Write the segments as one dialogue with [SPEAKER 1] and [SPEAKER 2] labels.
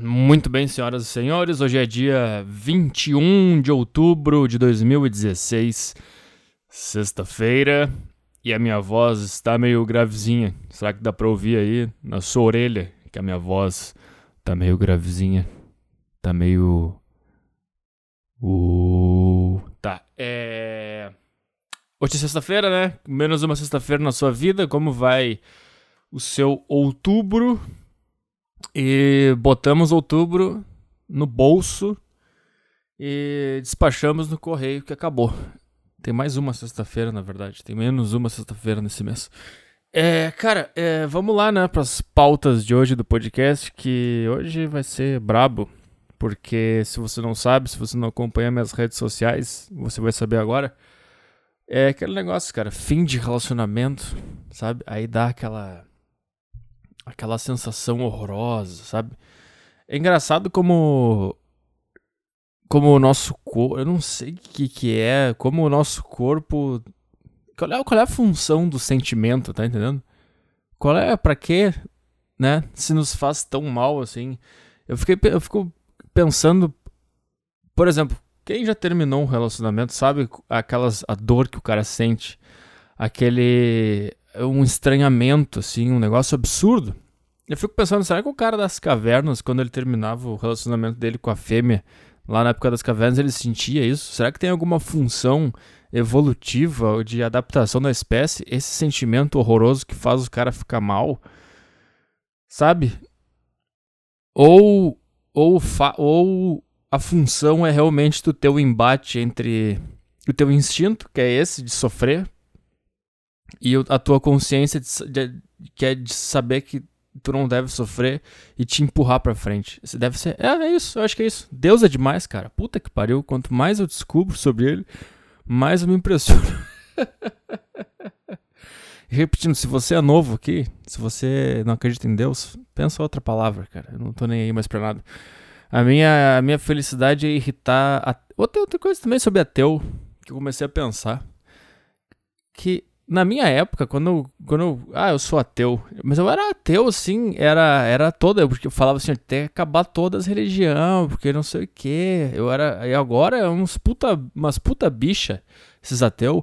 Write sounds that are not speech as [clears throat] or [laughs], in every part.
[SPEAKER 1] Muito bem, senhoras e senhores, hoje é dia 21 de outubro de 2016, sexta-feira, e a minha voz está meio gravezinha. Será que dá pra ouvir aí na sua orelha que a minha voz tá meio gravezinha? Tá meio. Uh... Tá, é. Hoje é sexta-feira, né? Menos uma sexta-feira na sua vida. Como vai o seu outubro? E botamos outubro no bolso e despachamos no correio que acabou. Tem mais uma sexta-feira, na verdade. Tem menos uma sexta-feira nesse mês. É, cara, é, vamos lá, né, pras pautas de hoje do podcast, que hoje vai ser brabo. Porque se você não sabe, se você não acompanha minhas redes sociais, você vai saber agora. É aquele negócio, cara, fim de relacionamento, sabe? Aí dá aquela aquela sensação horrorosa, sabe? É engraçado como como o nosso corpo, eu não sei o que que é, como o nosso corpo qual é, qual é a função do sentimento, tá entendendo? Qual é, para quê, né? Se nos faz tão mal assim. Eu fiquei eu fico pensando, por exemplo, quem já terminou um relacionamento sabe aquelas a dor que o cara sente, aquele um estranhamento, assim, um negócio absurdo. Eu fico pensando, será que o cara das cavernas, quando ele terminava o relacionamento dele com a fêmea, lá na época das cavernas, ele sentia isso? Será que tem alguma função evolutiva ou de adaptação da espécie? Esse sentimento horroroso que faz o cara ficar mal? Sabe? Ou, ou, ou a função é realmente do teu embate entre o teu instinto, que é esse de sofrer, e a tua consciência de, de, que é de saber que tu não deve sofrer e te empurrar pra frente. Você deve ser. É, é isso, eu acho que é isso. Deus é demais, cara. Puta que pariu. Quanto mais eu descubro sobre ele, mais eu me impressiono. [laughs] Repetindo, se você é novo aqui, se você não acredita em Deus, pensa outra palavra, cara. Eu não tô nem aí mais pra nada. A minha, a minha felicidade é irritar. A... Outra, outra coisa também sobre ateu que eu comecei a pensar. Que na minha época, quando quando eu, Ah, eu sou ateu. Mas eu era ateu, assim, era, era toda. Porque eu falava assim, tem que acabar todas as religiões, porque não sei o quê. Eu era. E agora é uns puta, umas puta bicha, esses ateus,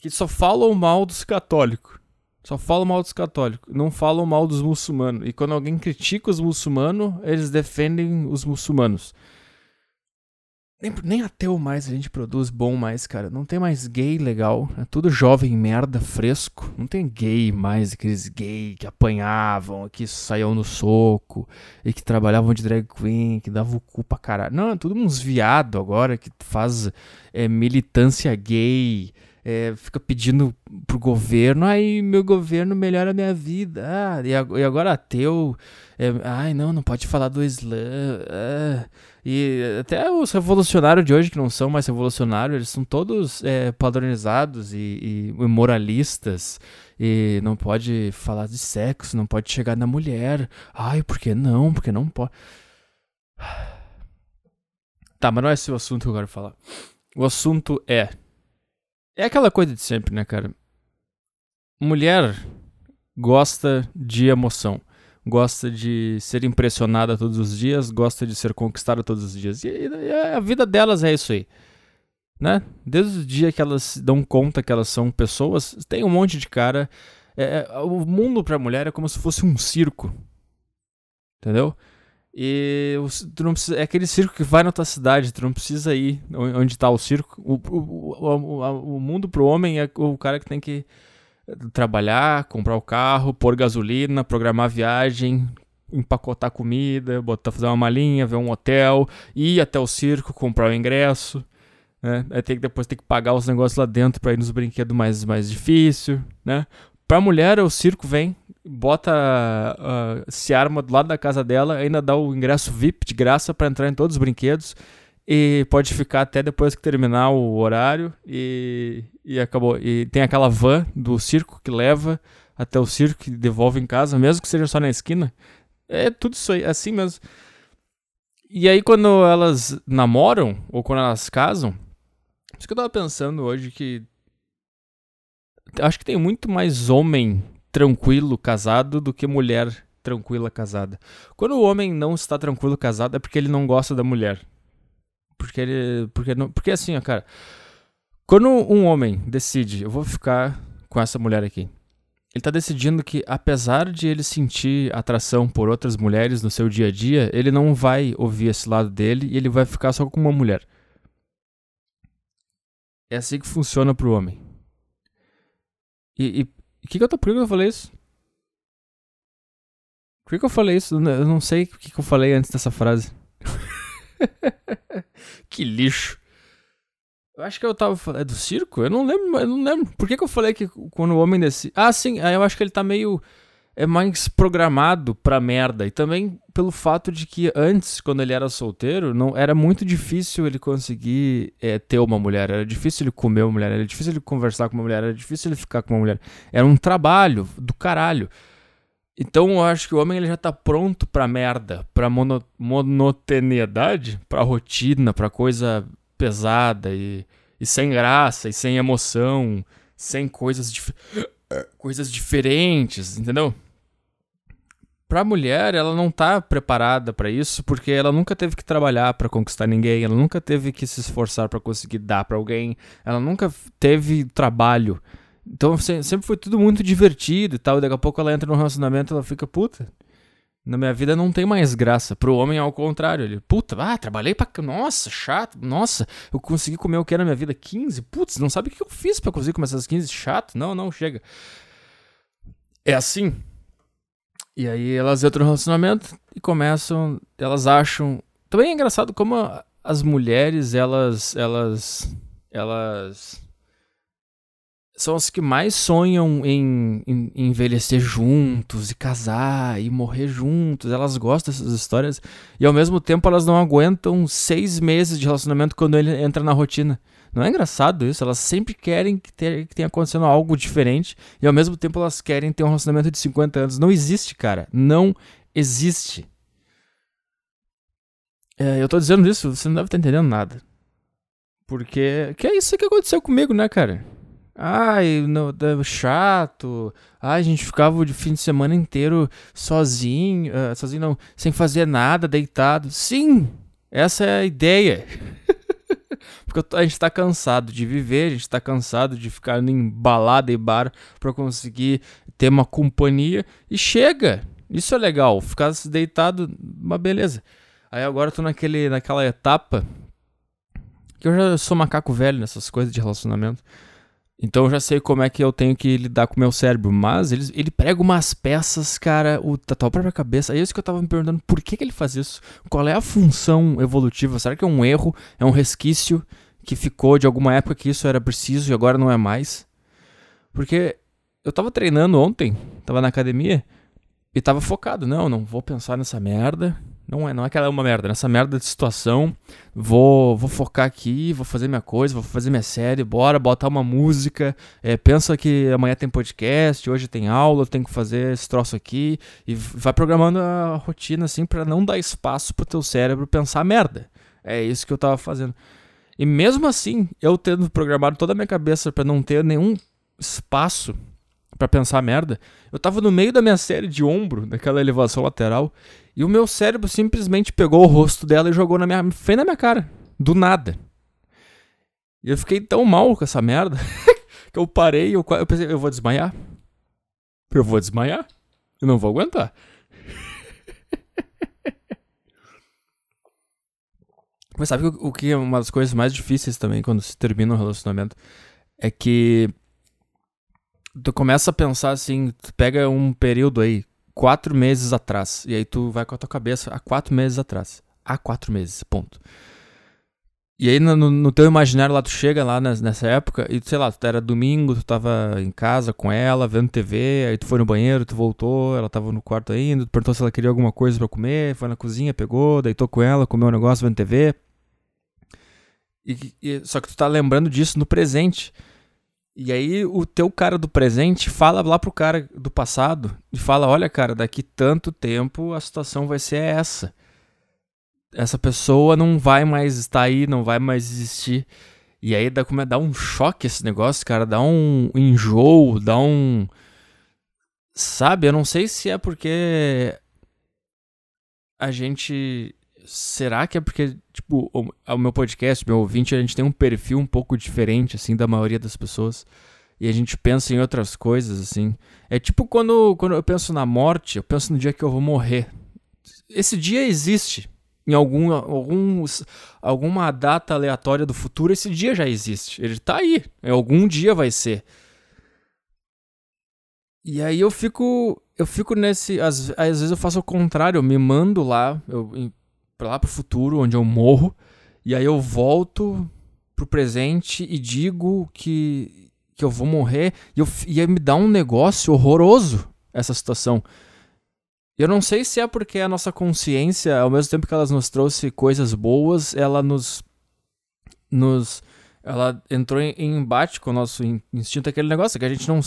[SPEAKER 1] que só falam mal dos católicos. Só falam mal dos católicos, não falam mal dos muçulmanos. E quando alguém critica os muçulmanos, eles defendem os muçulmanos. Nem, nem ateu mais a gente produz bom mais, cara. Não tem mais gay legal. É tudo jovem merda, fresco. Não tem gay mais, aqueles gay que apanhavam, que saíam no soco, e que trabalhavam de drag queen, que davam o cu pra caralho. Não, é tudo uns viado agora que faz é, militância gay. É, fica pedindo pro governo, ai, meu governo melhora a minha vida. Ah, e agora ateu. É, ai, não, não pode falar do Islã. Ah. E até os revolucionários de hoje, que não são mais revolucionários, eles são todos é, padronizados e, e, moralistas. E não pode falar de sexo, não pode chegar na mulher. Ai, por que não? Porque não pode. [sighs] Tá, mas não é esse o assunto que eu quero falar. O assunto é. É aquela coisa de sempre, né, cara? Mulher gosta de emoção gosta de ser impressionada todos os dias, gosta de ser conquistada todos os dias. E, a vida delas é isso aí. Né? Desde o dia que elas dão conta que elas são pessoas, tem um monte de cara. É, é o mundo pra mulher é como se fosse um circo. Entendeu? E tu não precisa, é aquele circo que vai na tua cidade, tu não precisa ir onde está o circo. O, o, o, o mundo pro homem é o cara que tem que trabalhar, comprar o carro, pôr gasolina, programar viagem, empacotar comida, botar, fazer uma malinha, ver um hotel, ir até o circo, comprar o ingresso. Né? Aí tem que depois ter que pagar os negócios lá dentro para ir nos brinquedos mais, mais difícil, né? Pra mulher, o circo vem, bota, uh, se arma do lado da casa dela, ainda dá o ingresso VIP de graça para entrar em todos os brinquedos e pode ficar até depois que terminar o horário e, e acabou. E tem aquela van do circo que leva até o circo e devolve em casa, mesmo que seja só na esquina. É tudo isso aí, assim mesmo. E aí quando elas namoram, ou quando elas casam, isso que eu tava pensando hoje que acho que tem muito mais homem tranquilo casado do que mulher tranquila casada. Quando o homem não está tranquilo casado é porque ele não gosta da mulher. Porque ele. Porque, não, porque assim, ó, cara. Quando um homem decide, eu vou ficar com essa mulher aqui. Ele tá decidindo que, apesar de ele sentir atração por outras mulheres no seu dia a dia, ele não vai ouvir esse lado dele e ele vai ficar só com uma mulher. É assim que funciona pro homem. E, e que que eu tô, por que eu falei isso? Por que, que eu falei isso? Eu não sei o que, que eu falei antes dessa frase. [laughs] que lixo. Eu acho que eu tava falando. É do circo? Eu não lembro, eu não lembro. Por que, que eu falei que quando o homem desse. Ah, sim, eu acho que ele tá meio. É mais programado pra merda. E também pelo fato de que antes, quando ele era solteiro, não era muito difícil ele conseguir é, ter uma mulher. Era difícil ele comer uma mulher, era difícil ele conversar com uma mulher, era difícil ele ficar com uma mulher. Era um trabalho do caralho. Então eu acho que o homem ele já tá pronto pra merda, pra mono, monotoneidade, pra rotina, pra coisa pesada e, e sem graça e sem emoção, sem coisas, dif coisas diferentes, entendeu? Pra mulher, ela não tá preparada para isso porque ela nunca teve que trabalhar para conquistar ninguém, ela nunca teve que se esforçar para conseguir dar para alguém, ela nunca teve trabalho então sempre foi tudo muito divertido e tal. E daqui a pouco ela entra no relacionamento e ela fica, puta, na minha vida não tem mais graça. Pro homem, ao contrário. Ele, puta, ah, trabalhei pra. Nossa, chato. Nossa, eu consegui comer o que na minha vida? 15? Putz, não sabe o que eu fiz pra conseguir comer essas 15? Chato? Não, não, chega. É assim. E aí elas entram no relacionamento e começam. Elas acham. Também é engraçado como as mulheres, elas. Elas. Elas são as que mais sonham em, em, em, envelhecer juntos e casar e morrer juntos. Elas gostam dessas histórias e ao mesmo tempo elas não aguentam seis meses de relacionamento quando ele entra na rotina. Não é engraçado isso? Elas sempre querem que, ter, que tenha acontecendo algo diferente e ao mesmo tempo elas querem ter um relacionamento de 50 anos. Não existe, cara. Não existe. É, eu tô dizendo isso, você não deve estar entendendo nada. Porque que é isso que aconteceu comigo, né, cara? Ai, no, chato. Ai, a gente ficava o fim de semana inteiro sozinho, uh, sozinho não, sem fazer nada, deitado. Sim, essa é a ideia. [laughs] Porque a gente tá cansado de viver, a gente tá cansado de ficar em balada e bar para conseguir ter uma companhia e chega. Isso é legal, ficar deitado, uma beleza. Aí agora eu tô naquele, naquela etapa que eu já sou macaco velho nessas coisas de relacionamento. Então eu já sei como é que eu tenho que lidar com o meu cérebro. Mas ele, ele prega umas peças, cara, o, da tua própria cabeça. É isso que eu tava me perguntando, por que, que ele faz isso? Qual é a função evolutiva? Será que é um erro? É um resquício que ficou de alguma época que isso era preciso e agora não é mais? Porque eu tava treinando ontem, tava na academia e tava focado. Não, não vou pensar nessa merda. Não é, não é que ela é uma merda, nessa merda de situação. Vou, vou focar aqui, vou fazer minha coisa, vou fazer minha série, bora botar uma música. É, pensa que amanhã tem podcast, hoje tem aula, tenho que fazer esse troço aqui. E vai programando a rotina assim para não dar espaço pro teu cérebro pensar merda. É isso que eu tava fazendo. E mesmo assim, eu tendo programado toda a minha cabeça para não ter nenhum espaço para pensar merda, eu tava no meio da minha série de ombro, daquela elevação lateral, e o meu cérebro simplesmente pegou o rosto dela e jogou na minha frente na minha cara, do nada. E eu fiquei tão mal com essa merda [laughs] que eu parei, eu, eu pensei, eu vou desmaiar. Eu vou desmaiar. Eu não vou aguentar. [laughs] Mas sabe o, o que é uma das coisas mais difíceis também quando se termina um relacionamento? É que tu começa a pensar assim, tu pega um período aí, quatro meses atrás, e aí tu vai com a tua cabeça há quatro meses atrás. Há quatro meses, ponto. E aí no, no teu imaginário lá, tu chega lá nessa época e, sei lá, tu era domingo, tu tava em casa com ela, vendo TV, aí tu foi no banheiro, tu voltou, ela tava no quarto ainda, tu perguntou se ela queria alguma coisa para comer, foi na cozinha, pegou, deitou com ela, comeu um negócio vendo TV. E, e, só que tu tá lembrando disso no presente. E aí o teu cara do presente fala lá pro cara do passado e fala: "Olha, cara, daqui tanto tempo a situação vai ser essa. Essa pessoa não vai mais estar aí, não vai mais existir". E aí dá como é dá um choque esse negócio, cara, dá um enjoo, dá um sabe, eu não sei se é porque a gente. Será que é porque, tipo, o, o meu podcast, meu ouvinte, a gente tem um perfil um pouco diferente, assim, da maioria das pessoas. E a gente pensa em outras coisas, assim. É tipo quando, quando eu penso na morte, eu penso no dia que eu vou morrer. Esse dia existe. Em algum, algum, alguma data aleatória do futuro, esse dia já existe. Ele tá aí. Algum dia vai ser. E aí eu fico. Eu fico nesse. Às, às vezes eu faço o contrário, eu me mando lá, eu, pra lá pro futuro, onde eu morro. E aí eu volto pro presente e digo que, que eu vou morrer. E, eu, e aí me dá um negócio horroroso essa situação. Eu não sei se é porque a nossa consciência, ao mesmo tempo que ela nos trouxe coisas boas, ela nos. nos ela entrou em, em embate com o nosso instinto, aquele negócio que a gente não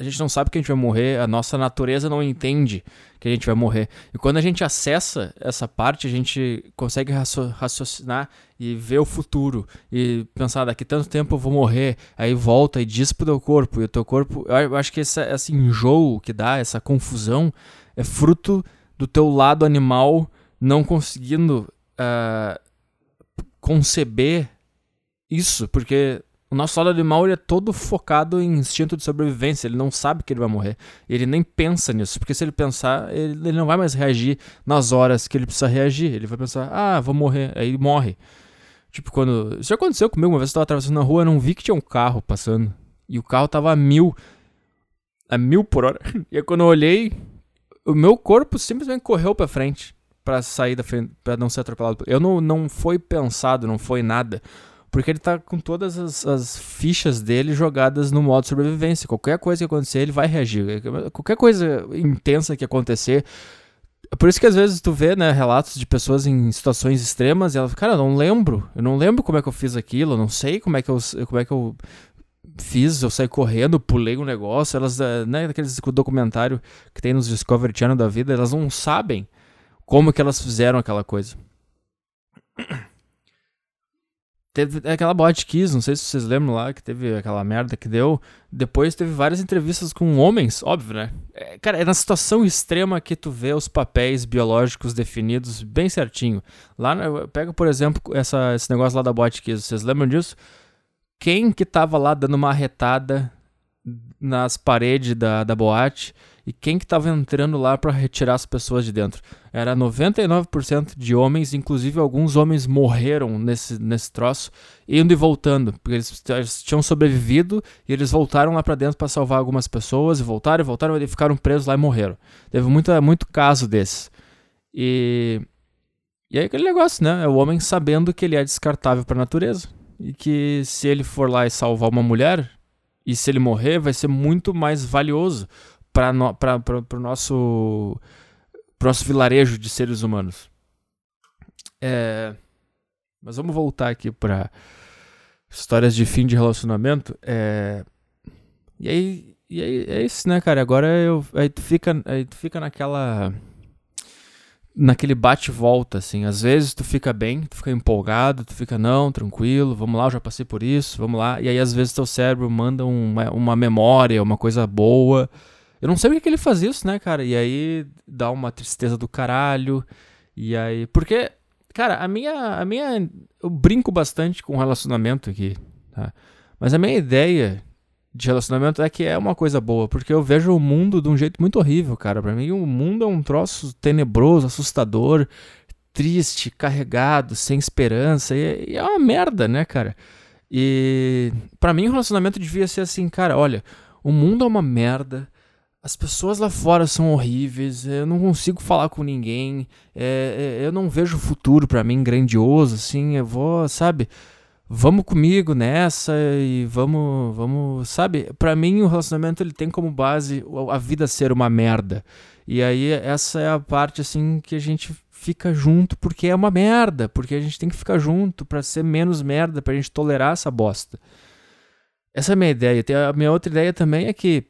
[SPEAKER 1] a gente não sabe que a gente vai morrer, a nossa natureza não entende que a gente vai morrer. E quando a gente acessa essa parte, a gente consegue raciocinar e ver o futuro e pensar daqui tanto tempo eu vou morrer, aí volta e diz pro teu corpo, e o teu corpo, eu acho que esse, esse enjoo que dá, essa confusão é fruto do teu lado animal não conseguindo uh, conceber isso, porque o nosso lado animal ele é todo focado em instinto de sobrevivência. Ele não sabe que ele vai morrer. Ele nem pensa nisso. Porque se ele pensar, ele, ele não vai mais reagir nas horas que ele precisa reagir. Ele vai pensar, ah, vou morrer. Aí morre. Tipo, quando. Isso aconteceu comigo. Uma vez eu tava atravessando na rua, eu não vi que tinha um carro passando. E o carro tava a mil. A mil por hora. [laughs] E aí quando eu olhei, o meu corpo simplesmente correu pra frente. para sair da frente. pra não ser atropelado. Eu não, não foi pensado, não foi nada. Porque ele tá com todas as, as, fichas dele jogadas no modo sobrevivência. Qualquer coisa que acontecer, ele vai reagir. Qualquer coisa intensa que acontecer. Por isso que às vezes tu vê, né, relatos de pessoas em situações extremas e elas, cara, eu não lembro. Eu não lembro como é que eu fiz aquilo, eu não sei como é que eu, como é que eu fiz, eu saí correndo, pulei um negócio, elas, eh, né, aqueles documentário que tem nos Discovery Channel da vida, elas não sabem como que elas fizeram aquela coisa. Teve aquela Bot Kiss, não sei se vocês lembram lá, que teve aquela merda que deu. Depois teve várias entrevistas com homens, óbvio, né? É, cara, é na situação extrema que tu vê os papéis biológicos definidos bem certinho. Lá, pega, por exemplo, essa, esse negócio lá da Bot Kiss, vocês lembram disso? Quem que tava lá dando uma retada nas paredes da, da boate e quem que estava entrando lá para retirar as pessoas de dentro. Era 99% de homens, inclusive alguns homens morreram nesse, nesse troço, indo e voltando, porque eles, eles tinham sobrevivido e eles voltaram lá para dentro para salvar algumas pessoas, e voltaram e voltaram, e ficaram presos lá e morreram. Teve muita, muito caso desse. E, e aí aquele negócio, né? É o homem sabendo que ele é descartável para a natureza. E que se ele for lá e salvar uma mulher, e se ele morrer, vai ser muito mais valioso para no, o nosso, nosso vilarejo de seres humanos. É, mas vamos voltar aqui para histórias de fim de relacionamento. É, e aí, e aí é isso, né, cara? Agora eu, aí tu fica, aí tu fica naquela naquele bate-volta, assim. Às vezes tu fica bem, tu fica empolgado, tu fica, não, tranquilo, vamos lá, eu já passei por isso, vamos lá. E aí às vezes teu cérebro manda uma, uma memória, uma coisa boa. Eu não sei porque que ele faz isso, né, cara? E aí dá uma tristeza do caralho. E aí. Porque, cara, a minha. A minha. Eu brinco bastante com relacionamento aqui, tá? Mas a minha ideia de relacionamento é que é uma coisa boa, porque eu vejo o mundo de um jeito muito horrível, cara. Para mim, o mundo é um troço tenebroso, assustador, triste, carregado, sem esperança, e, é uma merda, né, cara? E para mim, o relacionamento devia ser assim, cara, olha, o mundo é uma merda. As pessoas lá fora são horríveis, eu não consigo falar com ninguém, é, é, eu não vejo futuro para mim grandioso, assim, eu vou, sabe? vamos comigo nessa e vamos, vamos, sabe? Para mim o relacionamento ele tem como base a vida ser uma merda. E aí essa é a parte assim que a gente fica junto porque é uma merda, porque a gente tem que ficar junto para ser menos merda, pra gente tolerar essa bosta. Essa é a minha ideia. A minha outra ideia também é que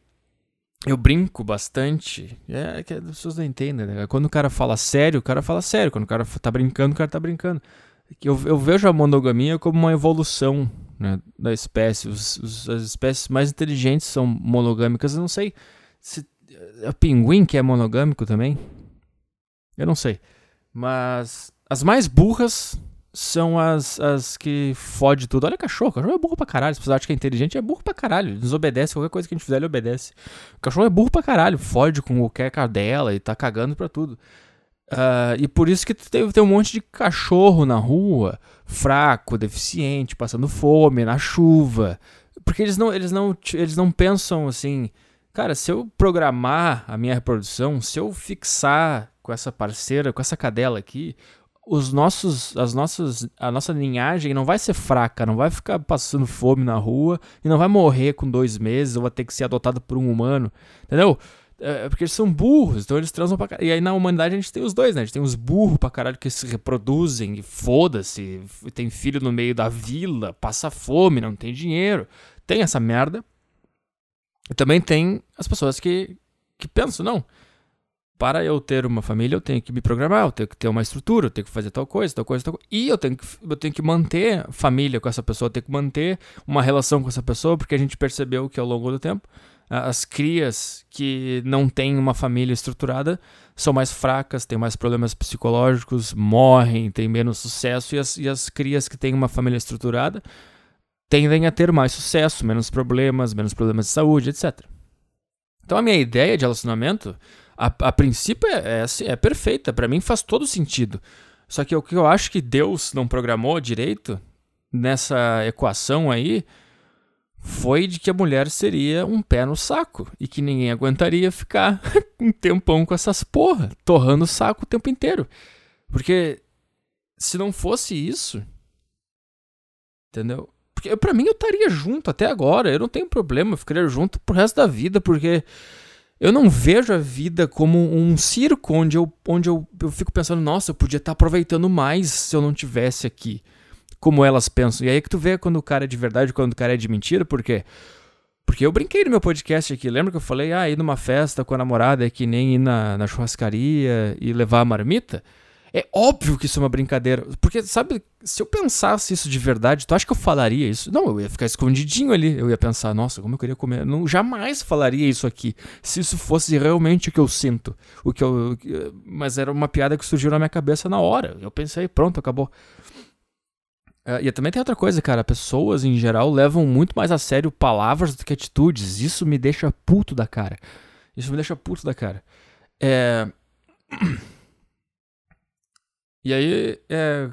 [SPEAKER 1] eu brinco bastante. É que as pessoas não entendem, né? Quando o cara fala sério, o cara fala sério. Quando o cara tá brincando, o cara tá brincando eu, eu vejo a monogamia como uma evolução né, da espécie. Os, os, as espécies mais inteligentes são monogâmicas. Eu não sei se É pinguim que é monogâmico também? Eu não sei. Mas as mais burras são as, as que fode tudo. Olha cachorro, cachorro é burro pra caralho. Se você acha que é inteligente, é burro pra caralho. Desobedece, qualquer coisa que a gente fizer, ele obedece. O cachorro é burro pra caralho, fode com qualquer cadela e tá cagando pra tudo. Uh, e por isso que tem, tem um monte de cachorro na rua, fraco, deficiente, passando fome, na chuva. Porque eles não, eles não, eles não pensam assim, cara, se eu programar a minha reprodução, se eu fixar com essa parceira, com essa cadela aqui, os nossos, as nossas, a nossa linhagem não vai ser fraca, não vai ficar passando fome na rua e não vai morrer com dois meses ou vai ter que ser adotado por um humano, entendeu? É, é porque eles são burros, então eles transam pra caralho. E aí na humanidade a gente tem os dois, né? A gente tem os burros pra caralho que se reproduzem e foda-se, tem filho no meio da vila, passa fome, não tem dinheiro. Tem essa merda. E também tem as pessoas que, que pensam, não, para eu ter uma família, eu tenho que me programar, eu tenho que ter uma estrutura, eu tenho que fazer tal coisa, tal coisa, tal coisa. E eu tenho que, eu tenho que manter família com essa pessoa, eu tenho que manter uma relação com essa pessoa, porque a gente percebeu que ao longo do tempo, as crias que não têm uma família estruturada são mais fracas, têm mais problemas psicológicos, morrem, têm menos sucesso, e as, e as crias que têm uma família estruturada tendem a ter mais sucesso, menos problemas, menos problemas de saúde, etc. Então a minha ideia de relacionamento a, a princípio é, é, assim, é perfeita, para mim faz todo sentido. Só que o que eu acho que Deus não programou direito nessa equação aí foi de que a mulher seria um pé no saco e que ninguém aguentaria ficar [laughs] um tempão com essas porra, torrando o saco o tempo inteiro. Porque se não fosse isso, entendeu? Porque para mim eu estaria junto até agora, eu não tenho problema, eu ficaria junto pro resto da vida, porque eu não vejo a vida como um circo onde eu, onde eu, eu fico pensando, nossa, eu podia estar aproveitando mais se eu não tivesse aqui. Como elas pensam. E aí que tu vê quando o cara é de verdade quando o cara é de mentira, por quê? Porque eu brinquei no meu podcast aqui. Lembra que eu falei, ah, ir numa festa com a namorada é que nem ir na, na churrascaria e levar a marmita? É óbvio que isso é uma brincadeira. Porque, sabe, se eu pensasse isso de verdade, tu acha que eu falaria isso? Não, eu ia ficar escondidinho ali. Eu ia pensar, nossa, como eu queria comer. Não, jamais falaria isso aqui. Se isso fosse realmente o que eu sinto. O que eu. Mas era uma piada que surgiu na minha cabeça na hora. Eu pensei, pronto, acabou. Uh, e também tem outra coisa, cara. Pessoas, em geral, levam muito mais a sério palavras do que atitudes. Isso me deixa puto da cara. Isso me deixa puto da cara. É. [clears throat] E aí, é...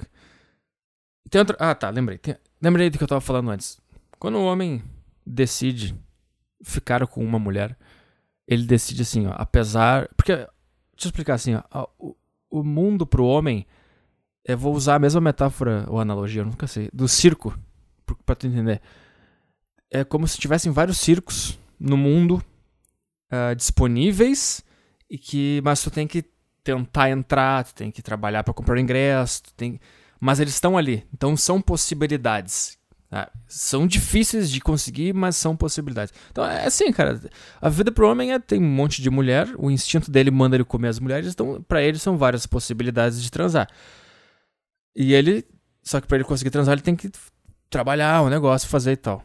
[SPEAKER 1] Tem outra... Ah, tá, lembrei. Tem... Lembrei do que eu tava falando antes. Quando o homem decide ficar com uma mulher, ele decide assim, ó, apesar... Porque, deixa eu explicar assim, ó, o, o mundo pro homem, eu vou usar a mesma metáfora ou analogia, eu nunca sei, do circo, pra tu entender. É como se tivessem vários circos no mundo uh, disponíveis e que mas tu tem que tentar entrar, tu tem que trabalhar para comprar ingresso, tem... mas eles estão ali. Então são possibilidades. Tá? São difíceis de conseguir, mas são possibilidades. Então é assim, cara. A vida pro homem é tem um monte de mulher, o instinto dele manda ele comer as mulheres, então para ele são várias possibilidades de transar. E ele, só que para ele conseguir transar, ele tem que trabalhar, um negócio, fazer e tal.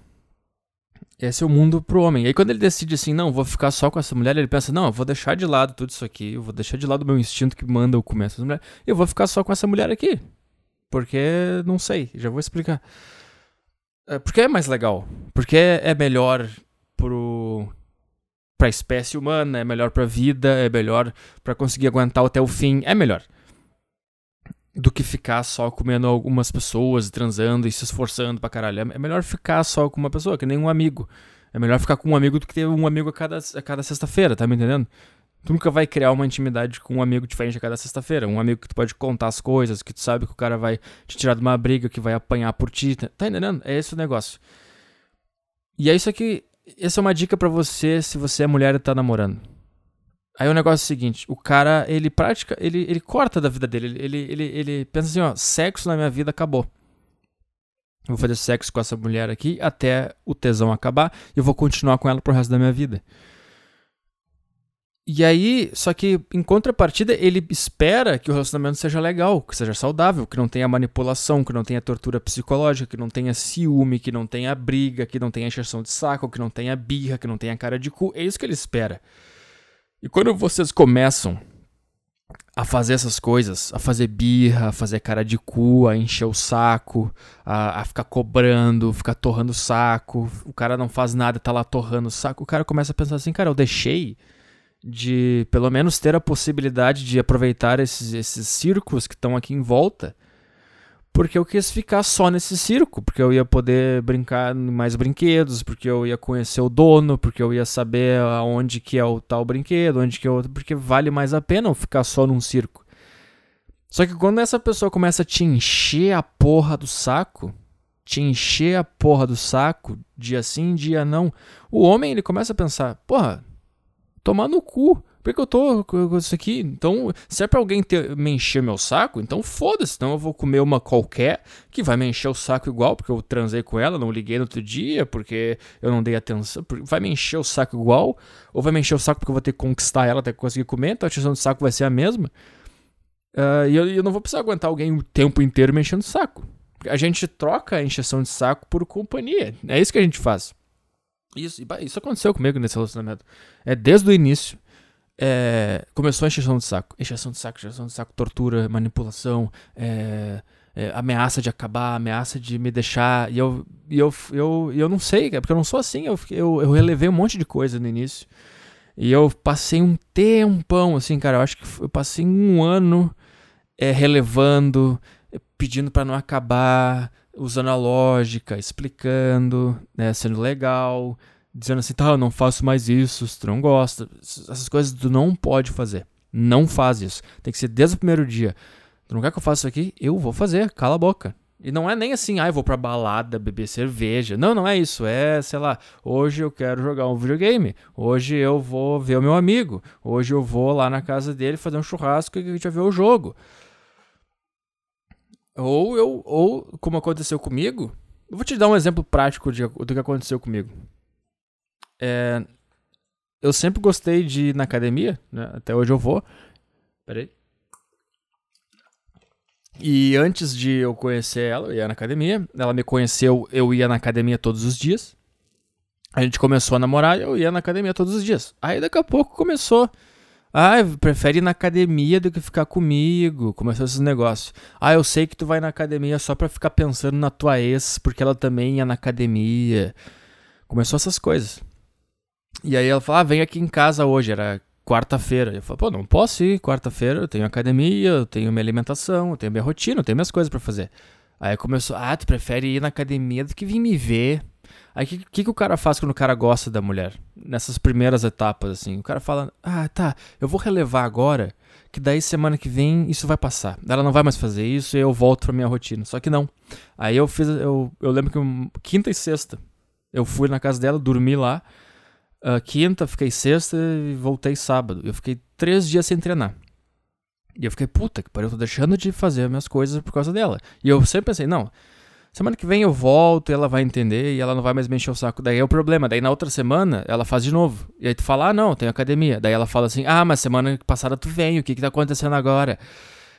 [SPEAKER 1] Esse é o mundo pro homem. E aí quando ele decide assim, não, vou ficar só com essa mulher, ele pensa, não, eu vou deixar de lado tudo isso aqui, eu vou deixar de lado o meu instinto que manda eu comer essa mulher, e eu vou ficar só com essa mulher aqui. Porque, não sei, já vou explicar. É, porque é mais legal. Porque é melhor pro pra espécie humana, é melhor pra vida, é melhor para conseguir aguentar até o fim, é melhor do que ficar só comendo algumas pessoas, transando e se esforçando pra caralho. É melhor ficar só com uma pessoa, que nem um amigo. É melhor ficar com um amigo do que ter um amigo a cada, a cada sexta-feira, tá me entendendo? Tu nunca vai criar uma intimidade com um amigo diferente a cada sexta-feira. Um amigo que tu pode contar as coisas, que tu sabe que o cara vai te tirar de uma briga, que vai apanhar por ti. Tá, tá entendendo? É esse o negócio. E é isso aqui. Essa é uma dica para você se você é mulher e tá namorando. Aí o negócio é o seguinte, o cara, ele pratica, ele, ele corta da vida dele, ele, ele, ele pensa assim, ó, sexo na minha vida acabou. Eu vou fazer sexo com essa mulher aqui até o tesão acabar e eu vou continuar com ela pro resto da minha vida. E aí, só que em contrapartida, ele espera que o relacionamento seja legal, que seja saudável, que não tenha manipulação, que não tenha tortura psicológica, que não tenha ciúme, que não tenha briga, que não tenha encheção de saco, que não tenha birra, que não tenha cara de cu. É isso que ele espera. E quando vocês começam a fazer essas coisas, a fazer birra, a fazer cara de cu, a encher o saco, a, a, ficar cobrando, ficar torrando o saco, o cara não faz nada, tá lá torrando o saco, o cara começa a pensar assim, cara, eu deixei de pelo menos ter a possibilidade de aproveitar esses, esses círculos que estão aqui em volta porque eu quis ficar só nesse circo, porque eu ia poder brincar em mais brinquedos, porque eu ia conhecer o dono, porque eu ia saber aonde que é o tal brinquedo, onde que é o porque vale mais a pena eu ficar só num circo. Só que quando essa pessoa começa a te encher a porra do saco, te encher a porra do saco, dia sim, dia não, o homem ele começa a pensar, porra, tomar no cu. Por que eu tô com isso aqui? Então, se é pra alguém ter, me encher meu saco, então foda-se. Então eu vou comer uma qualquer que vai me encher o saco igual, porque eu transei com ela, não liguei no outro dia, porque eu não dei atenção. Vai me encher o saco igual, ou vai me encher o saco porque eu vou ter que conquistar ela até conseguir comer, então a encheção de saco vai ser a mesma. Uh, e eu, eu, não vou precisar aguentar alguém o tempo inteiro me enchendo o saco. A gente troca a encheção de saco por companhia. É isso que a gente faz. Isso, isso aconteceu comigo nesse relacionamento. É desde o início é, começou a encheção de saco. Encheção de saco, encheção de saco, tortura, manipulação, é, é, ameaça de acabar, ameaça de me deixar. E eu, e eu, eu, eu não sei, porque eu não sou assim. Eu, eu, eu relevei um monte de coisa no início. E eu passei um tempão, assim, cara. Eu acho que eu passei um ano é, relevando, pedindo para não acabar, usando a lógica, explicando, né, sendo legal, dizendo assim, tá, eu não faço mais isso, se tu não gosta. Essas coisas tu não pode fazer. Não faz isso. Tem que ser desde o primeiro dia. Tu não quer que eu faça isso aqui? Eu vou fazer, cala a boca. E não é nem assim, ah, eu vou pra balada beber cerveja. Não, não é isso. É, sei lá, hoje eu quero jogar um videogame. Hoje eu vou ver o meu amigo. Hoje eu vou lá na casa dele fazer um churrasco e a gente vai ver o jogo. Ou eu, ou como aconteceu comigo, eu vou te dar um exemplo prático de, do que aconteceu comigo. É, eu sempre gostei de ir na academia, né? até hoje eu vou. Peraí. E antes de eu conhecer ela, eu ia na academia. Ela me conheceu, eu ia na academia todos os dias. A gente começou a namorar e eu ia na academia todos os dias. Aí daqui a pouco começou. Ah, prefere ir na academia do que ficar comigo. Começou esses negócios. Ah, eu sei que tu vai na academia só pra ficar pensando na tua ex, porque ela também ia na academia. Começou essas coisas. E aí ela falou, ah, vem aqui em casa hoje, era quarta-feira. Eu falei, pô, não posso ir quarta-feira, eu tenho academia, eu tenho minha alimentação, eu tenho minha rotina, eu tenho minhas coisas para fazer. Aí começou, ah, tu prefere ir na academia do que vir me ver. Aí o que, que, que, o cara faz quando o cara gosta da mulher? Nessas primeiras etapas, assim. O cara fala, ah, tá, eu vou relevar agora, que daí semana que vem isso vai passar. Ela não vai mais fazer isso e eu volto pra minha rotina. Só que não. Aí eu fiz, eu, eu lembro que quinta e sexta, eu fui na casa dela, dormi lá. Uh, quinta, fiquei sexta e voltei sábado. Eu fiquei três dias sem treinar. E eu fiquei, puta que pariu, eu tô deixando de fazer minhas coisas por causa dela. E eu sempre pensei, não, semana que vem eu volto e ela vai entender e ela não vai mais me encher o saco. Daí é o problema. Daí na outra semana ela faz de novo. E aí tu fala, ah, não, tem academia. Daí ela fala assim, ah, mas semana passada tu vem, o que que tá acontecendo agora?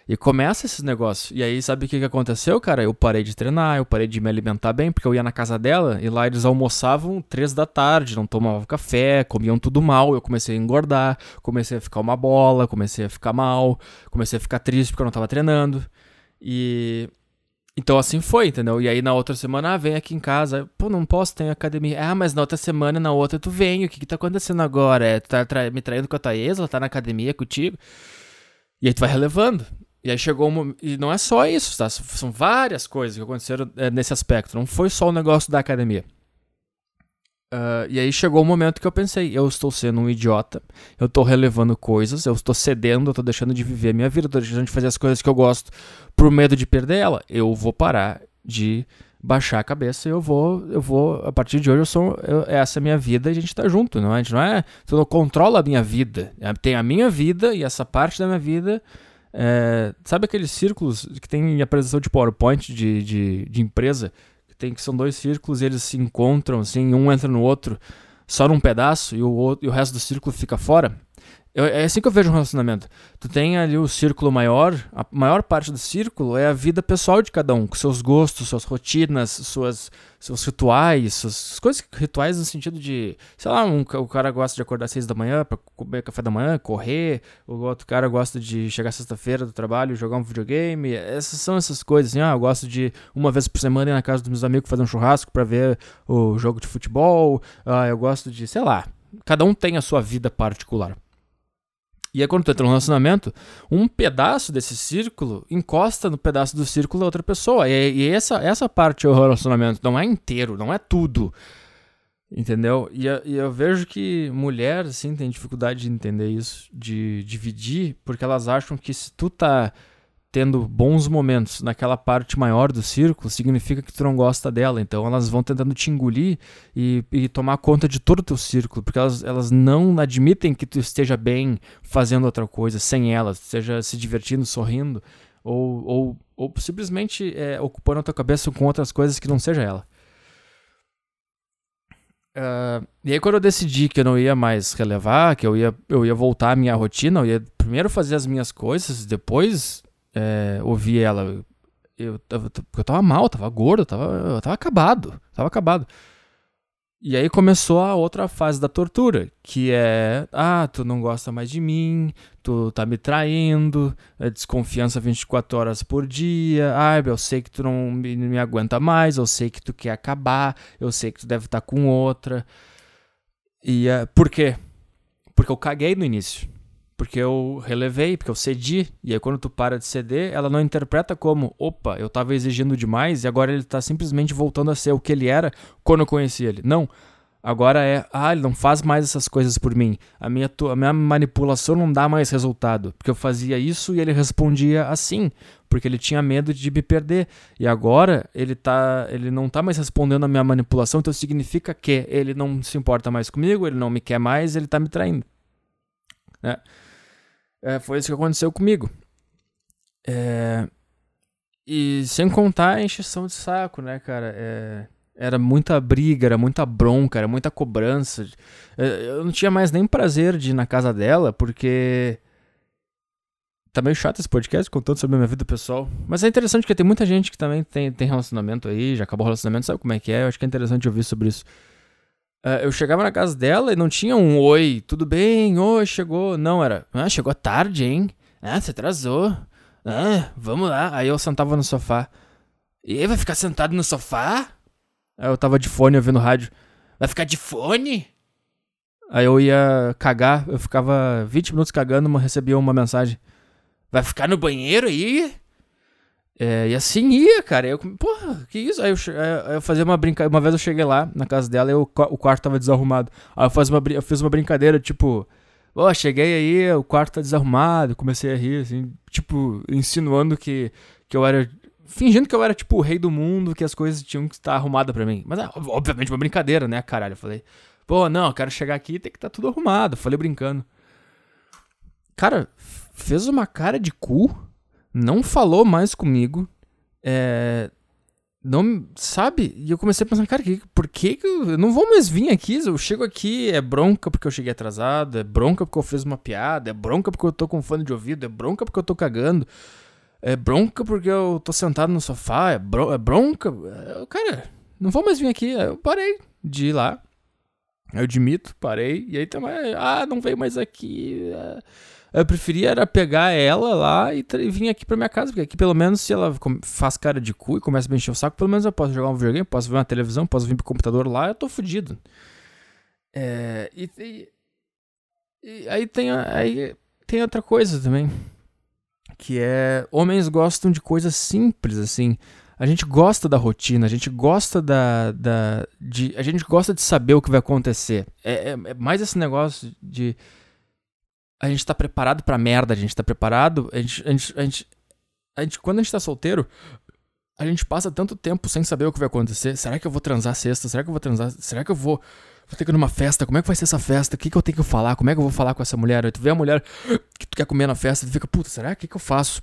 [SPEAKER 1] E começa esses negócios. E aí, sabe o que, que aconteceu, cara? Eu parei de treinar, eu parei de me alimentar bem, porque eu ia na casa dela e lá eles almoçavam três da tarde, não tomavam café, comiam tudo mal. Eu comecei a engordar, comecei a ficar uma bola, comecei a ficar mal, comecei a ficar triste porque eu não tava treinando. E. Então assim foi, entendeu? E aí na outra semana, ah, vem aqui em casa. Pô, não posso, tem academia. Ah, mas na outra semana, na outra tu vem. O que que tá acontecendo agora? É, tu tá tra me traindo com a ex? Ela tá na academia contigo? E aí tu vai relevando. E aí chegou um, E não é só isso, tá? São várias coisas que aconteceram é, nesse aspecto. Não foi só o negócio da academia. Uh, e aí chegou o um momento que eu pensei, eu estou sendo um idiota, eu estou relevando coisas, eu estou cedendo, eu estou deixando de viver a minha vida, estou deixando de fazer as coisas que eu gosto por medo de perder ela. Eu vou parar de baixar a cabeça e eu vou, eu vou, a partir de hoje eu sou, eu, essa é a minha vida e a gente está junto, não é? A gente não é, tu não controla a minha vida, tem a minha vida e essa parte da minha vida é, sabe aqueles círculos que tem em apresentação de PowerPoint de, de, de, empresa? Que tem que são dois círculos e eles se encontram, assim, um entra no outro só num pedaço e o, outro, e o resto do círculo fica fora? Eu, é assim que eu vejo um relacionamento. Tu tem ali o círculo maior, a maior parte do círculo é a vida pessoal de cada um, com seus gostos, suas rotinas, suas, seus rituais, suas coisas, rituais no sentido de, sei lá, um, o cara gosta de acordar às seis da manhã para comer café da manhã, correr, o outro cara gosta de chegar sexta-feira do trabalho, jogar um videogame, essas são essas coisas, assim, ah, eu gosto de uma vez por semana ir na casa dos meus amigos fazer um churrasco para ver o jogo de futebol, ah, eu gosto de, sei lá, cada um tem a sua vida particular. E aí, quando tu entra no relacionamento, um pedaço desse círculo encosta no pedaço do círculo da outra pessoa. E, e essa, essa parte é o relacionamento, não é inteiro, não é tudo. Entendeu? E, e, eu vejo que mulher, assim, tem dificuldade de entender isso, de dividir, porque elas acham que se tu tá tendo bons momentos naquela parte maior do círculo, significa que tu não gosta dela. Então elas vão tentando te engolir e, e tomar conta de todo o teu círculo, porque elas, elas não admitem que tu esteja bem fazendo outra coisa sem elas, seja se divertindo, sorrindo, ou, ou, ou simplesmente é, ocupando a tua cabeça com outras coisas que não seja ela. Uh, e aí quando eu decidi que eu não ia mais relevar, que eu ia, eu ia voltar à minha rotina, eu ia primeiro fazer as minhas coisas, depois é, ouvir ela. Eu, eu, eu tava mal, tava gordo, tava, eu tava acabado. Tava acabado. E aí começou a outra fase da tortura, que é: ah, tu não gosta mais de mim, tu tá me traindo, é desconfiança 24 horas por dia, ah, eu sei que tu não me, me aguenta mais, eu sei que tu quer acabar, eu sei que tu deve estar tá com outra. E uh, por quê? Porque eu caguei no início porque eu relevei, porque eu cedi. E aí quando tu para de ceder, ela não interpreta como, opa, eu tava exigindo demais e agora ele tá simplesmente voltando a ser o que ele era quando eu conheci ele. Não. Agora é, ah, ele não faz mais essas coisas por mim. A minha, a minha manipulação não dá mais resultado. Porque eu fazia isso e ele respondia assim. Porque ele tinha medo de me perder. E agora ele tá. Ele não tá mais respondendo a minha manipulação. Então significa que ele não se importa mais comigo, ele não me quer mais, ele tá me traindo. Né? É, foi isso que aconteceu comigo. É, e sem contar a encheção de saco, né, cara? É, era muita briga, era muita bronca, era muita cobrança. É, eu não tinha mais nem prazer de ir na casa dela, porque. Tá meio chato esse podcast contando sobre a minha vida pessoal. Mas é interessante porque tem muita gente que também tem, tem relacionamento aí, já acabou o relacionamento, sabe como é que é? Eu acho que é interessante ouvir sobre isso. Uh, eu chegava na casa dela e não tinha um oi, tudo bem, oi, chegou. Não, era, ah, chegou tarde, hein? Ah, você atrasou. Ah, vamos lá. Aí eu sentava no sofá. E aí, vai ficar sentado no sofá? Aí eu tava de fone ouvindo rádio. Vai ficar de fone? Aí eu ia cagar, eu ficava 20 minutos cagando, mas recebia uma mensagem. Vai ficar no banheiro aí? É, e assim ia, cara. Eu, porra, que isso? Aí eu, eu fazia uma brincadeira. Uma vez eu cheguei lá na casa dela e o, o quarto tava desarrumado. Aí eu, faz uma, eu fiz uma brincadeira, tipo, ó, cheguei aí, o quarto tá desarrumado. Comecei a rir, assim, tipo, insinuando que, que eu era. Fingindo que eu era, tipo, o rei do mundo, que as coisas tinham que estar arrumadas pra mim. Mas, é, obviamente, uma brincadeira, né, caralho? Eu falei, pô, não, eu quero chegar aqui e tem que estar tá tudo arrumado. Eu falei brincando. Cara, fez uma cara de cu não falou mais comigo. É, não, sabe? E eu comecei a pensar, cara, que, por que, que eu, eu, não vou mais vir aqui? Eu chego aqui, é bronca porque eu cheguei atrasado, é bronca porque eu fiz uma piada, é bronca porque eu tô com fone de ouvido, é bronca porque eu tô cagando, é bronca porque eu tô sentado no sofá, é, bro, é bronca. É, cara, não vou mais vir aqui. Eu parei de ir lá. Eu admito, parei. E aí também, ah, não veio mais aqui. É. Eu preferia era pegar ela lá e, e vir aqui pra minha casa, porque aqui pelo menos se ela faz cara de cu e começa a me encher o saco, pelo menos eu posso jogar um videogame, posso ver uma televisão, posso vir pro computador lá, eu tô fudido. É, e, e, e aí tem aí tem outra coisa também, que é homens gostam de coisas simples assim. A gente gosta da rotina, a gente gosta da, da de, a gente gosta de saber o que vai acontecer. É, é, é mais esse negócio de a gente tá preparado pra merda, a gente tá preparado. A gente, a gente, a gente, a gente, quando a gente tá solteiro, a gente passa tanto tempo sem saber o que vai acontecer. Será que eu vou transar sexta? Será que eu vou transar? Será que eu vou, vou ter que ir numa festa? Como é que vai ser essa festa? O que, que eu tenho que falar? Como é que eu vou falar com essa mulher? Aí tu vê a mulher que tu quer comer na festa, tu fica, puta, será? O que, que eu faço?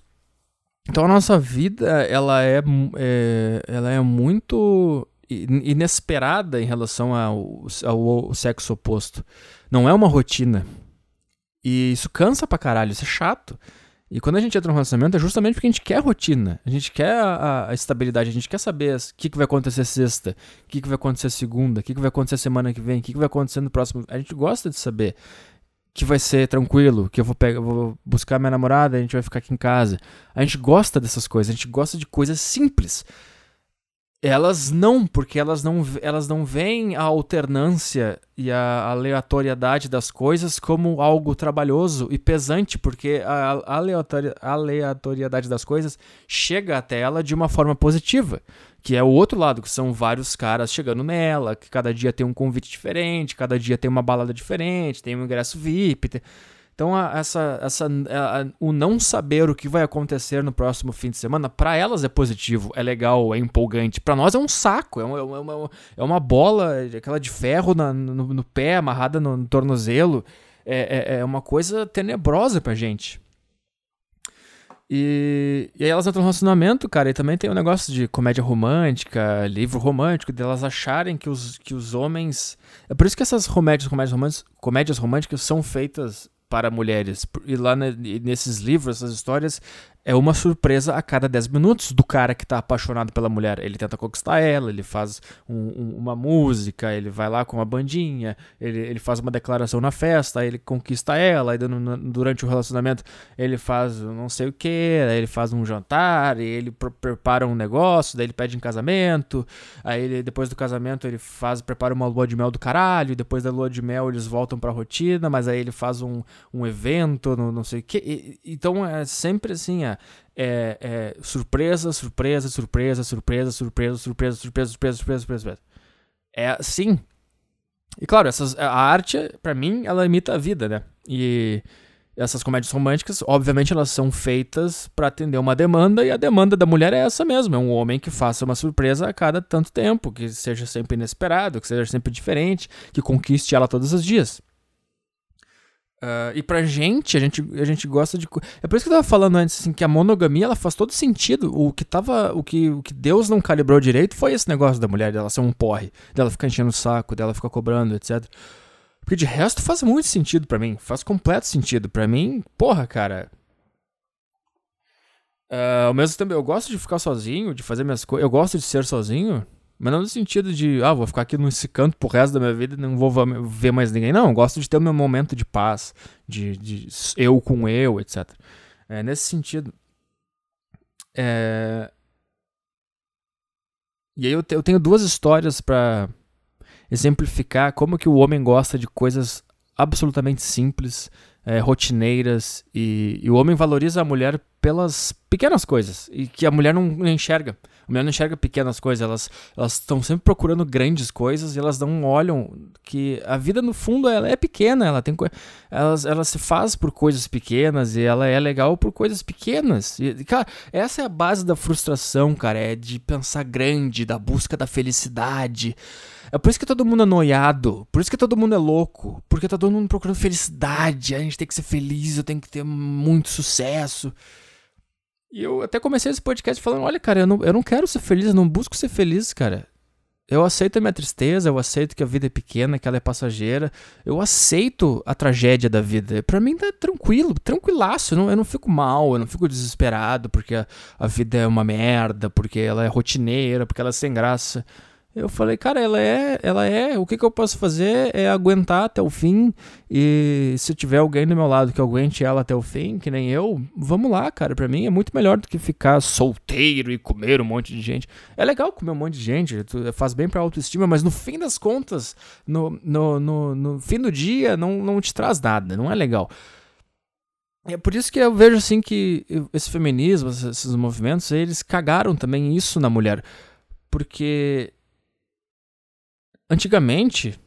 [SPEAKER 1] Então a nossa vida, ela é, é ela é muito inesperada em relação ao, ao, ao sexo oposto. Não é uma rotina E isso cansa pra caralho, isso é chato. E quando a gente entra num relacionamento é justamente porque a gente quer rotina, a gente quer a, a estabilidade, a gente quer saber o que, que vai acontecer sexta, o que, que vai acontecer segunda, o que, que vai acontecer semana que vem, o que, que vai acontecer no próximo. A gente gosta de saber que vai ser tranquilo, que eu vou, pegar, vou buscar minha namorada, a gente vai ficar aqui em casa. A gente gosta dessas coisas, a gente gosta de coisas simples. Elas não, porque elas não, elas não veem a alternância e a aleatoriedade das coisas como algo trabalhoso e pesante, porque a aleatoriedade das coisas chega até ela de uma forma positiva, que é o outro lado, que são vários caras chegando nela, que cada dia tem um convite diferente, cada dia tem uma balada diferente, tem um ingresso VIP. Tem... Então, a, essa, essa, a, o não saber o que vai acontecer no próximo fim de semana, para elas é positivo, é legal, é empolgante. Para nós é um saco, é, é, uma, é, uma, é uma bola, aquela de ferro na, no, no, pé, amarrada no, no tornozelo. É, é, é, uma coisa tenebrosa pra gente. E, e aí elas entram no relacionamento, cara, e também tem um negócio de comédia romântica, livro romântico, delas de acharem que os, que os homens. É por isso que essas comédias, comédias românticas, comédias românticas são feitas para mulheres. E lá nesses livros, essas histórias, é uma surpresa a cada 10 minutos do cara que tá apaixonado pela mulher. Ele tenta conquistar ela, ele faz um, um, uma música, ele vai lá com uma bandinha, ele, ele faz uma declaração na festa, ele conquista ela, aí durante o relacionamento ele faz não sei o que, ele faz um jantar, ele prepara um negócio, daí ele pede em casamento, aí ele, depois do casamento ele faz, prepara uma lua de mel do caralho, depois da lua de mel eles voltam pra rotina, mas aí ele faz um, um evento, não, não sei o que. então é sempre assim, é, é, surpresa, surpresa, surpresa, surpresa, surpresa, surpresa, surpresa, surpresa, surpresa, surpresa. É assim. E claro, essas, a arte, para mim, ela imita a vida, né? E essas comédias românticas, obviamente, elas são feitas para atender uma demanda, e a demanda da mulher é essa mesmo: é um homem que faça uma surpresa a cada tanto tempo, que seja sempre inesperado, que seja sempre diferente, que conquiste ela todos os dias. Uh, e pra gente, a gente, a gente gosta de. É por isso que eu tava falando antes, assim, que a monogamia ela faz todo sentido. O que tava. O que, o que Deus não calibrou direito foi esse negócio da mulher, dela ser um porre, dela ficar enchendo o saco, dela ficar cobrando, etc. Porque de resto faz muito sentido para mim. Faz completo sentido. para mim, porra, cara. Uh, ao mesmo tempo, eu gosto de ficar sozinho, de fazer minhas coisas. Eu gosto de ser sozinho. Mas não no sentido de, ah, vou ficar aqui nesse canto pro resto da minha vida e não vou ver mais ninguém. Não, eu gosto de ter o meu momento de paz, de, de eu com eu, etc. É nesse sentido. É... E aí eu, te, eu tenho duas histórias para exemplificar como que o homem gosta de coisas absolutamente simples, é, rotineiras, e, e, o homem valoriza a mulher pelas pequenas coisas, e que a mulher não, enxerga. A mulher não enxerga pequenas coisas, elas elas estão sempre procurando grandes coisas e elas não olham que a vida no fundo ela é pequena, ela tem elas ela se faz por coisas pequenas e ela é legal por coisas pequenas. E, cara, essa é a base da frustração, cara, é de pensar grande, da busca da felicidade. É por isso que todo mundo é noiado, por isso que todo mundo é louco, porque tá todo mundo procurando felicidade, a gente tem que ser feliz, eu tenho que ter muito sucesso. E eu até comecei esse podcast falando: olha, cara, eu não, eu não quero ser feliz, eu não busco ser feliz, cara. Eu aceito a minha tristeza, eu aceito que a vida é pequena, que ela é passageira. Eu aceito a tragédia da vida. Para mim tá tranquilo, tranquilaço. Eu não, eu não fico mal, eu não fico desesperado porque a, a vida é uma merda, porque ela é rotineira, porque ela é sem graça. Eu falei, cara, ela é, ela é, o que, que eu posso fazer é aguentar até o fim. E se tiver alguém do meu lado que aguente ela até o fim, que nem eu, vamos lá, cara. Pra mim é muito melhor do que ficar solteiro e comer um monte de gente. É legal comer um monte de gente, faz bem pra autoestima, mas no fim das contas, no, no, no, no fim do dia, não, não te traz nada, não é legal. É por isso que eu vejo assim que esse feminismo, esses movimentos, eles cagaram também isso na mulher. Porque Antigamente,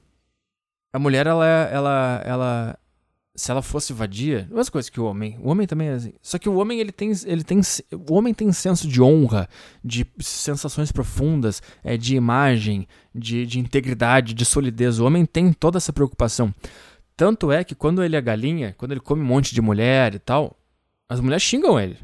[SPEAKER 1] a mulher, ela, ela, ela, se ela fosse vadia, duas coisas que o homem, o homem também é assim. Só que o homem, ele tem, ele tem, o homem tem senso de honra, de sensações profundas, é, de imagem, de, de integridade, de solidez. O homem tem toda essa preocupação. Tanto é que quando ele é galinha, quando ele come um monte de mulher e tal, as mulheres xingam ele.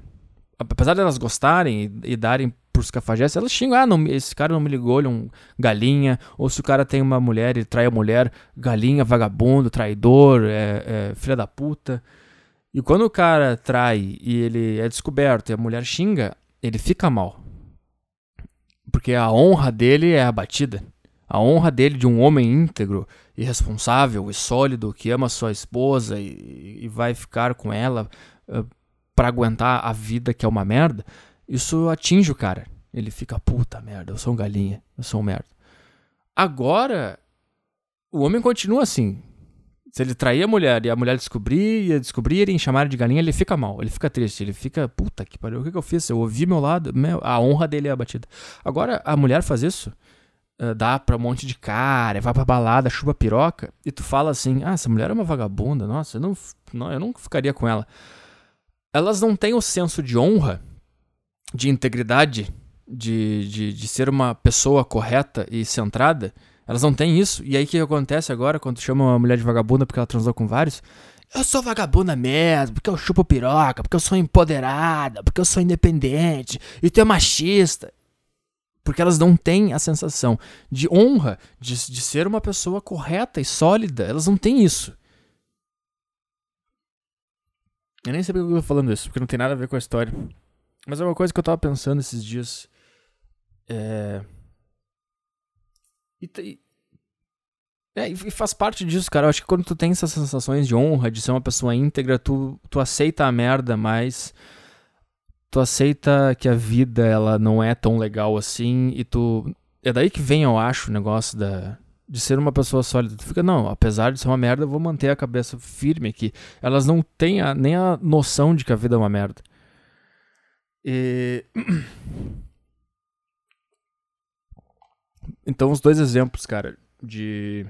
[SPEAKER 1] Apesar de elas gostarem e, e darem pros cafajestes, elas xingam, ah, não, esse cara não me ligou, ele é um galinha. Ou se o cara tem uma mulher, ele trai a mulher, galinha, vagabundo, traidor, é, é, filha da puta. E quando o cara trai e ele é descoberto e a mulher xinga, ele fica mal. Porque a honra dele é abatida. A honra dele de um homem íntegro, irresponsável e sólido que ama sua esposa e, e vai ficar com ela uh, para aguentar a vida que é uma merda, isso atinge o cara. Ele fica, puta merda, eu sou um galinha, eu sou um merda. Agora, o homem continua assim. Se ele trair a mulher e a mulher descobrir, e descobrir e chamar de galinha, ele fica mal, ele fica triste, ele fica, puta que pariu, o que, que eu fiz? Eu ouvi meu lado, meu, a honra dele é abatida. Agora, a mulher faz isso, uh, dá pra um monte de cara, vai pra balada, chupa piroca, e tu fala assim, ah, essa mulher é uma vagabunda, nossa, eu não, não, eu não ficaria com ela. Elas não têm o senso de honra, de integridade, de, de, de ser uma pessoa correta e centrada, elas não têm isso. E aí o que acontece agora quando chama uma mulher de vagabunda porque ela transou com vários? Eu sou vagabunda mesmo, porque eu chupo piroca, porque eu sou empoderada, porque eu sou independente, e tu é machista. Porque elas não têm a sensação de honra, de, de ser uma pessoa correta e sólida. Elas não têm isso. Eu nem sei porque eu tô falando isso, porque não tem nada a ver com a história. Mas é uma coisa que eu tava pensando esses dias. É. E, é, e faz parte disso, cara. Eu acho que quando tu tem essas sensações de honra, de ser uma pessoa íntegra, tu, tu aceita a merda, mas tu aceita que a vida ela não é tão legal assim e tu é daí que vem, eu acho, o negócio da de ser uma pessoa sólida. Tu fica, não, apesar de ser uma merda, eu vou manter a cabeça firme aqui. Elas não têm a, nem a noção de que a vida é uma merda. E [clears throat] Então, os dois exemplos, cara, de.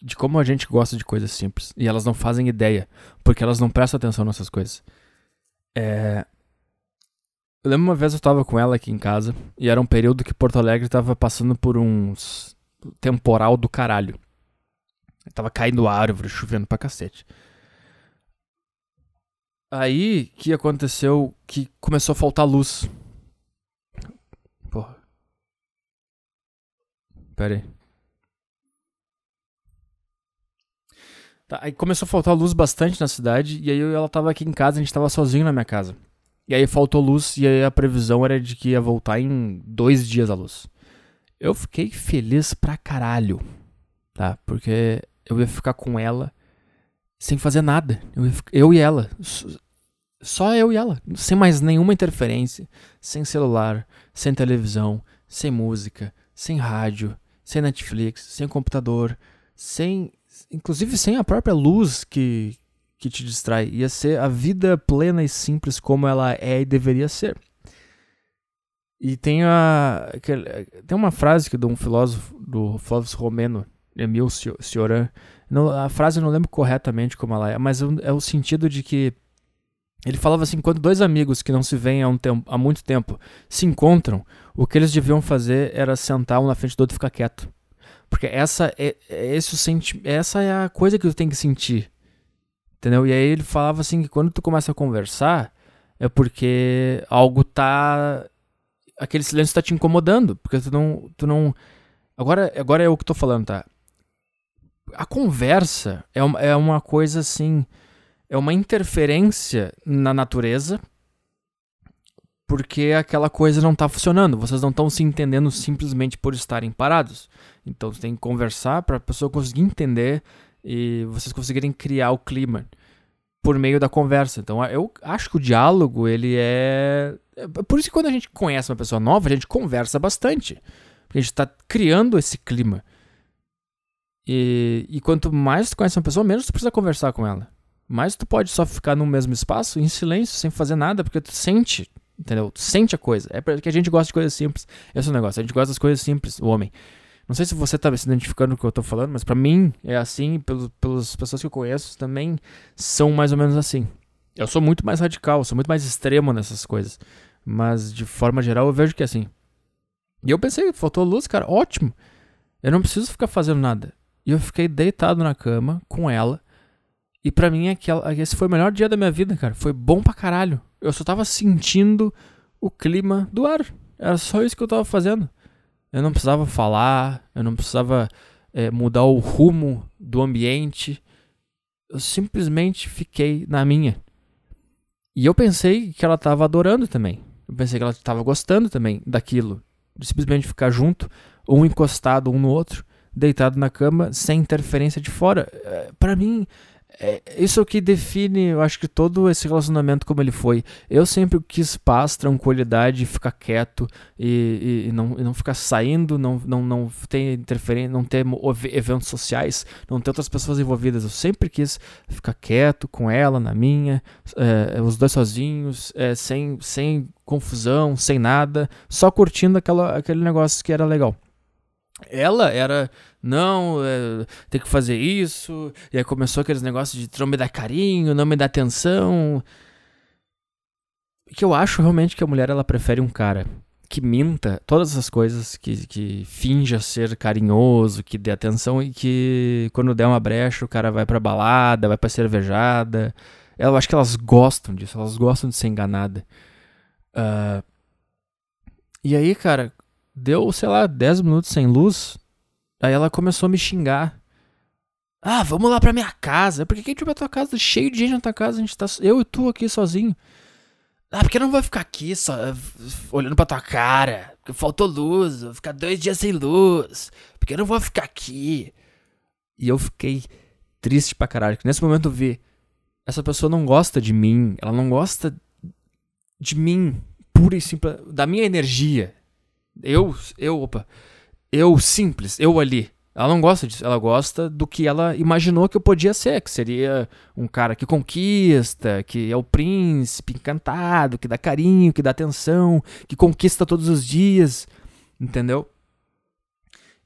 [SPEAKER 1] De como a gente gosta de coisas simples. E elas não fazem ideia, porque elas não prestam atenção nessas coisas. É. Eu lembro uma vez eu tava com ela aqui em casa, e era um período que Porto Alegre tava passando por uns. temporal do caralho. Tava caindo árvore, chovendo pra cacete. Aí que aconteceu que começou a faltar luz Porra. Pera aí. Tá, aí começou a faltar luz bastante na cidade, e aí ela tava aqui em casa, a gente tava sozinho na minha casa. E aí faltou luz, e aí a previsão era de que ia voltar em dois dias a luz. Eu fiquei feliz pra caralho, tá? Porque eu ia ficar com ela sem fazer nada. Eu, eu e ela. Só eu e ela. Sem mais nenhuma interferência. Sem celular, sem televisão, sem música, sem rádio, sem Netflix, sem computador, sem. Inclusive sem a própria luz que, que te distrai. Ia ser a vida plena e simples como ela é e deveria ser. E tem a. Tem uma frase que de um filósofo, do filósofo romeno, Emil Cioran. A frase eu não lembro corretamente como ela é, mas é o sentido de que ele falava assim: quando dois amigos que não se veem há, um tempo, há muito tempo se encontram, o que eles deviam fazer era sentar um na frente do outro e ficar quieto. Porque essa é, é esse o senti essa é a coisa que tu tem que sentir. Entendeu? E aí ele falava assim que quando tu começa a conversar, é porque algo tá. Aquele silêncio tá te incomodando. Porque tu não. Tu não agora, agora é o que tô falando, tá? A conversa é uma, é uma coisa assim é uma interferência na natureza porque aquela coisa não está funcionando. Vocês não estão se entendendo simplesmente por estarem parados. Então você tem que conversar para a pessoa conseguir entender e vocês conseguirem criar o clima por meio da conversa. Então eu acho que o diálogo ele é, é por isso que quando a gente conhece uma pessoa nova a gente conversa bastante. A gente está criando esse clima. E, e quanto mais tu conhece uma pessoa, menos tu precisa conversar com ela. Mas tu pode só ficar no mesmo espaço, em silêncio, sem fazer nada, porque tu sente, entendeu? Tu sente a coisa. É porque a gente gosta de coisas simples. Esse é o negócio. A gente gosta das coisas simples, o homem. Não sei se você tá se identificando com o que eu tô falando, mas para mim é assim, pelo, pelas pessoas que eu conheço também são mais ou menos assim. Eu sou muito mais radical, sou muito mais extremo nessas coisas. Mas de forma geral eu vejo que é assim. E eu pensei, faltou luz, cara, ótimo. Eu não preciso ficar fazendo nada. E eu fiquei deitado na cama com ela, e para mim, aquela, esse foi o melhor dia da minha vida, cara. Foi bom pra caralho. Eu só tava sentindo o clima do ar. Era só isso que eu tava fazendo. Eu não precisava falar, eu não precisava é, mudar o rumo do ambiente. Eu simplesmente fiquei na minha. E eu pensei que ela tava adorando também. Eu pensei que ela tava gostando também daquilo. De simplesmente ficar junto, um encostado um no outro, deitado na cama, sem interferência de fora. É, para mim, é, isso é que define, eu acho que todo esse relacionamento como ele foi. Eu sempre quis paz, tranquilidade, ficar quieto e, e, e, não, e não ficar saindo, não, não, não ter interferência, não ter eventos sociais, não ter outras pessoas envolvidas. Eu sempre quis ficar quieto com ela, na minha, é, os dois sozinhos, é, sem, sem confusão, sem nada, só curtindo aquela, aquele negócio que era legal. Ela era, não, é, tem que fazer isso. E aí começou aqueles negócios de não me dar carinho, não me dar atenção. Que eu acho realmente que a mulher ela prefere um cara que minta todas essas coisas, que, que finja ser carinhoso, que dê atenção e que quando der uma brecha o cara vai pra balada, vai pra cervejada. Eu acho que elas gostam disso, elas gostam de ser enganada. Uh, e aí, cara, Deu, sei lá, 10 minutos sem luz. Aí ela começou a me xingar. Ah, vamos lá pra minha casa. Por que, a gente vai pra tua casa? Cheio de gente na tua casa, a gente tá. Eu e tu aqui sozinho. Ah, porque não vai ficar aqui só olhando pra tua cara? Porque faltou luz, vou ficar dois dias sem luz. Porque eu não vou ficar aqui. E eu fiquei triste pra caralho. Nesse momento eu vi. Essa pessoa não gosta de mim. Ela não gosta de mim. Pura e simples. Da minha energia. Eu, eu, opa. Eu simples, eu ali. Ela não gosta disso, ela gosta do que ela imaginou que eu podia ser, que seria um cara que conquista, que é o príncipe encantado, que dá carinho, que dá atenção, que conquista todos os dias, entendeu?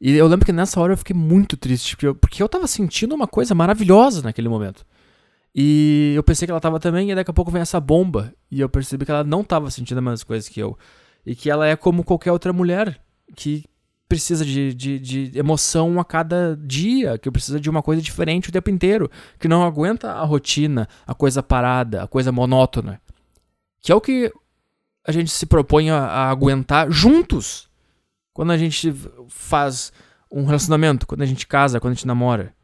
[SPEAKER 1] E eu lembro que nessa hora eu fiquei muito triste, porque eu, porque eu tava sentindo uma coisa maravilhosa naquele momento. E eu pensei que ela tava também, e daqui a pouco vem essa bomba, e eu percebi que ela não tava sentindo as mesmas coisas que eu. E que ela é como qualquer outra mulher que precisa de, de, de, emoção a cada dia, que precisa de uma coisa diferente o tempo inteiro, que não aguenta a rotina, a coisa parada, a coisa monótona. Que é o que a gente se propõe a, a aguentar juntos quando a gente faz um relacionamento, quando a gente casa, quando a gente namora.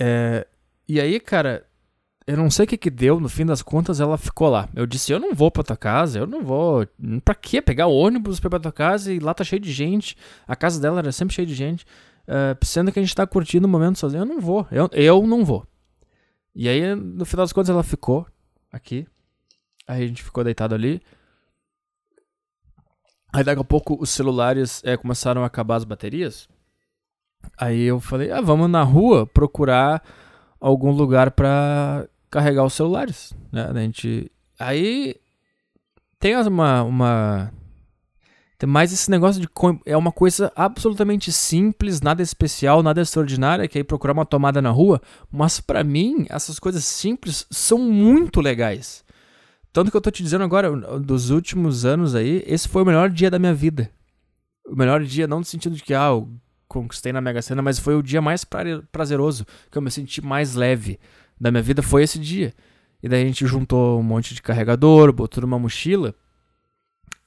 [SPEAKER 1] É, e aí, cara, eu não sei o que que deu, no fim das contas ela ficou lá. Eu disse, eu não vou pra tua casa, eu não vou. Pra quê? Pegar ônibus pra ir pra tua casa e lá tá cheio de gente. A casa dela era sempre cheia de gente. Uh, sendo que a gente tá curtindo o momento sozinho. Eu não vou, eu, eu não vou. E aí, no final das contas, ela ficou aqui. Aí a gente ficou deitado ali. Aí daqui a pouco os celulares é, começaram a acabar as baterias. Aí eu falei, ah, vamos na rua procurar algum lugar pra carregar os celulares, né? A gente aí tem uma uma tem mais esse negócio de é uma coisa absolutamente simples, nada especial, nada extraordinária, que é ir procurar uma tomada na rua, mas para mim essas coisas simples são muito legais. Tanto que eu tô te dizendo agora, dos últimos anos aí, esse foi o melhor dia da minha vida. O melhor dia não no sentido de que ah, eu conquistei na Mega Sena, mas foi o dia mais prazeroso, que eu me senti mais leve da minha vida foi esse dia. E daí a gente juntou um monte de carregador, botou numa mochila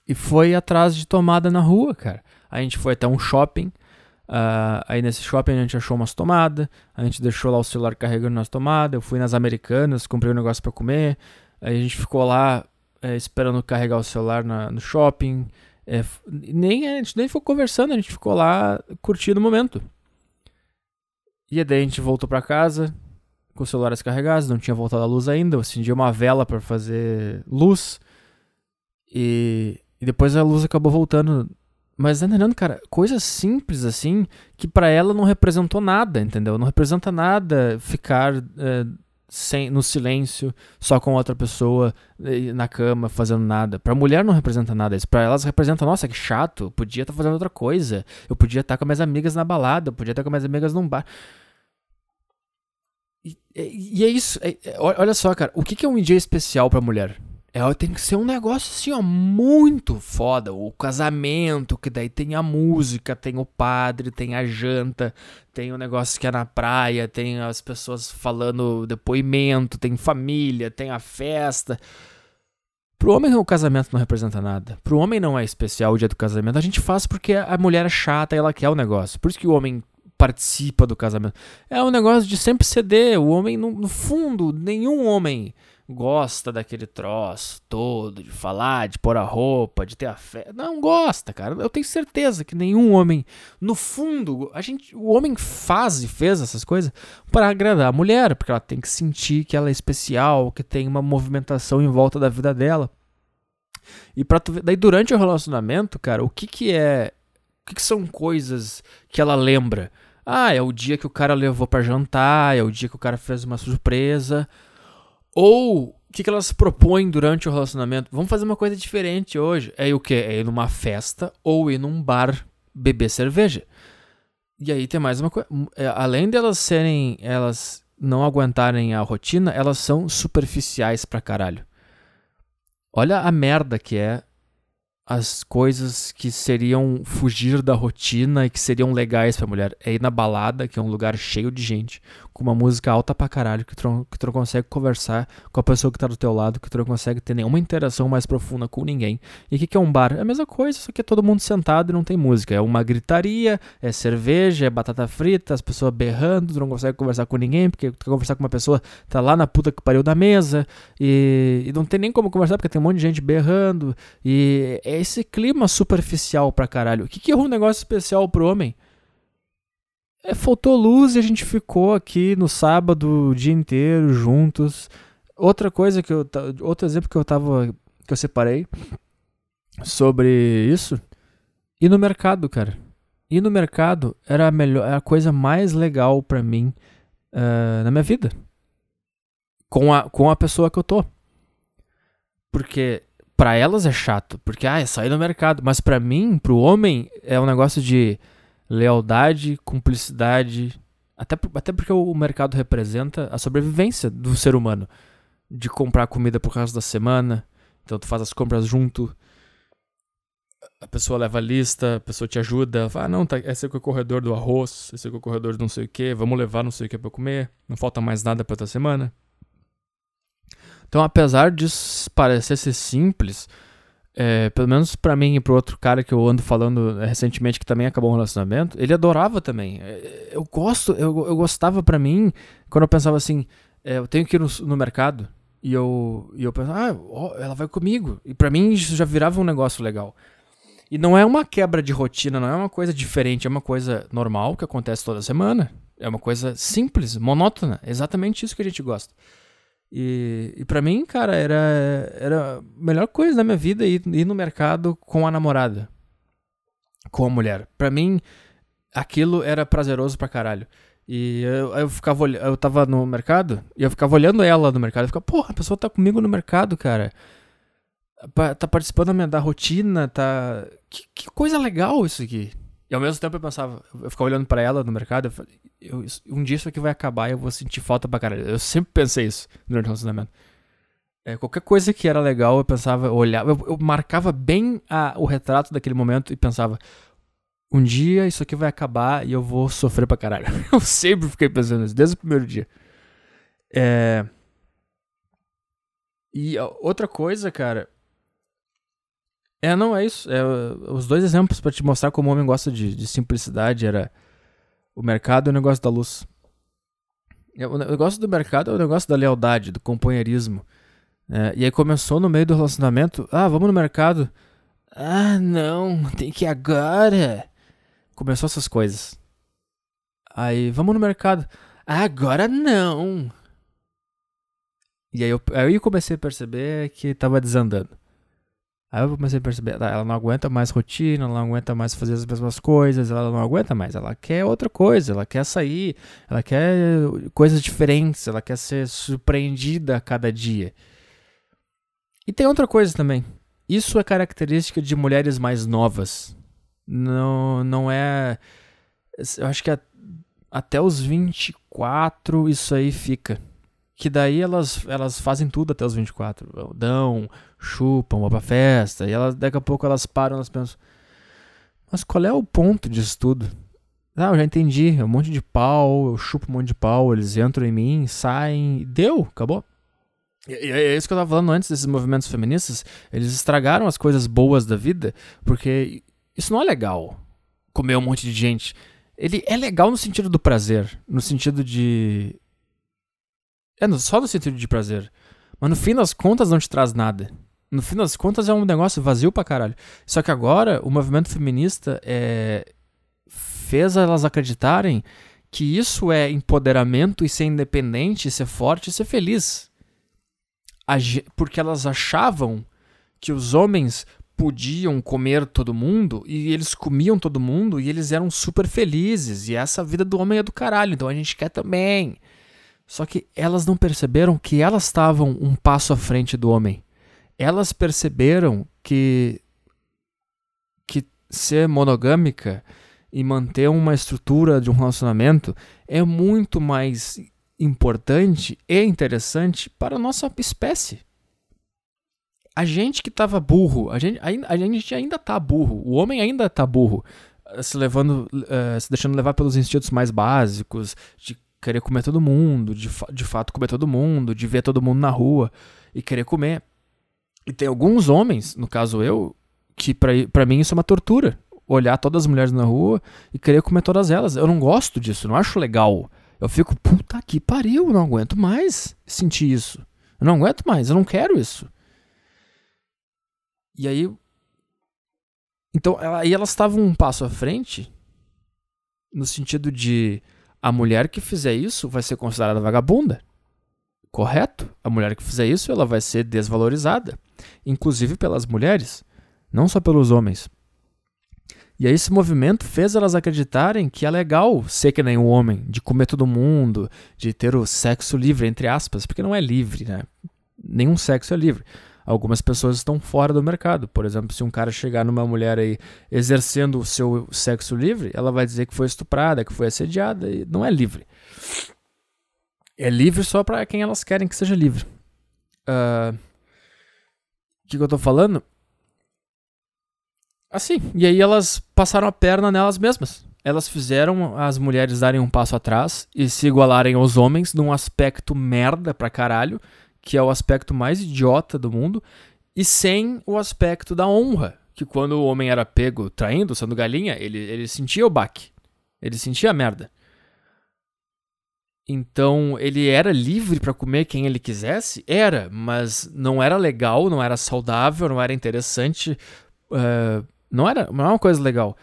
[SPEAKER 1] e foi atrás de tomada na rua, cara. A gente foi até um shopping. Uh, aí nesse shopping a gente achou umas tomadas. A gente deixou lá o celular carregando nas tomadas. Eu fui nas americanas, comprei um negócio para comer. Aí a gente ficou lá é, esperando carregar o celular na, no shopping. É, nem, a gente nem ficou conversando, a gente ficou lá curtindo o momento. E daí a gente voltou para casa, com os celulares carregados, não tinha voltado a luz ainda, eu acendi uma vela para fazer luz. E, e, depois a luz acabou voltando. Mas tá entendendo, cara, coisas simples assim, que para ela não representou nada, entendeu? Não representa nada ficar é, sem, no silêncio, só com outra pessoa na cama, fazendo nada. Pra mulher não representa nada isso. Pra elas representa, nossa, que chato, eu podia estar tá fazendo outra coisa. Eu podia estar tá com minhas amigas na balada, eu podia estar tá com minhas amigas num bar. E, e é isso. É, é olha só, cara. O que, que é um dia especial pra mulher? É, tem que ser um negócio assim, ó, muito foda. O casamento, que daí tem a música, tem o padre, tem a janta, tem o negócio que é na praia, tem as pessoas falando depoimento, tem família, tem a festa. Pro homem o casamento não representa nada. Pro homem não é especial o dia do casamento. A gente faz porque a mulher é chata e ela quer o negócio. Por isso que o homem participa do casamento. É um negócio de sempre ceder. O homem, no, no fundo, nenhum homem gosta daquele troço todo, de falar, de pôr a roupa, de ter a fé. Não gosta, cara. Eu tenho certeza que nenhum homem, no fundo, a gente, o homem faz e fez essas coisas para agradar a mulher, porque ela tem que sentir que ela é especial, que tem uma movimentação em volta da vida dela. E para tu daí durante o relacionamento, cara, o que que é, o que que são coisas que ela lembra? Ah, é o dia que o cara levou para jantar, é o dia que o cara fez uma surpresa. Ou o que, que elas propõem durante o relacionamento? Vamos fazer uma coisa diferente hoje. É o quê? É ir numa festa ou ir num bar beber cerveja. E aí tem mais uma coisa. É, além delas serem. Elas não aguentarem a rotina, elas são superficiais pra caralho. Olha a merda que é as coisas que seriam fugir da rotina e que seriam legais pra mulher. É ir na balada, que é um lugar cheio de gente, com uma música alta pra caralho, que tu, que tu não consegue conversar com a pessoa que tá do teu lado, que tu não consegue ter nenhuma interação mais profunda com ninguém. E o que, que é um bar? É a mesma coisa, só que é todo mundo sentado e não tem música. É uma gritaria, é cerveja, é batata frita, as pessoas berrando, tu não consegue conversar com ninguém, porque tu quer conversar com uma pessoa, tá lá na puta que pariu da mesa, e, e não tem nem como conversar, porque tem um monte de gente berrando, e é esse clima superficial pra caralho. O que, que é um negócio especial pro homem? É, faltou luz e a gente ficou aqui no sábado o dia inteiro juntos. Outra coisa que eu. Outro exemplo que eu tava. que eu separei sobre isso. Ir no mercado, cara. Ir no mercado era a, melhor, a coisa mais legal para mim uh, na minha vida. Com a, com a pessoa que eu tô. Porque para elas é chato. Porque, ah, é sair no mercado. Mas para mim, pro homem, é um negócio de lealdade, cumplicidade, até, até porque o mercado representa a sobrevivência do ser humano. De comprar comida por causa da semana, então tu faz as compras junto, a pessoa leva a lista, a pessoa te ajuda, fala, ah, não, tá, esse aqui é o corredor do arroz, esse aqui é o corredor do não sei o que, vamos levar não sei o que pra comer, não falta mais nada pra outra semana. Então, apesar disso parecer ser simples, é, pelo menos para mim e pro outro cara que eu ando falando recentemente que também acabou um relacionamento, ele adorava também. É, eu gosto, eu, eu gostava para mim, quando eu pensava assim, é, eu tenho que ir no, no, mercado, e eu, e eu pensava, ah, ó, ela vai comigo. E para mim isso já virava um negócio legal. E não é uma quebra de rotina, não é uma coisa diferente, é uma coisa normal que acontece toda semana. É uma coisa simples, monótona, exatamente isso que a gente gosta. E, e para mim, cara, era, era a melhor coisa da minha vida ir, ir no mercado com a namorada. Com a mulher. Para mim, aquilo era prazeroso pra caralho. E eu, eu ficava eu tava no mercado e eu ficava olhando ela no mercado. Eu ficava, porra, a pessoa tá comigo no mercado, cara. Tá participando da minha da rotina, tá. Que, que coisa legal isso aqui. E ao mesmo tempo eu pensava, eu ficava olhando para ela no mercado, eu falei, eu, um dia isso aqui vai acabar e eu vou sentir falta pra caralho. Eu sempre pensei isso durante o relacionamento. É, qualquer coisa que era legal, eu pensava, eu olhava, eu, eu marcava bem a, o retrato daquele momento e pensava, um dia isso aqui vai acabar e eu vou sofrer pra caralho. [laughs] Eu sempre fiquei pensando isso, desde o primeiro dia. É... E outra coisa, cara, é, não, é isso. É, os dois exemplos para te mostrar como o homem gosta de, de, simplicidade era o mercado e o negócio da luz. É, o negócio do mercado é o negócio da lealdade, do companheirismo. É, e aí começou no meio do relacionamento. Ah, vamos no mercado. Ah, não, [laughs] tem que ir agora. Começou essas coisas. Aí, vamos no mercado. Ah, agora não. E aí eu, aí eu comecei a perceber que tava desandando. Aí eu comecei a perceber, tá, ela não aguenta mais rotina, ela não aguenta mais fazer as mesmas coisas, ela não aguenta mais, ela quer outra coisa, ela quer sair, ela quer coisas diferentes, ela quer ser surpreendida a cada dia. E tem outra coisa também. Isso é característica de mulheres mais novas. Não, não é. Eu acho que até os 24 isso aí fica. que daí elas, elas fazem tudo até os 24. Dão, chupam, vão pra festa, e elas, daqui a pouco elas param, elas pensam, mas qual é o ponto disso tudo? Ah, eu já entendi, é um monte de pau, eu chupo um monte de pau, eles entram em mim, saem, deu, acabou. E é isso que eu tava falando antes desses movimentos feministas, eles estragaram as coisas boas da vida, porque isso não é legal, comer um monte de gente. Ele é legal no sentido do prazer, no sentido de... É, só no sentido de prazer. Mas no fim das contas não te traz nada. No fim das contas é um negócio vazio pra caralho. Só que agora o movimento feminista é... fez elas acreditarem que isso é empoderamento e ser independente, ser forte e ser feliz porque elas achavam que os homens podiam comer todo mundo e eles comiam todo mundo e eles eram super felizes e essa vida do homem é do caralho, então a gente quer também. Só que elas não perceberam que elas estavam um passo à frente do homem. Elas perceberam que que ser monogâmica e manter uma estrutura de um relacionamento é muito mais importante e interessante para a nossa espécie. A gente que estava burro, a gente, a gente ainda tá burro, o homem ainda tá burro, eh, se levando, uh, se deixando levar pelos instintos mais básicos, de querer comer todo mundo, de, de fato comer todo mundo, de ver todo mundo na rua e querer comer. E tem alguns homens, no caso eu, que para mim isso é uma tortura. Olhar todas as mulheres na rua e querer comer todas elas. Eu não gosto disso, não acho legal. Eu fico, puta que pariu, não aguento mais sentir isso. Eu não aguento mais, eu não quero isso. E aí. Então, aí elas estavam um passo à frente, no sentido de a mulher que fizer isso vai ser considerada vagabunda. Correto? A mulher que fizer isso, ela vai ser desvalorizada, inclusive pelas mulheres, não só pelos homens. E aí esse movimento fez elas acreditarem que é legal ser que nem um homem, de comer todo mundo, de ter o sexo livre, entre aspas, porque não é livre, né? Nenhum sexo é livre. Algumas pessoas estão fora do mercado. Por exemplo, se um cara chegar numa mulher aí exercendo o seu sexo livre, ela vai dizer que foi estuprada, que foi assediada, e não é livre. É livre só para quem elas querem que seja livre. Uh, o que, que eu tô falando? Assim, e aí elas passaram a perna nelas mesmas. Elas fizeram as mulheres darem um passo atrás e se igualarem aos homens num aspecto merda pra caralho, que é o aspecto mais idiota do mundo, e sem o aspecto da honra, que quando o homem era pego traindo, sendo galinha, ele, ele sentia o baque. Ele sentia a merda. Então, ele era livre para comer quem ele quisesse? Era, mas não era legal, não era saudável, não era interessante uh, não era, não era uma coisa legal.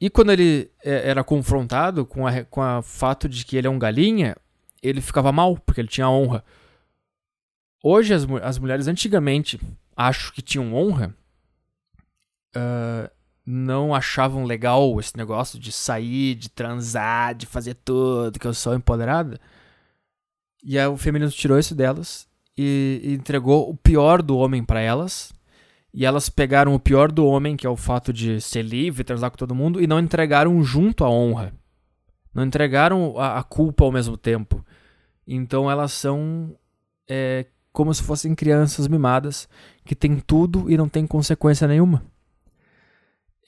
[SPEAKER 1] E quando ele é, era confrontado com a, com a fato de que ele é um galinha, ele ficava mal, porque ele tinha honra. Hoje, as, as mulheres antigamente, acho que tinham honra, uh, não achavam legal esse negócio de sair, de transar, de fazer tudo, que eu sou empoderada. E aí o feminismo tirou isso delas e, entregou o pior do homem para elas e elas pegaram o pior do homem, que é o fato de ser livre, transar com todo mundo, e não entregaram junto a honra. Não entregaram a, a culpa ao mesmo tempo. Então elas são é, como se fossem crianças mimadas, que têm tudo e não tem consequência nenhuma.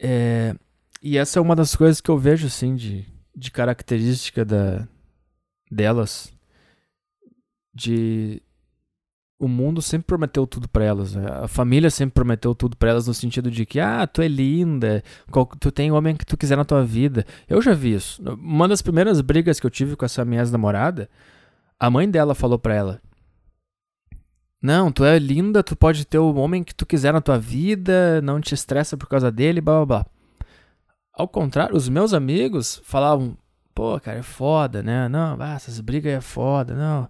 [SPEAKER 1] É, e essa é uma das coisas que eu vejo, assim, de, de característica da, delas. De o mundo sempre prometeu tudo para elas. Né? A família sempre prometeu tudo para elas no sentido de que, ah, tu é linda, tu tem o homem que tu quiser na tua vida. Eu já vi isso. Uma das primeiras brigas que eu tive com essa minha ex-namorada, a mãe dela falou pra ela: Não, tu é linda, tu pode ter o homem que tu quiser na tua vida, não te estressa por causa dele, blá blá blá. Ao contrário, os meus amigos falavam: Pô, cara, é foda, né? Não, ah, essas brigas é foda, não.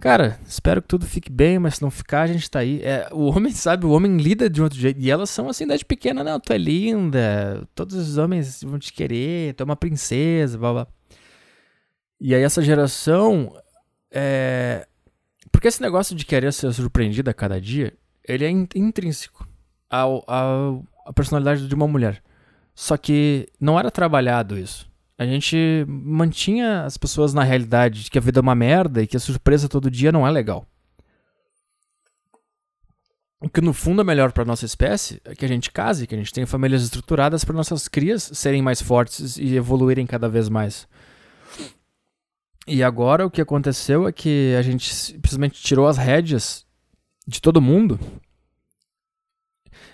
[SPEAKER 1] Cara, espero que tudo fique bem, mas se não ficar, a gente tá aí. É, o homem, [laughs] sabe, o homem lida de um outro jeito. E elas são assim, desde pequena, não, tu é linda, todos os homens vão te querer, tu é uma princesa, blá blá. E aí essa geração. É... Porque esse negócio de querer ser surpreendida a cada dia, ele é intrínseco ao, ao, à personalidade de uma mulher. Só que não era trabalhado isso. A gente mantinha as pessoas na realidade de que a vida é uma merda e que a surpresa todo dia não é legal. O que no fundo é melhor para nossa espécie é que a gente case, que a gente tenha famílias estruturadas para nossas crias serem mais fortes e evoluírem cada vez mais. E agora o que aconteceu é que a gente simplesmente tirou as rédeas de todo mundo.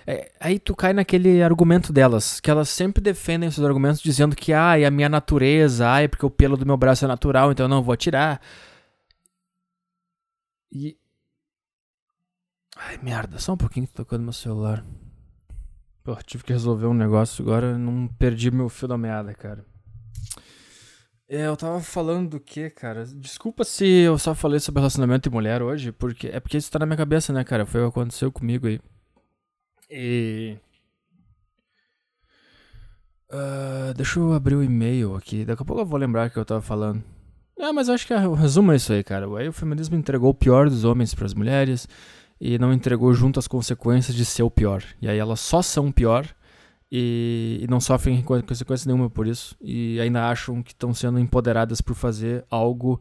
[SPEAKER 1] É, aí tu cai naquele argumento delas, que elas sempre defendem seus argumentos dizendo que, ah, é a minha natureza, ah, é porque o pelo do meu braço é natural, então eu não vou tirar. E Ai, merda, só um pouquinho que tocando meu celular. Pô, tive que resolver um negócio agora, não perdi meu fio da meada, cara. É, eu tava falando do que, cara? Desculpa se eu só falei sobre relacionamento e mulher hoje, porque é porque isso tá na minha cabeça, né, cara? Foi o que aconteceu comigo aí. E. Uh, deixa eu abrir o e-mail aqui. Daqui a pouco eu vou lembrar o que eu tava falando. Ah, mas eu acho que o resumo é isso aí, cara. Aí o feminismo entregou o pior dos homens para as mulheres e não entregou junto as consequências de ser o pior. E aí elas só são pior e, e não sofrem consequência nenhuma por isso e ainda acham que estão sendo empoderadas por fazer algo.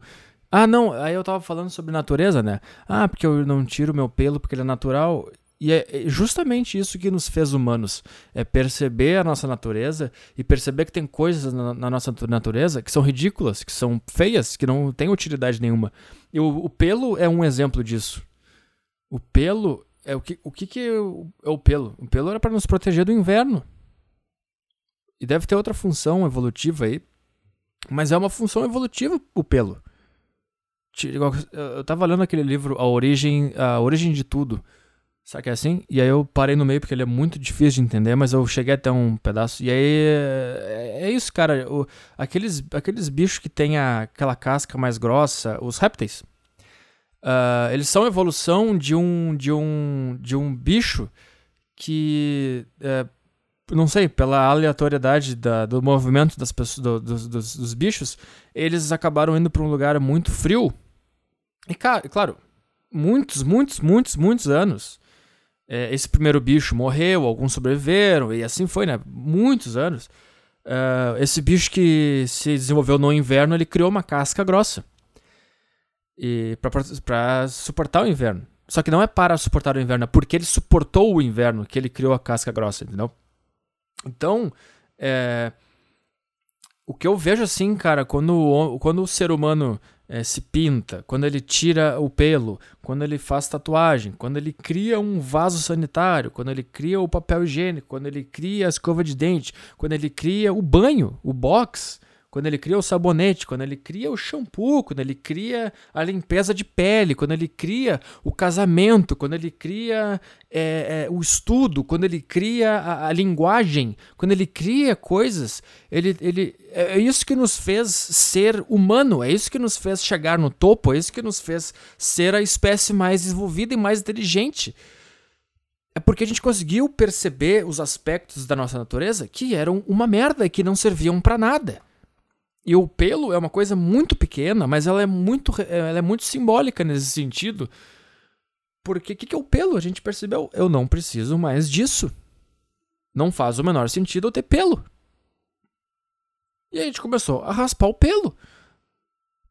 [SPEAKER 1] Ah, não, aí eu tava falando sobre natureza, né? Ah, porque eu não tiro meu pelo porque ele é natural. E é justamente isso que nos fez humanos. É perceber a nossa natureza e perceber que tem coisas na, na nossa natureza que são ridículas, que são feias, que não têm utilidade nenhuma. E o, o pelo é um exemplo disso. O pelo é o que o que, que é, o, é o pelo? O pelo era para nos proteger do inverno. E deve ter outra função evolutiva aí. Mas é uma função evolutiva o pelo. Eu tava lendo aquele livro A Origem, a Origem de Tudo. Sabe que é assim? E aí eu parei no meio porque ele é muito difícil de entender, mas eu cheguei até um pedaço. E aí é, é isso, cara. O, aqueles, aqueles bichos que tem a, aquela casca mais grossa, os répteis. Uh, eles são evolução de um, de um, de um bicho que, uh, não sei, pela aleatoriedade da, do movimento das pessoas, do, dos, dos, dos, bichos, eles acabaram indo para um lugar muito frio. E, claro, muitos, muitos, muitos, muitos anos. É, esse primeiro bicho morreu, alguns sobreviveram, e assim foi, né? Muitos anos. Uh, esse bicho que se desenvolveu no inverno, ele criou uma casca grossa e para suportar o inverno. Só que não é para suportar o inverno, é porque ele suportou o inverno que ele criou a casca grossa, entendeu? Então, é, o que eu vejo assim, cara, quando quando o ser humano é, se pinta, quando ele tira o pelo, quando ele faz tatuagem, quando ele cria um vaso sanitário, quando ele cria o papel higiênico, quando ele cria a escova de dente, quando ele cria o banho, o box, quando ele cria o sabonete, quando ele cria o shampoo, quando ele cria a limpeza de pele, quando ele cria o casamento, quando ele cria é, é, o estudo, quando ele cria a, a, linguagem, quando ele cria coisas, ele, ele, é, é isso que nos fez ser humano, é isso que nos fez chegar no topo, é isso que nos fez ser a espécie mais desenvolvida e mais inteligente. É porque a gente conseguiu perceber os aspectos da nossa natureza que eram uma merda e que não serviam para nada. E o pelo é uma coisa muito pequena, mas ela é muito, ela é muito simbólica nesse sentido. Porque o que, que é o pelo? A gente percebeu, eu não preciso mais disso. Não faz o menor sentido eu ter pelo. E a gente começou a raspar o pelo.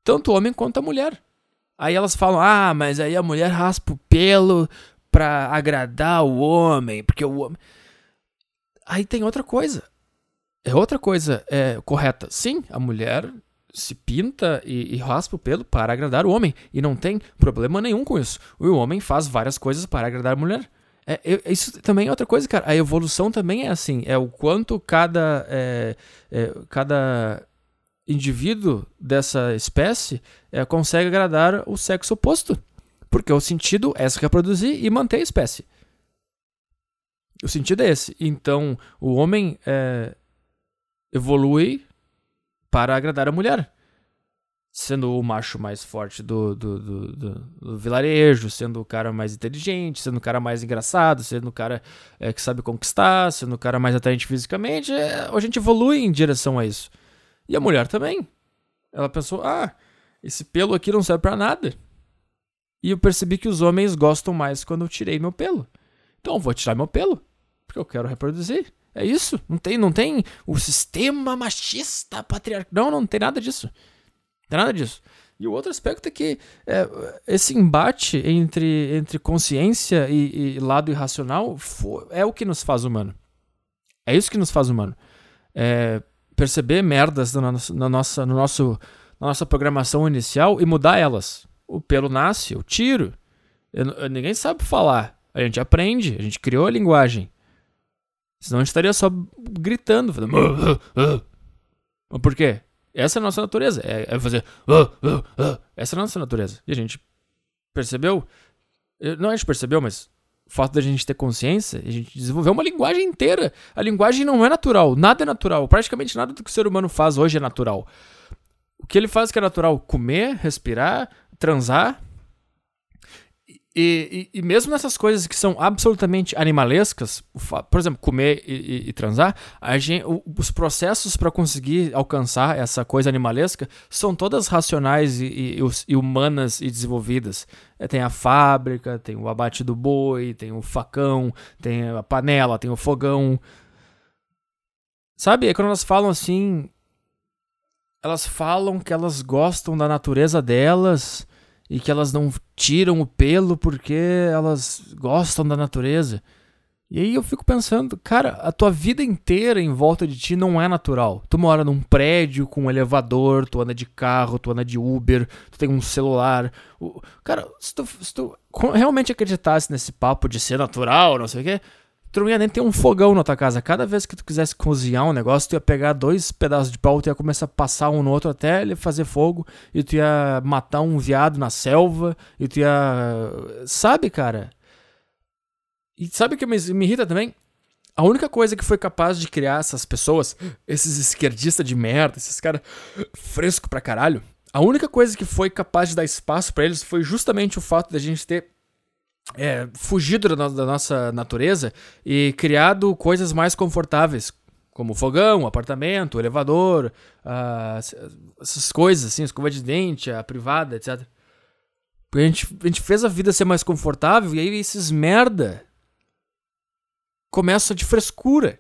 [SPEAKER 1] Tanto o homem quanto a mulher. Aí elas falam: ah, mas aí a mulher raspa o pelo pra agradar o homem, porque o homem. Aí tem outra coisa. É outra coisa é, correta. Sim, a mulher se pinta e, e, raspa o pelo para agradar o homem. E não tem problema nenhum com isso. O homem faz várias coisas para agradar a mulher. É, isso também é outra coisa, cara. A evolução também é assim. É o quanto cada, é, é cada indivíduo dessa espécie é, consegue agradar o sexo oposto. Porque o sentido é se reproduzir e manter a espécie. O sentido é esse. Então, o homem é, evolui para agradar a mulher. Sendo o macho mais forte do, do, do, do, do vilarejo, sendo o cara mais inteligente, sendo o cara mais engraçado, sendo o cara é, que sabe conquistar, sendo o cara mais atraente fisicamente, é, a gente evolui em direção a isso. E a mulher também. Ela pensou: ah, esse pelo aqui não serve para nada. E eu percebi que os homens gostam mais quando eu tirei meu pelo. Então eu vou tirar meu pelo, porque eu quero reproduzir. É isso. Não tem, não tem o sistema machista patriarcal. Não, não tem nada disso. Não tem nada disso. E o outro aspecto é que é, esse embate entre, entre consciência e, e lado irracional for, é o que nos faz humano. É isso que nos faz humano. É perceber merdas na, na, nossa, no nosso, na nossa programação inicial e mudar elas. O pelo nasce, eu tiro. Eu, eu, ninguém sabe falar. A gente aprende, a gente criou a linguagem. Senão a gente estaria só gritando. Fazendo... Mas por quê? Essa é a nossa natureza. É, é fazer. Essa é a nossa natureza. E a gente percebeu. Não a gente percebeu, mas o fato da gente ter consciência, a gente desenvolveu uma linguagem inteira. A linguagem não é natural, nada é natural. Praticamente nada do que o ser humano faz hoje é natural. O que ele faz que é natural? Comer, respirar, transar. E, e, e mesmo nessas coisas que são absolutamente animalescas, por exemplo, comer e, e transar, gente, os processos para conseguir alcançar essa coisa animalesca são todas racionais e, humanas e desenvolvidas. É, tem a fábrica, tem o abate do boi, tem o facão, tem a panela, tem o fogão. Sabe, é quando elas falam assim, elas falam que elas gostam da natureza delas e que elas não tiram o pelo porque elas gostam da natureza. E aí eu fico pensando, cara, a tua vida inteira em volta de ti não é natural. Tu mora num prédio com um elevador, tu anda de carro, tu anda de Uber, tu tem um celular. Cara, se tu, se tu realmente acreditasse nesse papo de ser natural, não sei o quê, tu ia nem ter um fogão na tua casa. Cada vez que tu quisesse cozinhar um negócio, tu ia pegar dois pedaços de pau, tu ia começar a passar um no outro até ele fazer fogo, e tu ia matar um viado na selva, e tu ia. Sabe, cara? E sabe o que me, me irrita também? A única coisa que foi capaz de criar essas pessoas, esses esquerdistas de merda, esses caras fresco pra caralho, a única coisa que foi capaz de dar espaço para eles foi justamente o fato da gente ter é, fugido da, da nossa natureza e criado coisas mais confortáveis, como fogão, apartamento, elevador, uh, essas coisas assim, escova de dente, a privada, etc. Porque a gente, a gente fez a vida ser mais confortável e aí esses merda começam de frescura.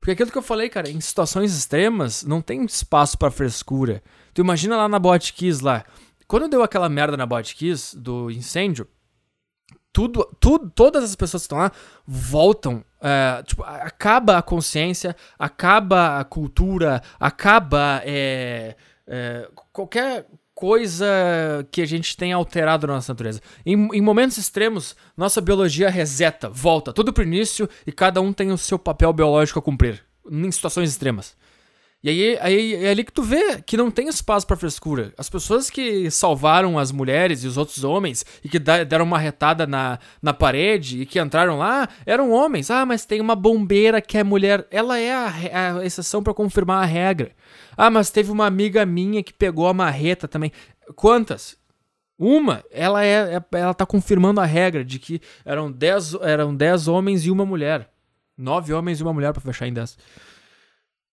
[SPEAKER 1] Porque aquilo que eu falei, cara, em situações extremas não tem espaço para frescura. Tu imagina lá na Botkiss lá. Quando deu aquela merda na Botkiss do incêndio, tudo, tudo, todas as pessoas que estão lá voltam. É, tipo, acaba a consciência, acaba a cultura, acaba é, é, qualquer coisa que a gente tenha alterado na nossa natureza. Em, em, momentos extremos, nossa biologia reseta, volta tudo pro início e cada um tem o seu papel biológico a cumprir. Em situações extremas. E aí, aí é ali que tu vê que não tem espaço para frescura. As pessoas que salvaram as mulheres e os outros homens e que deram uma retada na, na parede e que entraram lá eram homens. Ah, mas tem uma bombeira que é mulher. Ela é a, a exceção para confirmar a regra. Ah, mas teve uma amiga minha que pegou a marreta também. Quantas? Uma, ela é, é ela tá confirmando a regra de que eram 10 eram dez homens e uma mulher. Nove homens e uma mulher para fechar em 10.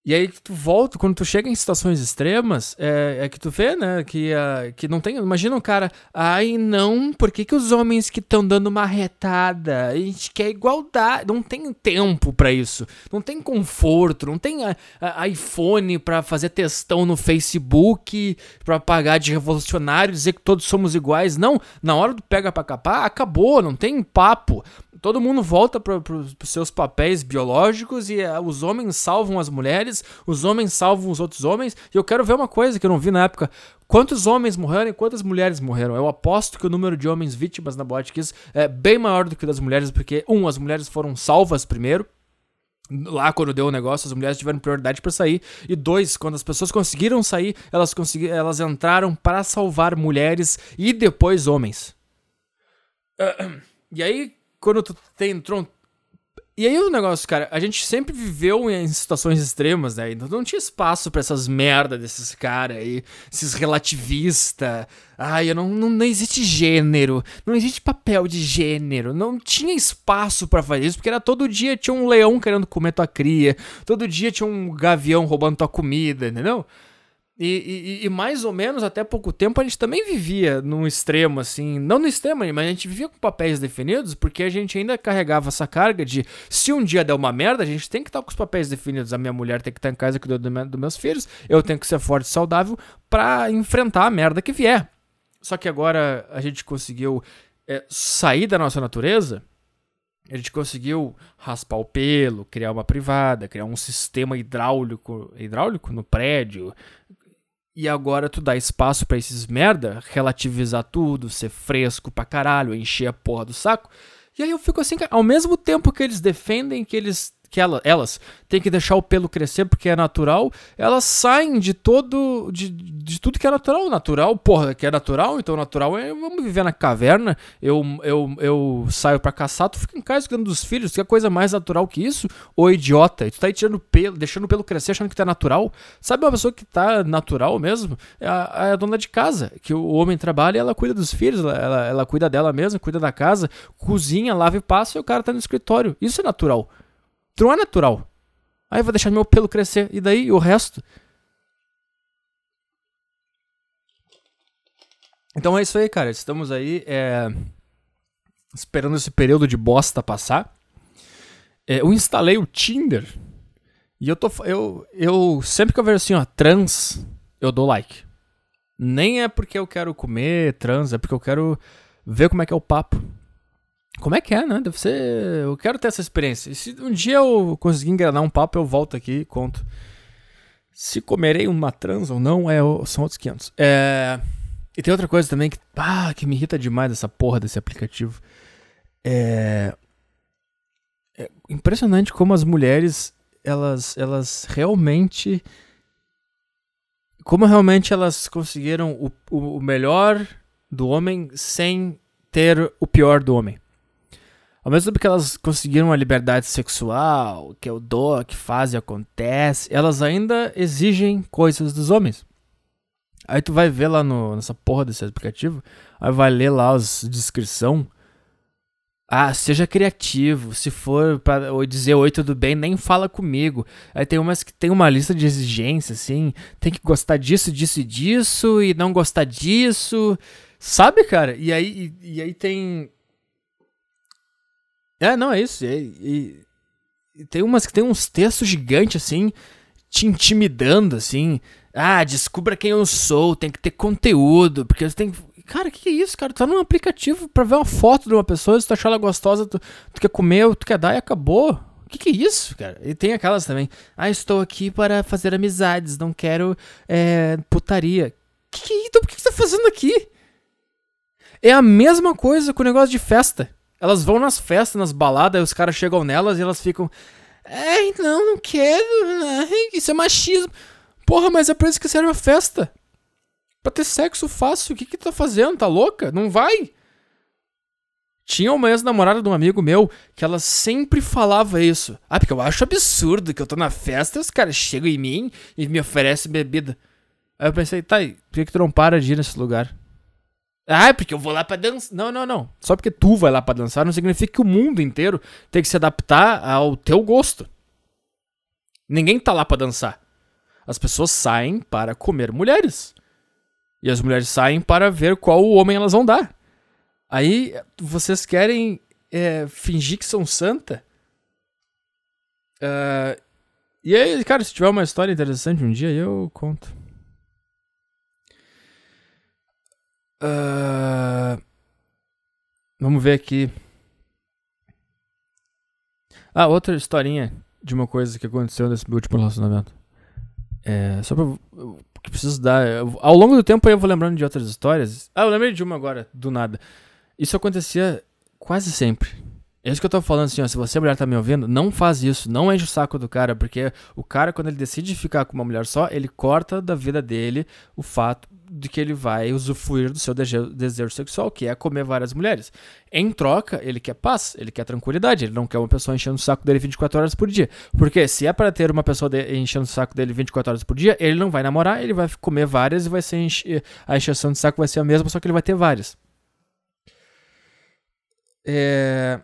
[SPEAKER 1] E aí que tu volta, quando tu chega em situações extremas, é, é que tu vê, né, que, uh, que não tem... Imagina um cara, ai não, por que, que os homens que estão dando uma retada, a gente quer igualdade, não tem tempo para isso, não tem conforto, não tem uh, uh, iPhone para fazer testão no Facebook, para pagar de revolucionário, dizer que todos somos iguais, não, na hora do pega pra capar, acabou, não tem papo. Todo mundo volta para os seus papéis biológicos e os homens salvam as mulheres, os homens salvam os outros homens. E eu quero ver uma coisa que eu não vi na época: quantos homens morreram e quantas mulheres morreram. Eu aposto que o número de homens vítimas na Botkiss é bem maior do que o das mulheres, porque, um, as mulheres foram salvas primeiro. Lá, quando deu o negócio, as mulheres tiveram prioridade para sair. E dois, quando as pessoas conseguiram sair, elas, consegui elas entraram para salvar mulheres e depois homens. E aí, quando tu tem. E aí o negócio, cara, a gente sempre viveu em situações extremas, né? Então não tinha espaço para essas merda desses caras aí, esses relativistas. Ai, não, não, não existe gênero, não existe papel de gênero, não tinha espaço para fazer isso, porque era todo dia tinha um leão querendo comer tua cria, todo dia tinha um gavião roubando tua comida, entendeu? E, e, e, mais ou menos até pouco tempo a gente também vivia num extremo, assim. Não no extremo, mas a gente vivia com papéis definidos, porque a gente ainda carregava essa carga de se um dia der uma merda, a gente tem que estar com os papéis definidos. A minha mulher tem que estar em casa cuidando dos meus filhos, eu tenho que ser forte e saudável para enfrentar a merda que vier. Só que agora a gente conseguiu é, sair da nossa natureza. A gente conseguiu raspar o pelo, criar uma privada, criar um sistema hidráulico, hidráulico no prédio, e agora tu dá espaço para esses merda relativizar tudo, ser fresco pra caralho, encher a porra do saco. E aí eu fico assim, ao mesmo tempo que eles defendem que eles que ela, elas têm que deixar o pelo crescer porque é natural, elas saem de todo. de, de tudo que é natural. Natural, porra, que é natural, então natural é vamos viver na caverna. Eu, eu, eu saio pra caçar, tu fica em casa cuidando dos filhos, que é coisa mais natural que isso? Ô idiota, tu tá aí tirando pelo, deixando o pelo crescer achando que tá natural. Sabe uma pessoa que tá natural mesmo? É a, é a dona de casa, que o homem trabalha e ela cuida dos filhos, ela, ela, ela cuida dela mesma, cuida da casa, cozinha, lava e passa e o cara tá no escritório. Isso é natural. É natural. Aí eu vou deixar meu pelo crescer. E daí o resto? Então é isso aí, cara. Estamos aí é, esperando esse período de bosta passar. É, eu instalei o Tinder. E eu tô. Eu, eu sempre que eu vejo assim, ó, trans, eu dou like. Nem é porque eu quero comer trans, é porque eu quero ver como é que é o papo. Como é que é, né? Deve ser. Eu quero ter essa experiência. E se um dia eu conseguir enganar um papo, eu volto aqui e conto. Se comerei uma trans ou não, é, são outros 500. É... E tem outra coisa também que, ah, que me irrita demais dessa porra desse aplicativo. É... é impressionante como as mulheres, elas, elas realmente. Como realmente elas conseguiram o, o melhor do homem sem ter o pior do homem. Ao mesmo tempo que elas conseguiram a liberdade sexual, que é o dó, que faz e acontece, elas ainda exigem coisas dos homens. Aí tu vai ver lá no, nessa porra desse aplicativo, aí vai ler lá as descrição. Ah, seja criativo. Se for para dizer oi, tudo bem, nem fala comigo. Aí tem umas que tem uma lista de exigências, assim. Tem que gostar disso, disso e disso, e não gostar disso. Sabe, cara? E aí, e, e aí tem é, não, é isso. E, e, e tem umas que tem uns textos gigantes, assim, te intimidando, assim. Ah, descubra quem eu sou, tem que ter conteúdo, porque você tem Cara, que, que é isso, cara? Tu tá num aplicativo pra ver uma foto de uma pessoa, se tu achar ela gostosa, tu, tu quer comer, tu quer dar e acabou. O que, que é isso, cara? E tem aquelas também. Ah, estou aqui para fazer amizades, não quero é, putaria. Que que é? Então por que, que você tá fazendo aqui? É a mesma coisa com o negócio de festa. Elas vão nas festas, nas baladas, aí os caras chegam nelas e elas ficam. É, não, não quero. Né? Isso é machismo. Porra, mas é pra isso que serve a festa. Pra ter sexo fácil. O que que tá fazendo? Tá louca? Não vai? Tinha uma ex-namorada de um amigo meu que ela sempre falava isso. Ah, porque eu acho absurdo que eu tô na festa e os caras chegam em mim e me oferecem bebida. Aí eu pensei, tá, por que, que tu não para de ir nesse lugar? Ah, é porque eu vou lá pra dançar. Não, não, não. Só porque tu vai lá pra dançar não significa que o mundo inteiro tem que se adaptar ao teu gosto. Ninguém tá lá pra dançar. As pessoas saem para comer mulheres. E as mulheres saem para ver qual homem elas vão dar. Aí vocês querem é, fingir que são santa? Uh, e aí, cara, se tiver uma história interessante um dia, eu conto. Uh, vamos ver aqui. Ah, outra historinha de uma coisa que aconteceu nesse meu último relacionamento. É, só pra. Que preciso dar. Ao longo do tempo eu vou lembrando de outras histórias. Ah, eu lembrei de uma agora, do nada. Isso acontecia quase sempre. É isso que eu tô falando assim, ó, se você mulher tá me ouvindo, não faz isso, não enche o saco do cara, porque o cara quando ele decide ficar com uma mulher só, ele corta da vida dele o fato de que ele vai usufruir do seu desejo sexual, que é comer várias mulheres. Em troca, ele quer paz, ele quer tranquilidade, ele não quer uma pessoa enchendo o saco dele 24 horas por dia. Porque se é para ter uma pessoa enchendo o saco dele 24 horas por dia, ele não vai namorar, ele vai comer várias e vai ser enche a encheção de saco vai ser a mesma, só que ele vai ter várias. É...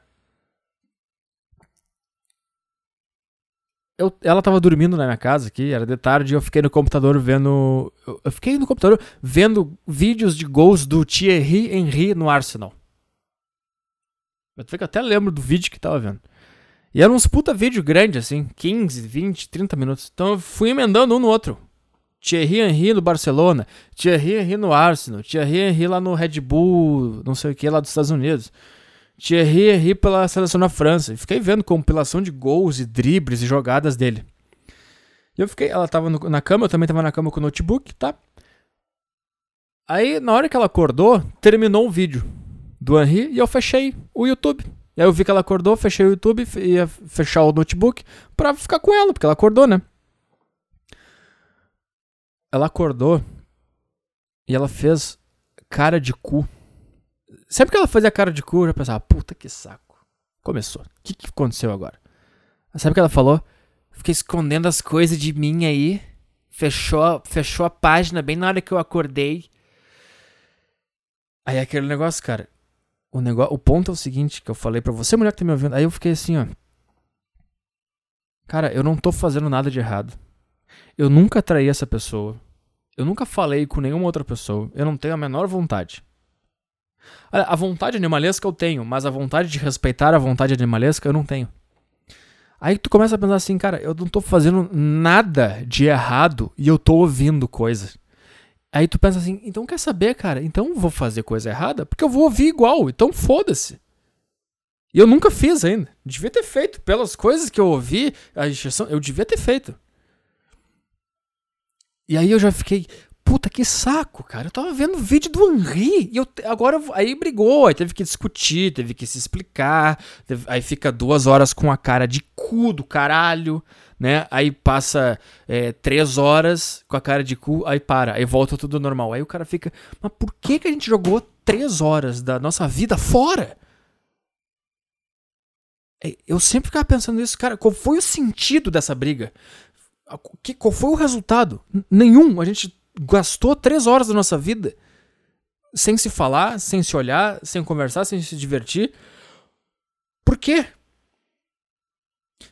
[SPEAKER 1] eu, ela tava dormindo na minha casa aqui, era de tarde, e eu fiquei no computador vendo. Eu, fiquei no computador vendo vídeos de gols do Thierry Henry no Arsenal. Eu até lembro do vídeo que tava vendo. E era uns puta vídeo grande, assim, 15, 20, 30 minutos. Então eu fui emendando um no outro. Thierry Henry no Barcelona, Thierry Henry no Arsenal, Thierry Henry lá no Red Bull, não sei o que, lá dos Estados Unidos. Thierry Henry pela seleção da França. Fiquei vendo compilação de gols e dribles e jogadas dele. E eu fiquei, ela tava no, na cama, eu também tava na cama com o notebook, tá? Aí, na hora que ela acordou, terminou o vídeo do Henry e eu fechei o YouTube. E aí eu vi que ela acordou, fechei o YouTube, ia fechar o notebook pra ficar com ela, porque ela acordou, né? Ela acordou e ela fez cara de cu. Sempre que ela fazia cara de cu, eu já pensava, puta que saco. Começou. O que, que aconteceu agora? Sabe o que ela falou? Fiquei escondendo as coisas de mim aí. Fechou, fechou a página bem na hora que eu acordei. Aí aquele negócio, cara. O, negócio, o ponto é o seguinte, que eu falei pra você, mulher que tá me ouvindo. Aí eu fiquei assim, ó. Cara, eu não tô fazendo nada de errado. Eu nunca traí essa pessoa. Eu nunca falei com nenhuma outra pessoa. Eu não tenho a menor vontade. A vontade animalesca eu tenho, mas a vontade de respeitar a vontade animalesca eu não tenho. Aí tu começa a pensar assim, cara, eu não tô fazendo nada de errado e eu tô ouvindo coisa. Aí tu pensa assim, então quer saber, cara? Então vou fazer coisa errada porque eu vou ouvir igual, então foda-se. E eu nunca fiz ainda. Devia ter feito. Pelas coisas que eu ouvi, a injeção, eu devia ter feito. E aí eu já fiquei, puta que saco, cara. Eu tava vendo o vídeo do Henri e eu agora aí brigou, aí teve que discutir, teve que se explicar, teve, aí fica duas horas com a cara de cu do caralho, né? Aí passa é, três horas com a cara de cu, aí para, aí volta tudo normal. Aí o cara fica, mas por que que a gente jogou três horas da nossa vida fora? É, eu sempre ficava pensando nisso, cara. Qual foi o sentido dessa briga? Qual foi o resultado? Nenhum. A gente gastou três horas da nossa vida sem se falar, sem se olhar, sem conversar, sem se divertir. Por quê?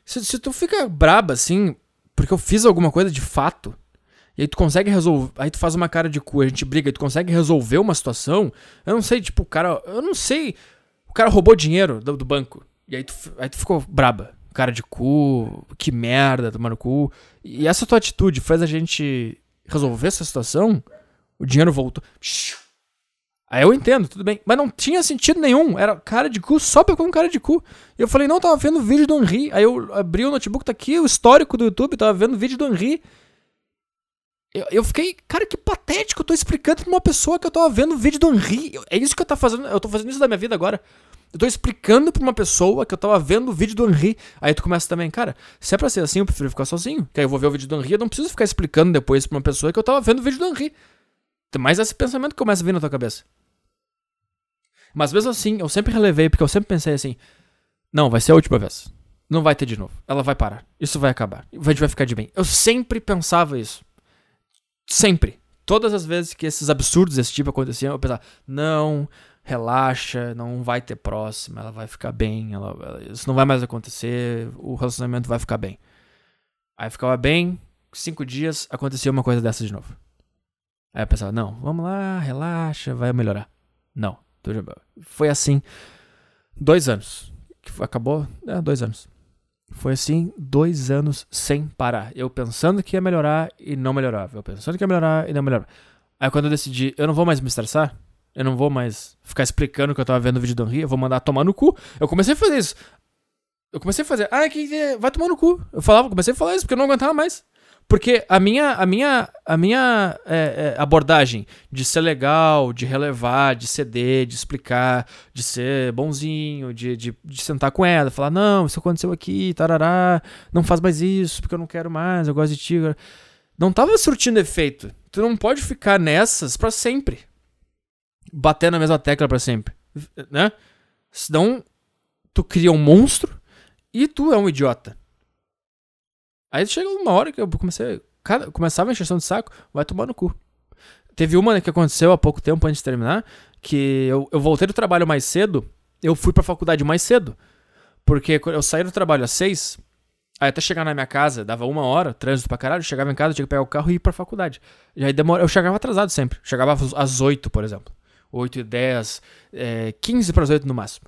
[SPEAKER 1] Se, se tu fica braba assim, porque eu fiz alguma coisa de fato, e aí tu consegue resolver. Aí tu faz uma cara de cu, a gente briga, e tu consegue resolver uma situação. Eu não sei, tipo, o cara. Eu não sei. O cara roubou dinheiro do, do banco. E aí tu, aí tu ficou braba. Cara de cu, que merda, tomando cu. E essa tua atitude faz a gente resolver essa situação, o dinheiro voltou. Aí eu entendo, tudo bem. Mas não tinha sentido nenhum. Era cara de cu só pra com cara de cu. E eu falei, não, tava vendo vídeo do Henri. Aí eu abri o notebook, tá aqui, o histórico do YouTube, tava vendo vídeo do Henri. Eu, eu fiquei, cara, que patético. Eu tô explicando pra uma pessoa que eu tava vendo vídeo do Henri. É isso que eu tô fazendo. Eu tô fazendo isso da minha vida agora. Eu tô explicando pra uma pessoa que eu tava vendo o vídeo do Henri. Aí tu começa também, cara, se é pra ser assim, eu prefiro ficar sozinho. Que aí eu vou ver o vídeo do Henri, eu não preciso ficar explicando depois pra uma pessoa que eu tava vendo o vídeo do Henri. Tem mais esse pensamento que começa a vir na tua cabeça. Mas mesmo assim, eu sempre relevei, porque eu sempre pensei assim: não, vai ser a última vez. Não vai ter de novo. Ela vai parar. Isso vai acabar. A gente vai ficar de bem. Eu sempre pensava isso. Sempre. Todas as vezes que esses absurdos desse tipo aconteciam, eu pensava: não, relaxa, não vai ter próxima, ela vai ficar bem, ela, ela, isso não vai mais acontecer, o relacionamento vai ficar bem. Aí ficava bem, cinco dias, acontecia uma coisa dessa de novo. Aí eu pensava, não, vamos lá, relaxa, vai melhorar. Não, foi assim dois anos. Acabou, é, dois anos. Foi assim dois anos sem parar. Eu pensando que ia melhorar e não melhorava. Eu pensando que ia melhorar e não melhorava. Aí quando eu decidi, eu não vou mais me estressar, eu não vou mais ficar explicando que eu tava vendo o vídeo do Henry, eu vou mandar tomar no cu. Eu comecei a fazer isso. Eu comecei a fazer, ah, que vai tomar no cu. Eu falava, comecei a falar isso porque eu não aguentava mais. Porque a minha, a minha, a minha é, é, abordagem de ser legal, de relevar, de ceder, de explicar, de ser bonzinho, de, de, de sentar com ela, falar, não, isso aconteceu aqui, tarará, não faz mais isso, porque eu não quero mais, eu gosto de ti. Não tava surtindo efeito. Tu não pode ficar nessas para sempre bater na mesma tecla para sempre, né? Senão tu cria um monstro e tu é um idiota. Aí chega uma hora que eu comecei, cara, começava a encheção de saco, vai tomar no cu. Teve uma que aconteceu há pouco tempo antes de terminar, que eu, eu voltei do trabalho mais cedo, eu fui pra faculdade mais cedo. Porque eu saí do trabalho às seis, Aí até chegar na minha casa, dava uma hora, trânsito pra caralho, chegava em casa, tinha que pegar o carro e ir pra faculdade. E aí demora, eu chegava atrasado sempre. Chegava às 8, por exemplo. 8 e 10, é, 15 para as 8 no máximo.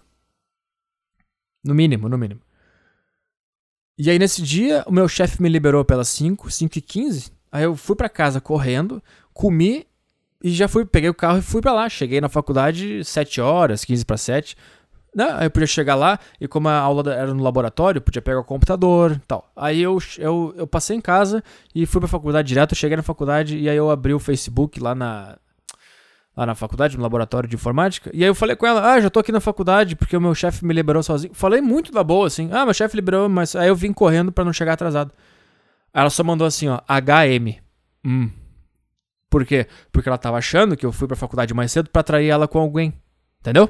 [SPEAKER 1] No mínimo, no mínimo. E aí nesse dia, o meu chefe me liberou pelas 5, 5 e 15. Aí eu fui para casa correndo, comi e já fui, peguei o carro e fui para lá. Cheguei na faculdade 7 horas, 15 para 7. Né? Aí eu podia chegar lá e como a aula era no laboratório, podia pegar o computador tal. Aí eu, eu, eu passei em casa e fui pra faculdade direto, cheguei na faculdade e aí eu abri o Facebook lá na, lá na faculdade, no laboratório de informática. E aí eu falei com ela, ah, já tô aqui na faculdade porque o meu chefe me liberou sozinho. Falei muito da boa, assim. Ah, meu chefe liberou, mas aí eu vim correndo para não chegar atrasado. Ela só mandou assim, ó, HM. Hum. Por quê? Porque ela tava achando que eu fui pra faculdade mais cedo para atrair ela com alguém. Entendeu?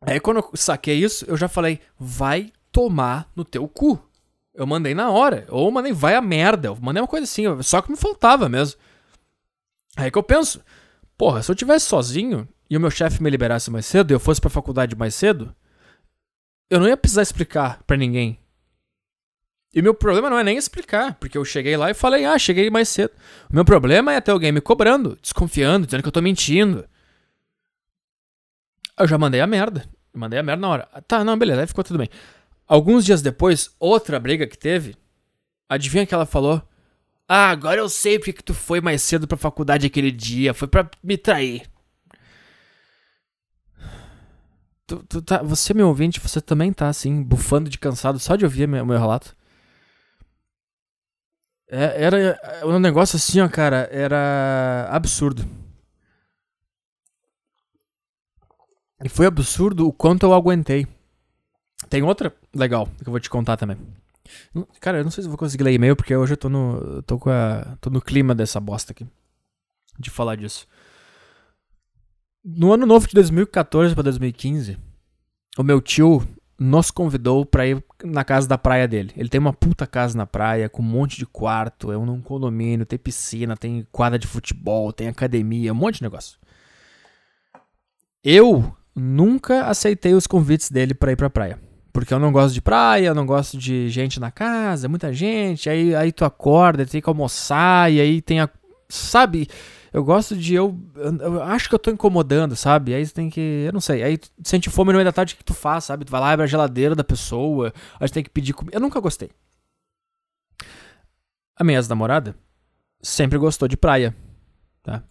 [SPEAKER 1] Aí quando eu saquei isso, eu já falei, vai tomar no teu cu. Eu mandei na hora. Ou mandei, vai a merda. Eu mandei uma coisa assim, só que me faltava mesmo. Aí que eu penso, porra, se eu tivesse sozinho e o meu chefe me liberasse mais cedo e eu fosse pra faculdade mais cedo, eu não ia precisar explicar para ninguém. E meu problema não é nem explicar, porque eu cheguei lá e falei, ah, cheguei mais cedo. O meu problema é ter alguém me cobrando, desconfiando, dizendo que eu tô mentindo. Eu já mandei a merda. Mandei a merda na hora. Tá, não, beleza, aí ficou tudo bem. Alguns dias depois, outra briga que teve, adivinha que ela falou? Ah, agora eu sei porque que tu foi mais cedo pra faculdade aquele dia. Foi pra me trair. Tu, tu tá, você, meu ouvinte, você também tá assim, bufando de cansado só de ouvir meu, meu relato? É, era um negócio assim, ó, cara, era absurdo. E foi absurdo o quanto eu aguentei. Tem outra legal que eu vou te contar também. Cara, eu não sei se vou conseguir ler e-mail, porque hoje eu tô no. tô com a. tô no clima dessa bosta aqui. De falar disso. No ano novo de 2014 para 2015, o meu tio nos convidou pra ir na casa da praia dele. Ele tem uma puta casa na praia, com um monte de quarto, é um condomínio, tem piscina, tem quadra de futebol, tem academia, um monte de negócio. Eu nunca aceitei os convites dele para ir pra praia. Porque eu não gosto de praia, eu não gosto de gente na casa, muita gente. Aí, aí tu acorda, tem que almoçar, e aí tem a. Sabe? Eu gosto de. Eu, eu acho que eu tô incomodando, sabe? Aí tu tem que. Eu não sei. Aí tu sente fome no meio da tarde, o que tu faz, sabe? Tu vai lá, abre a geladeira da pessoa, aí tu tem que pedir comida. Eu nunca gostei. A minha ex-namorada sempre gostou de praia, tá?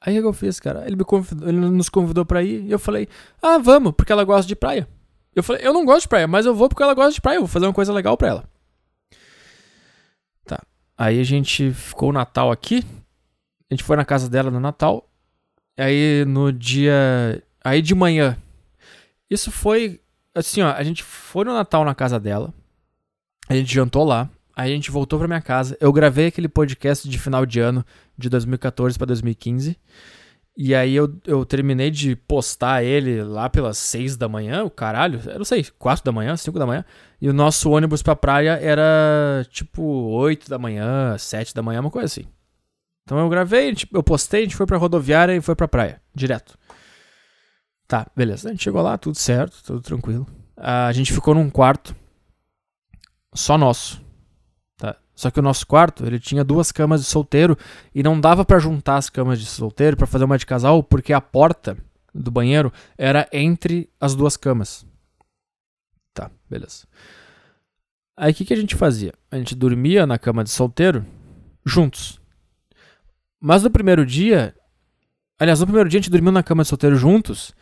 [SPEAKER 1] Aí o que eu fiz, cara? Ele, me convidou, ele nos convidou pra ir e eu falei, ah, vamos, porque ela gosta de praia. Eu falei, eu não gosto de praia, mas eu vou porque ela gosta de praia, eu vou fazer uma coisa legal pra ela. Tá. Aí a gente ficou o Natal aqui. A gente foi na casa dela no Natal. Aí no dia. Aí de manhã. Isso foi. Assim, ó. A gente foi no Natal na casa dela. A gente jantou lá. Aí a gente voltou pra minha casa. Eu gravei aquele podcast de final de ano de 2014 para 2015. E aí eu, eu terminei de postar ele lá pelas 6 da manhã, o caralho, eu não sei, 4 da manhã, 5 da manhã. E o nosso ônibus pra praia era tipo 8 da manhã, 7 da manhã, uma coisa assim. Então eu gravei, eu postei, a gente foi pra rodoviária e foi pra praia, direto. Tá, beleza. A gente chegou lá, tudo certo, tudo tranquilo. A gente ficou num quarto só nosso. Só que o nosso quarto, ele tinha duas camas de solteiro e não dava para juntar as camas de solteiro para fazer uma de casal, porque a porta do banheiro era entre as duas camas. Tá, beleza. Aí o que, que a gente fazia? A gente dormia na cama de solteiro juntos. Mas no primeiro dia, aliás, no primeiro dia a gente dormiu na cama de solteiro juntos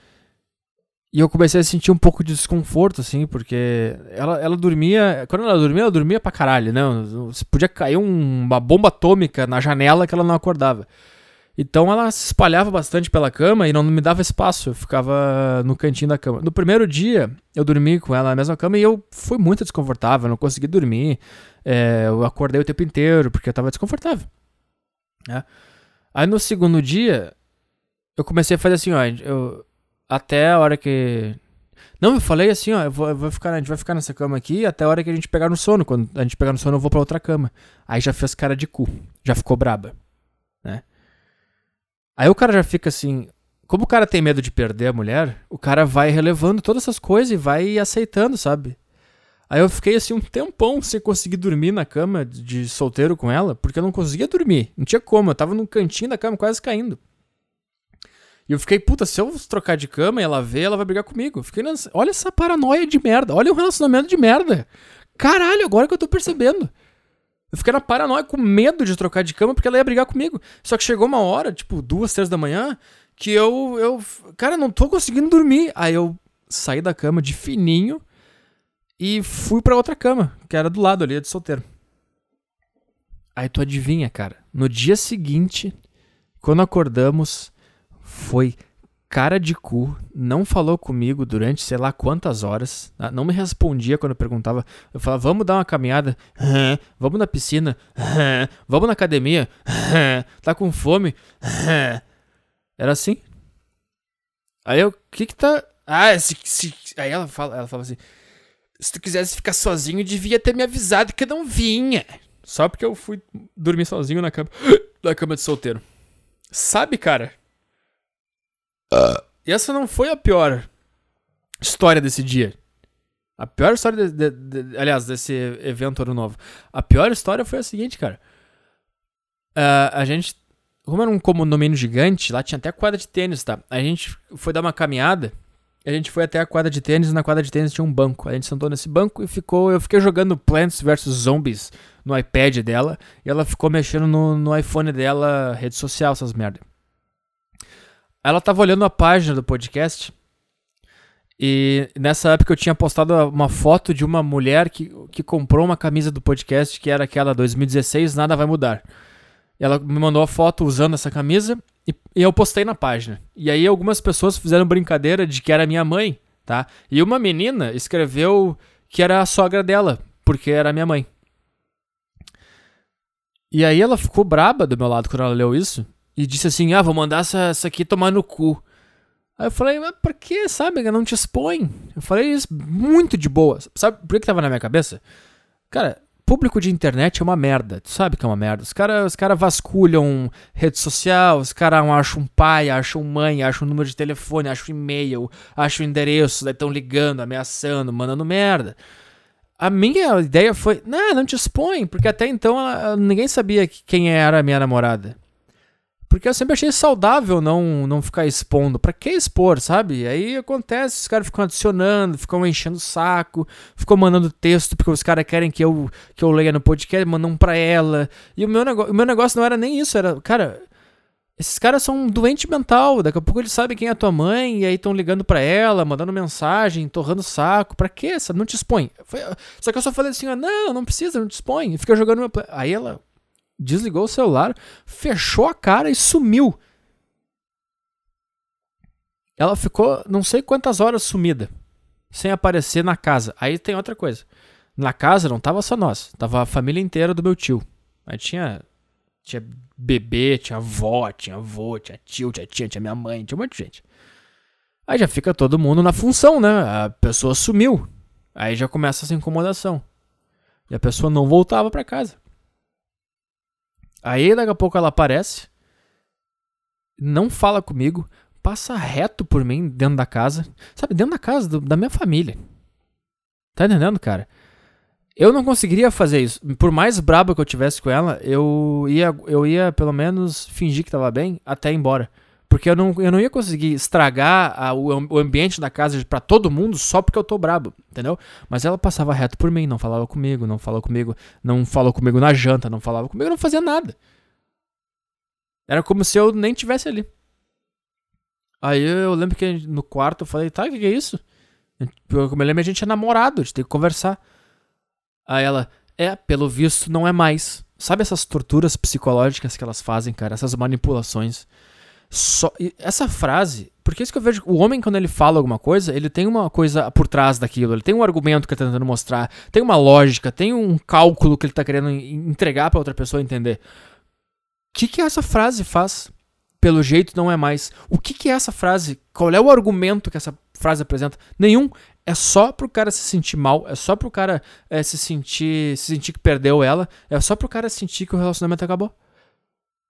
[SPEAKER 1] e eu comecei a sentir um pouco de desconforto, assim, porque ela, ela dormia. Quando ela dormia, ela dormia pra caralho, né? Podia cair um, uma bomba atômica na janela que ela não acordava. Então ela se espalhava bastante pela cama e não me dava espaço. Eu ficava no cantinho da cama. No primeiro dia, eu dormi com ela na mesma cama e eu fui muito desconfortável, não consegui dormir. É, eu acordei o tempo inteiro porque eu tava desconfortável. Né? Aí no segundo dia, eu comecei a fazer assim, ó. Eu, até a hora que. Não, eu falei assim, ó, eu vou, eu vou, ficar, a gente vai ficar nessa cama aqui até a hora que a gente pegar no sono. Quando a gente pegar no sono, eu vou pra outra cama. Aí já fez cara de cu. Já ficou braba. Né? Aí o cara já fica assim. Como o cara tem medo de perder a mulher, o cara vai relevando todas essas coisas e vai aceitando, sabe? Aí eu fiquei assim um tempão sem conseguir dormir na cama de solteiro com ela, porque eu não conseguia dormir. Não tinha como, eu tava no cantinho da cama quase caindo. E eu fiquei, puta, se eu trocar de cama e ela ver, ela vai brigar comigo. Fiquei, olha essa paranoia de merda, olha o relacionamento de merda. Caralho, agora que eu tô percebendo. Eu fiquei na paranoia com medo de trocar de cama porque ela ia brigar comigo. Só que chegou uma hora, tipo, duas, três da manhã, que eu, eu, cara, não tô conseguindo dormir. Aí eu saí da cama de fininho e fui para outra cama, que era do lado ali, de solteiro. Aí tu adivinha, cara. No dia seguinte, quando acordamos, foi cara de cu, não falou comigo durante sei lá quantas horas, tá? não me respondia quando eu perguntava. Eu falava, vamos dar uma caminhada, vamos na piscina, vamos na academia, tá com fome. Era assim. Aí eu, o que que tá. Ah, se, se... aí ela fala, ela fala assim: se tu quisesse ficar sozinho, devia ter me avisado que eu não vinha. Só porque eu fui dormir sozinho na cama, [gasps] na cama de solteiro. Sabe, cara? E essa não foi a pior história desse dia. A pior história, de, de, de, aliás, desse evento ano novo. A pior história foi a seguinte, cara. Uh, a gente, como era um condomínio gigante, lá tinha até quadra de tênis, tá? A gente foi dar uma caminhada. A gente foi até a quadra de tênis, e na quadra de tênis tinha um banco. A gente sentou nesse banco e ficou. Eu fiquei jogando Plants vs Zombies no iPad dela. E ela ficou mexendo no, no iPhone dela, rede social, essas merda. Ela tava olhando a página do podcast. E nessa época eu tinha postado uma foto de uma mulher que, que comprou uma camisa do podcast, que era aquela 2016, nada vai mudar. Ela me mandou a foto usando essa camisa e, e, eu postei na página. E aí algumas pessoas fizeram brincadeira de que era minha mãe, tá? E uma menina escreveu que era a sogra dela, porque era minha mãe. E aí ela ficou braba do meu lado quando ela leu isso e disse assim: Ah, vou mandar essa, essa aqui tomar no cu. Aí eu falei, mas por que, sabe? Não te expõe. Eu falei isso muito de boa. Sabe por que tava na minha cabeça? Cara, público de internet é uma merda. Tu sabe que é uma merda. Os caras os cara vasculham rede social, os caras acham um pai, acham mãe, acham um número de telefone, acham um e-mail, acham um endereço, daí estão ligando, ameaçando, mandando merda. A minha ideia foi, não, não te expõe, porque até então ninguém sabia quem era a minha namorada. Porque eu sempre achei saudável não, não ficar expondo. Pra que expor, sabe? Aí acontece, os caras ficam adicionando, ficam enchendo o saco, ficam mandando texto porque os caras querem que eu, que eu leia no podcast, mandam pra ela. E o meu, o meu negócio não era nem isso, era, cara, esses caras são um doente mental. Daqui a pouco eles sabem quem é a tua mãe e aí estão ligando pra ela, mandando mensagem, torrando saco. Pra quê? Não te expõe. Foi, só que eu só falei assim, não, não precisa, não te expõe. E fica jogando meu. Aí ela desligou o celular, fechou a cara e sumiu. Ela ficou não sei quantas horas sumida, sem aparecer na casa. Aí tem outra coisa. Na casa não tava só nós, tava a família inteira do meu tio. Aí tinha tinha bebê, tinha avó, tinha avô, tinha tio, tinha tia, tinha minha mãe, tinha um monte de gente. Aí já fica todo mundo na função, né? A pessoa sumiu. Aí já começa essa incomodação. E a pessoa não voltava para casa. Aí daqui a pouco ela aparece, não fala comigo, passa reto por mim dentro da casa, sabe, dentro da casa do, da minha família. Tá entendendo, cara? Eu não conseguiria fazer isso. Por mais brabo que eu tivesse com ela, eu ia, eu ia pelo menos fingir que tava bem até ir embora. Porque eu não, eu não ia conseguir estragar a, o, o ambiente da casa para todo mundo só porque eu tô brabo, entendeu? Mas ela passava reto por mim, não falava comigo, não falou comigo, não falou comigo na janta, não falava comigo, não fazia nada. Era como se eu nem tivesse ali. Aí eu lembro que no quarto eu falei, tá, o que, que é isso? Eu me lembro a gente é namorado, a gente tem que conversar. Aí ela, é, pelo visto não é mais. Sabe essas torturas psicológicas que elas fazem, cara? Essas manipulações. Só, essa frase, porque é isso que eu vejo, o homem quando ele fala alguma coisa, ele tem uma coisa por trás daquilo, ele tem um argumento que ele tá tentando mostrar, tem uma lógica, tem um cálculo que ele tá querendo entregar para outra pessoa entender. O que que essa frase faz? Pelo jeito não é mais. O que que é essa frase? Qual é o argumento que essa frase apresenta? Nenhum. É só pro cara se sentir mal, é só pro cara é, se sentir se sentir que perdeu ela, é só pro cara sentir que o relacionamento acabou.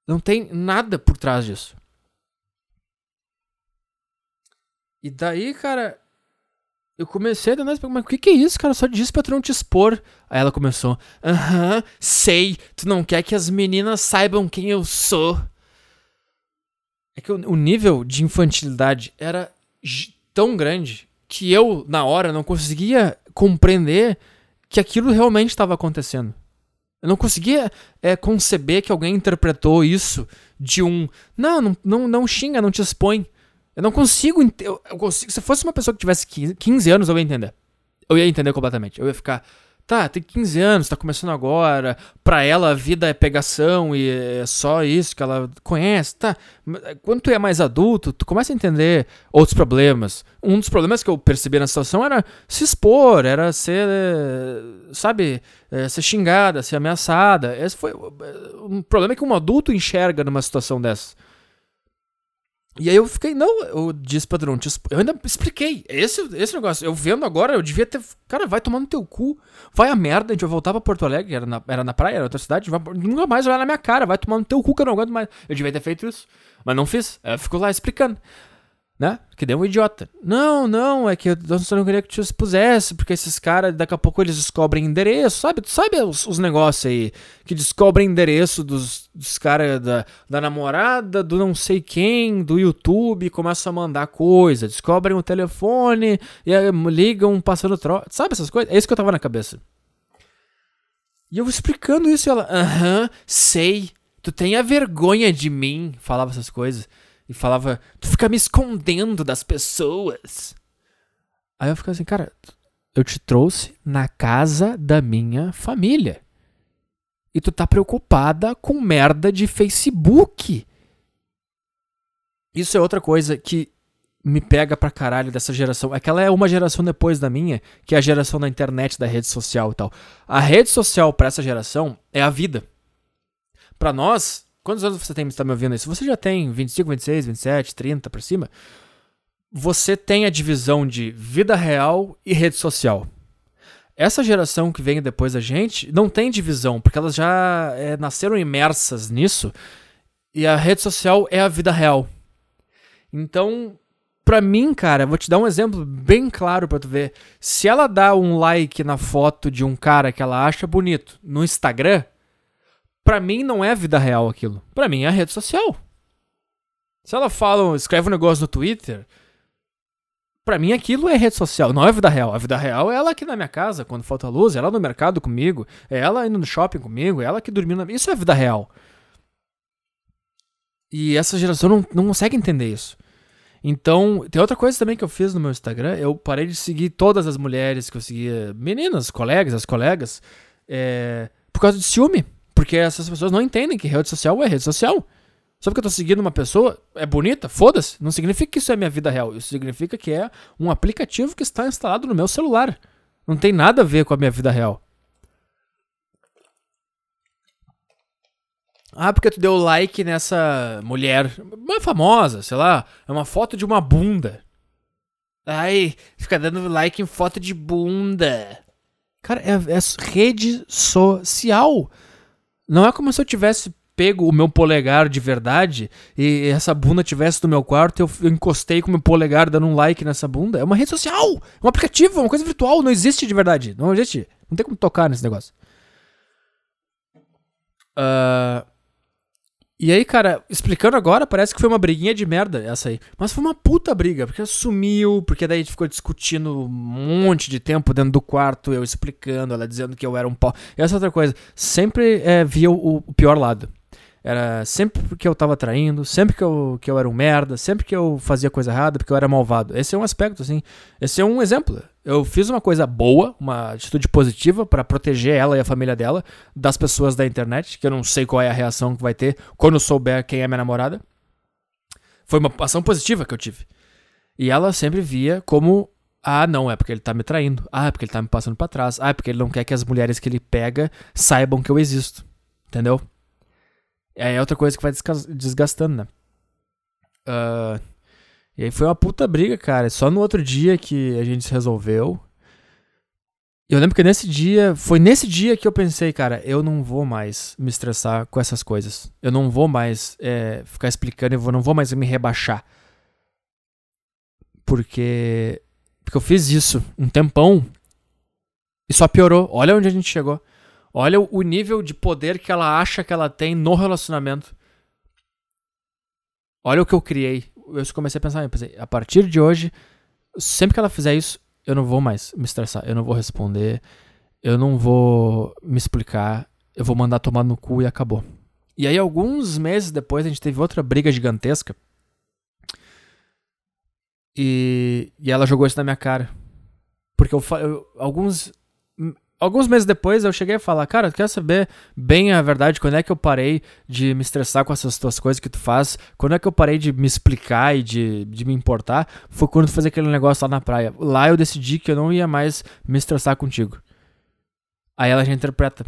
[SPEAKER 1] Não tem nada por trás disso. E daí, cara, eu comecei a dar mas o que, que é isso, cara? Só disse pra tu não te expor. Aí ela começou, aham, sei, tu não quer que as meninas saibam quem eu sou. É que o, o nível de infantilidade era tão grande que eu, na hora, não conseguia compreender que aquilo realmente estava acontecendo. Eu não conseguia é, conceber que alguém interpretou isso de um. Não, não, não, não xinga, não te expõe. Eu não consigo, eu, eu consigo. Se fosse uma pessoa que tivesse 15, 15 anos, eu ia entender. Eu ia entender completamente. Eu ia ficar. Tá, tem 15 anos, tá começando agora. Pra ela a vida é pegação e é só isso que ela conhece. Tá. Quando tu é mais adulto, tu começa a entender outros problemas. Um dos problemas que eu percebi na situação era se expor, era ser. Sabe? É, ser xingada, ser ameaçada. Esse foi um problema que um adulto enxerga numa situação dessa. E aí eu fiquei, não, eu disse pra Drone, eu ainda expliquei. Esse, esse negócio, eu vendo agora, eu devia ter. Cara, vai tomar no teu cu. Vai a merda, a gente vai voltar pra Porto Alegre, era na, era na praia, era outra cidade, vai, nunca mais olhar na minha cara, vai tomar no teu cu que eu não aguento mais. Eu devia ter feito isso. Mas não fiz. Eu fico lá explicando né? Que deu um idiota. Não, não, é que eu não queria que tu expusesse, porque esses caras, daqui a pouco eles descobrem endereço, sabe? Tu sabe os, os negócios aí, que descobrem endereço dos, dos caras da, da namorada, do não sei quem, do YouTube, começam a mandar coisa, descobrem o telefone, e ligam passando troca, sabe essas coisas? É isso que eu tava na cabeça. E eu explicando isso, e ela, aham, sei, tu tem a vergonha de mim, falava essas coisas e falava: Tu fica me escondendo das pessoas. Aí eu ficava assim, cara, eu te trouxe na casa da minha família. E tu tá preocupada com merda de Facebook. Isso é outra coisa que me pega pra caralho dessa geração. Aquela é uma geração depois da minha, que é a geração da internet, da rede social e tal. A rede social pra essa geração é a vida. Pra nós, Quantos anos você tem está me ouvindo isso? Você já tem 25, 26, 27, 30 para cima? Você tem a divisão de vida real e rede social. Essa geração que vem depois da gente não tem divisão, porque elas já é, nasceram imersas nisso e a rede social é a vida real. Então, pra mim, cara, vou te dar um exemplo bem claro pra tu ver. Se ela dá um like na foto de um cara que ela acha bonito no Instagram, Pra mim não é vida real aquilo. Pra mim é a rede social. Se ela fala, escreve um negócio no Twitter, pra mim aquilo é rede social, não é vida real. A vida real é ela aqui na minha casa, quando falta luz, é ela no mercado comigo, é ela indo no shopping comigo, é ela que dormindo. Na... Isso é vida real. E essa geração não, não consegue entender isso. Então, tem outra coisa também que eu fiz no meu Instagram. Eu parei de seguir todas as mulheres que eu seguia, meninas, colegas, as colegas, é, por causa de ciúme. Porque essas pessoas não entendem que rede social é rede social. Só porque eu tô seguindo uma pessoa, é bonita, foda-se. Não significa que isso é minha vida real. Isso significa que é um aplicativo que está instalado no meu celular. Não tem nada a ver com a minha vida real. Ah, porque tu deu like nessa mulher, uma famosa, sei lá, é uma foto de uma bunda. Ai, fica dando like em foto de bunda. Cara, é, é rede social. Não é como se eu tivesse pego o meu polegar de verdade e essa bunda tivesse no meu quarto e eu encostei com o meu polegar dando um like nessa bunda. É uma rede social, é um aplicativo, é uma coisa virtual, não existe de verdade. Não existe. Não tem como tocar nesse negócio. Uh, e aí, cara, explicando agora, parece que foi uma briguinha de merda essa aí. Mas foi uma puta briga, porque sumiu, porque daí a gente ficou discutindo um monte de tempo dentro do quarto, eu explicando, ela dizendo que eu era um pau. E essa outra coisa, sempre é, via o, o pior lado. Era sempre porque eu tava traindo, sempre que eu, que eu era um merda, sempre que eu fazia coisa errada, porque eu era malvado. Esse é um aspecto, assim. Esse é um exemplo. Eu fiz uma coisa boa, uma atitude positiva para proteger ela e a família dela das pessoas da internet, que eu não sei qual é a reação que vai ter quando eu souber quem é minha namorada. Foi uma ação positiva que eu tive. E ela sempre via como ah, não, é porque ele tá me traindo. Ah, é porque ele tá me passando para trás. Ah, é porque ele não quer que as mulheres que ele pega saibam que eu existo. Entendeu? É outra coisa que vai desgastando, né? Uh, e aí foi uma puta briga, cara. Só no outro dia que a gente se resolveu. Eu lembro que nesse dia, foi nesse dia que eu pensei, cara, eu não vou mais me estressar com essas coisas. Eu não vou mais é, ficar explicando, eu não vou mais me rebaixar. Porque Porque eu fiz isso um tempão e só piorou. Olha onde a gente chegou. Olha o nível de poder que ela acha que ela tem no relacionamento. Olha o que eu criei. Eu comecei a pensar, pensei, a partir de hoje, sempre que ela fizer isso, eu não vou mais me estressar, eu não vou responder, eu não vou me explicar, eu vou mandar tomar no cu e acabou. E aí, alguns meses depois, a gente teve outra briga gigantesca. E, e ela jogou isso na minha cara. Porque eu, eu alguns alguns meses depois eu cheguei a falar, cara, quer saber bem a verdade? Quando é que eu parei de me estressar com essas tuas coisas que tu faz? Quando é que eu parei de me explicar e de, de me importar? Foi quando tu fez aquele negócio lá na praia. Lá eu decidi que eu não ia mais me estressar contigo. Aí ela já interpreta.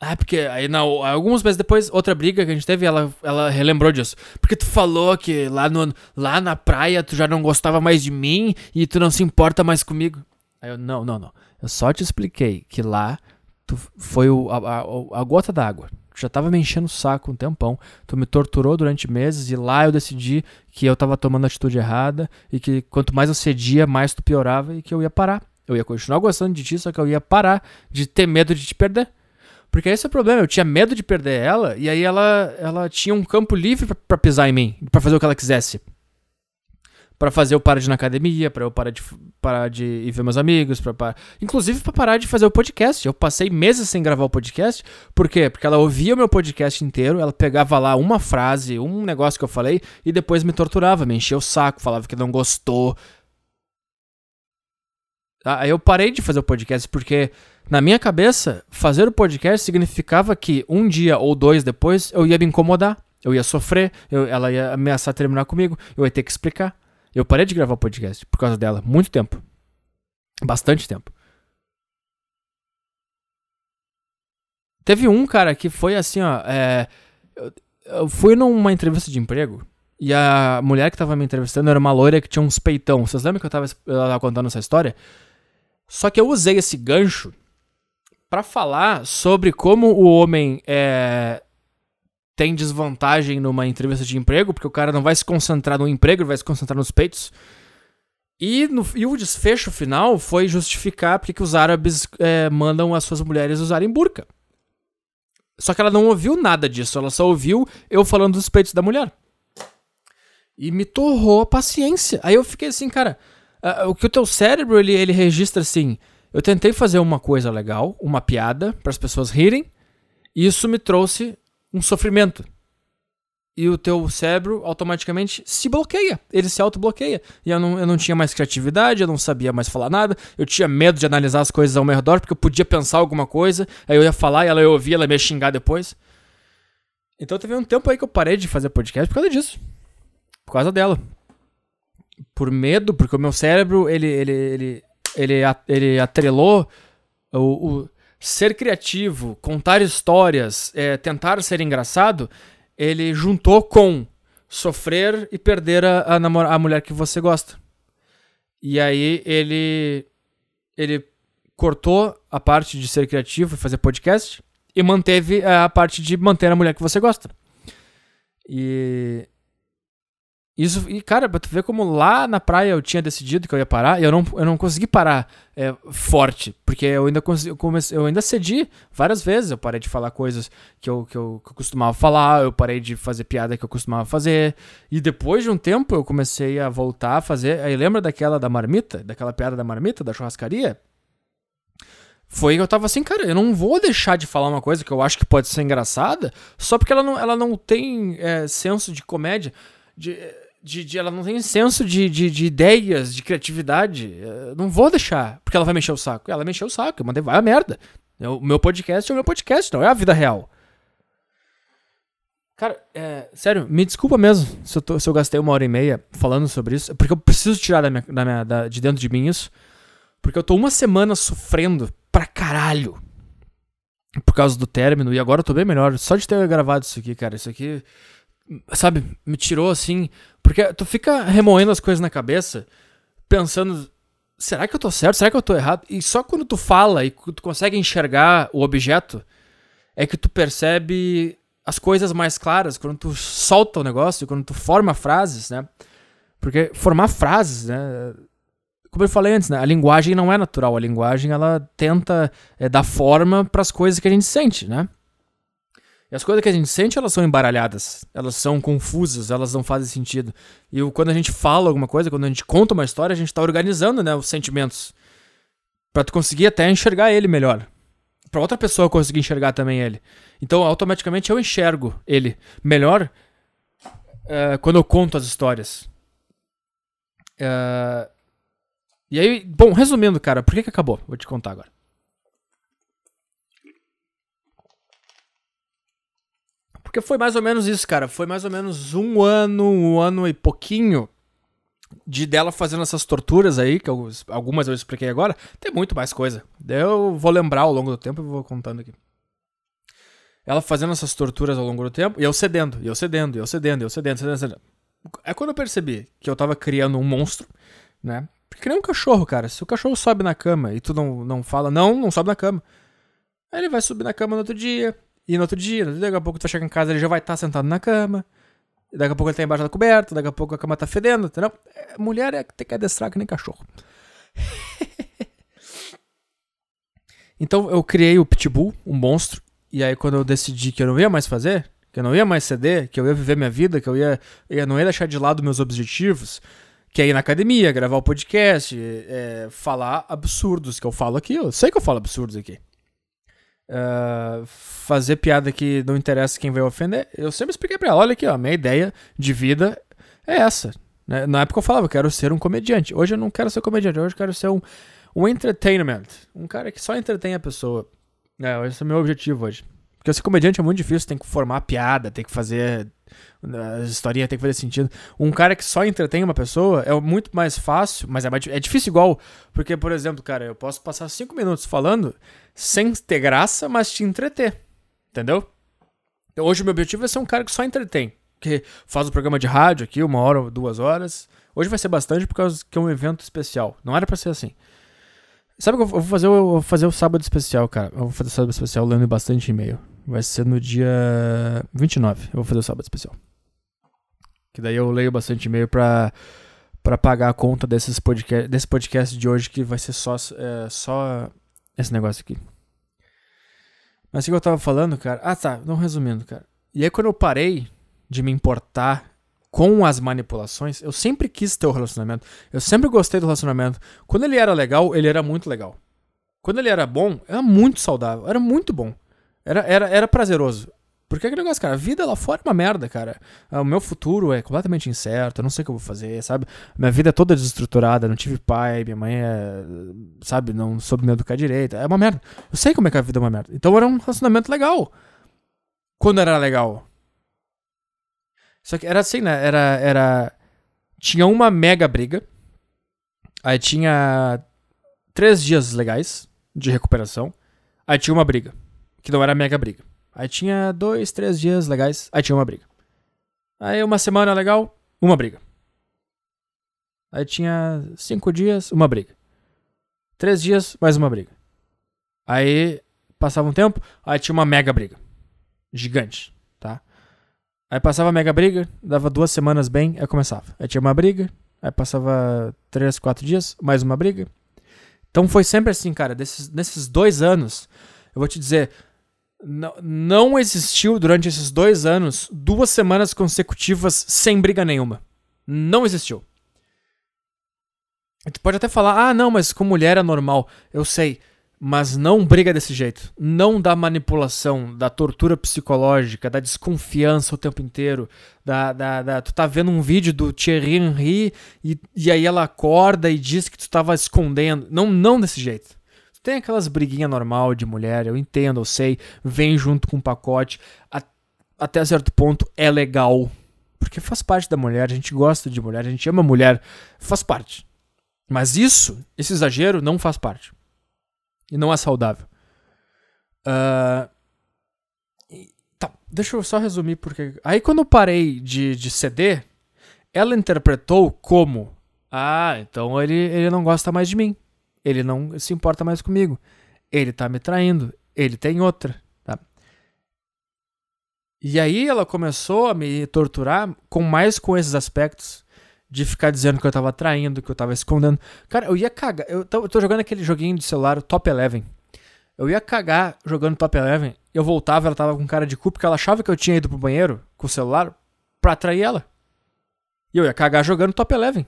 [SPEAKER 1] Ah, porque aí não, alguns meses depois, outra briga que a gente teve, ela, ela relembrou disso. Porque tu falou que lá, no, lá na praia tu já não gostava mais de mim e tu não se importa mais comigo. Aí eu, não, não, não. Eu só te expliquei que lá tu foi o, a, a, a gota d'água. Já tava me enchendo o saco um tempão. Tu me torturou durante meses e lá eu decidi que eu tava tomando a atitude errada e que quanto mais eu cedia, mais tu piorava e que eu ia parar. Eu ia continuar gostando de ti, só que eu ia parar de ter medo de te perder. Porque esse é o problema, eu tinha medo de perder ela e aí ela, ela tinha um campo livre para pisar em mim, para fazer o que ela quisesse para fazer eu parar de ir na academia, para eu parar de, parar de ir ver meus amigos, pra, pra inclusive para parar de fazer o podcast. Eu passei meses sem gravar o podcast. Por quê? Porque ela ouvia o meu podcast inteiro, ela pegava lá uma frase, um negócio que eu falei e depois me torturava, me enchia o saco, falava que não gostou. Tá? Aí eu parei de fazer o podcast porque na minha cabeça, fazer o podcast significava que um dia ou dois depois eu ia me incomodar, eu ia sofrer, eu, ela ia ameaçar terminar comigo, eu ia ter que explicar. Eu parei de gravar podcast por causa dela. Muito tempo. Bastante tempo. Teve um cara que foi assim, ó. É, eu fui numa entrevista de emprego e a mulher que tava me entrevistando era uma loira que tinha uns peitão. Vocês lembram que eu tava, eu tava contando essa história? Só que eu usei esse gancho para falar sobre como o homem é, tem desvantagem numa entrevista de emprego, porque o cara não vai se concentrar no emprego, ele vai se concentrar nos peitos. E, no, e o desfecho final foi justificar porque que os árabes é, mandam as suas mulheres usarem burca. Só que ela não ouviu nada disso, ela só ouviu eu falando dos peitos da mulher. E me torrou a paciência. Aí eu fiquei assim, cara, o que o teu cérebro ele, ele registra assim. Eu tentei fazer uma coisa legal, uma piada, para as pessoas rirem, e isso me trouxe um sofrimento. E o teu cérebro automaticamente se bloqueia. Ele se autobloqueia. E eu não, eu não tinha mais criatividade, eu não sabia mais falar nada. Eu tinha medo de analisar as coisas ao meu redor, porque eu podia pensar alguma coisa. Aí eu ia falar e ela ia ouvir, ela ia me xingar depois. Então teve um tempo aí que eu parei de fazer podcast por causa disso. Por causa dela. Por medo, porque o meu cérebro, ele, ele, ele, ele, ele atrelou o, o ser criativo, contar histórias, é, tentar ser engraçado, ele juntou com sofrer e perder a, a, a mulher que você gosta. E aí ele ele cortou a parte de ser criativo e fazer podcast e manteve a parte de manter a mulher que você gosta. E isso, e cara, pra tu ver como lá na praia eu tinha decidido que eu ia parar, e eu não, eu não consegui parar é, forte, porque eu ainda, consegui, eu, comecei, eu ainda cedi várias vezes. Eu parei de falar coisas que eu, que, eu, que eu costumava falar, eu parei de fazer piada que eu costumava fazer, e depois de um tempo eu comecei a voltar a fazer. Aí lembra daquela da marmita, daquela piada da marmita, da churrascaria? Foi que eu tava assim, cara, eu não vou deixar de falar uma coisa que eu acho que pode ser engraçada, só porque ela não, ela não tem é, senso de comédia. De, de, de, ela não tem senso de, de, de, ideias, de criatividade. Eu não vou deixar, porque ela vai mexer o saco. Ela mexeu o saco, eu mandei, vai a merda. O meu podcast é o meu podcast, não é a vida real. Cara, é, sério, me desculpa mesmo se eu, tô, se eu, gastei uma hora e meia falando sobre isso, porque eu preciso tirar da minha, da minha, da, de dentro de mim isso, porque eu tô uma semana sofrendo pra caralho por causa do término, e agora eu tô bem melhor, só de ter gravado isso aqui, cara, isso aqui sabe, me tirou assim. Porque tu fica remoendo as coisas na cabeça, pensando, será que eu tô certo? Será que eu tô errado? E só quando tu fala e tu consegue enxergar o objeto, é que tu percebe as coisas mais claras, quando tu solta o negócio, quando tu forma frases, né? Porque formar frases, né? como eu falei antes, né? A linguagem não é natural. A linguagem ela tenta é, dar forma para as coisas que a gente sente, né? E as coisas que a gente sente, elas são embaralhadas, elas são confusas, elas não fazem sentido. E quando a gente fala alguma coisa, quando a gente conta uma história, a gente tá organizando, né, os sentimentos. Pra tu conseguir até enxergar ele melhor. Pra outra pessoa conseguir enxergar também ele. Então, automaticamente eu enxergo ele melhor uh, quando eu conto as histórias. Uh, e aí, bom, resumindo, cara, por que, que acabou? Vou te contar agora. Porque foi mais ou menos isso, cara. Foi mais ou menos um ano, um ano e pouquinho de dela fazendo essas torturas aí, que eu, algumas eu expliquei agora. Tem muito mais coisa. Eu vou lembrar ao longo do tempo e vou contando aqui. Ela fazendo essas torturas ao longo do tempo, e eu cedendo, e eu cedendo, e eu cedendo, e eu cedendo, cedendo, cedendo. É quando eu percebi que eu tava criando um monstro, né? Porque nem um cachorro, cara. Se o cachorro sobe na cama e tu não, não fala, não, não sobe na cama. Aí ele vai subir na cama no outro dia, e no outro dia, daqui a pouco tu chega em casa, ele já vai estar tá sentado na cama. Daqui a pouco ele tá embaixo da coberta, daqui a pouco a cama tá fedendo, entendeu? É, mulher é tem que adestrar que nem cachorro. [laughs] então eu criei o Pitbull, um monstro, e aí quando eu decidi que eu não ia mais fazer, que eu não ia mais ceder, que eu ia viver minha vida, que eu ia, eu não ia deixar de lado meus objetivos, que é ir na academia, gravar o podcast, é, falar absurdos que eu falo aqui. Eu sei que eu falo absurdos aqui uh, fazer piada que não interessa quem vai ofender. Eu sempre expliquei pra ela: olha aqui, ó, minha ideia de vida é essa. Né? Na época eu falava, eu quero ser um comediante. Hoje eu não quero ser comediante, hoje eu quero ser um, um entertainment. Um cara que só entretém a pessoa. É, esse é o meu objetivo hoje. Porque ser comediante é muito difícil, tem que formar piada, tem que fazer a historinha tem que fazer sentido. Um cara que só entretém uma pessoa é muito mais fácil, mas é, mais, é difícil igual. Porque, por exemplo, cara, eu posso passar cinco minutos falando sem ter graça, mas te entreter. Entendeu? Então, hoje o meu objetivo é ser um cara que só entretém. Que faz o um programa de rádio aqui, uma hora, duas horas. Hoje vai ser bastante por causa que é um evento especial. Não era pra ser assim. Sabe o que eu vou fazer? Eu vou fazer o sábado especial, cara. Eu vou fazer o sábado especial lendo bastante e-mail. Vai ser no dia 29. Eu vou fazer o sábado especial. Que daí eu leio bastante e-mail pra, pra pagar a conta desses podcast, desse podcast de hoje, que vai ser só, é, só esse negócio aqui. Mas o que eu tava falando, cara? Ah, tá. Não resumindo, cara. E aí, quando eu parei de me importar com as manipulações, eu sempre quis ter o relacionamento. Eu sempre gostei do relacionamento. Quando ele era legal, ele era muito legal. Quando ele era bom, era muito saudável. Era muito bom. Era, era, era prazeroso. Porque aquele negócio, cara, a vida lá fora é uma merda, cara. O meu futuro é completamente incerto, eu não sei o que eu vou fazer, sabe? Minha vida é toda desestruturada, não tive pai, minha mãe é, sabe, não soube me educar direito. É uma merda. Eu sei como é que a vida é uma merda. Então era um relacionamento legal. Quando era legal. Só que era assim, né? Era. era... Tinha uma mega briga. Aí tinha três dias legais de recuperação. Aí tinha uma briga. Que não era mega briga. Aí tinha dois, três dias legais, aí tinha uma briga. Aí uma semana legal, uma briga. Aí tinha cinco dias, uma briga. Três dias, mais uma briga. Aí passava um tempo, aí tinha uma mega briga. Gigante, tá? Aí passava a mega briga, dava duas semanas bem, aí começava. Aí tinha uma briga, aí passava três, quatro dias, mais uma briga. Então foi sempre assim, cara. Desses, nesses dois anos, eu vou te dizer, não, existiu durante esses dois anos duas semanas consecutivas sem briga nenhuma. Não existiu. Tu pode até falar, ah, não, mas com mulher é normal. Eu sei. Mas não briga desse jeito. Não da manipulação, da tortura psicológica, da desconfiança o tempo inteiro. Da, da, da tu tá vendo um vídeo do Thierry Henry e, e aí ela acorda e diz que tu tava escondendo. Não, não desse jeito. Tem aquelas briguinhas normal de mulher, eu entendo, eu sei, vem junto com o pacote. A, até certo ponto é legal. Porque faz parte da mulher, a gente gosta de mulher, a gente ama mulher, faz parte. Mas isso, esse exagero, não faz parte. E não é saudável. Uh, tá, deixa eu só resumir porque. Aí quando eu parei de, de ceder, ela interpretou como: Ah, então ele, ele não gosta mais de mim. Ele não se importa mais comigo. Ele tá me traindo. Ele tem outra. Tá? E aí ela começou a me torturar com mais com esses aspectos de ficar dizendo que eu tava traindo, que eu tava escondendo. Cara, eu ia cagar. Eu tô, eu tô jogando aquele joguinho de celular, o Top Eleven. Eu ia cagar jogando Top Eleven, eu voltava, ela tava com cara de cu, porque ela achava que eu tinha ido pro banheiro com o celular pra atrair ela. E eu ia cagar jogando Top Eleven.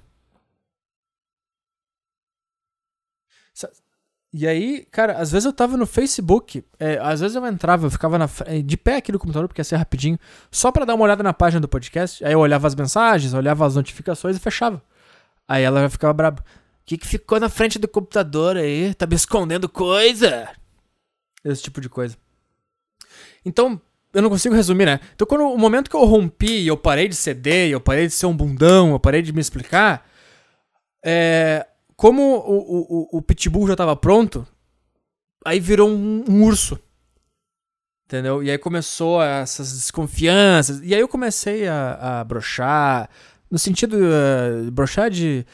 [SPEAKER 1] E aí, cara, às vezes eu tava no Facebook, é, às vezes eu entrava, eu ficava na, de pé aqui no computador, porque ia ser rapidinho, só para dar uma olhada na página do podcast. Aí eu olhava as mensagens, olhava as notificações e fechava. Aí ela ficava braba. O que, que ficou na frente do computador aí? Tá me escondendo coisa? Esse tipo de coisa. Então, eu não consigo resumir, né? Então, quando o momento que eu rompi e eu parei de ceder, eu parei de ser um bundão, eu parei de me explicar, é, como o, o, o Pitbull já tava pronto, aí virou um, um, urso. Entendeu? E aí começou essas desconfianças. E aí eu comecei a, a brochar. No sentido. Uh, brochar de,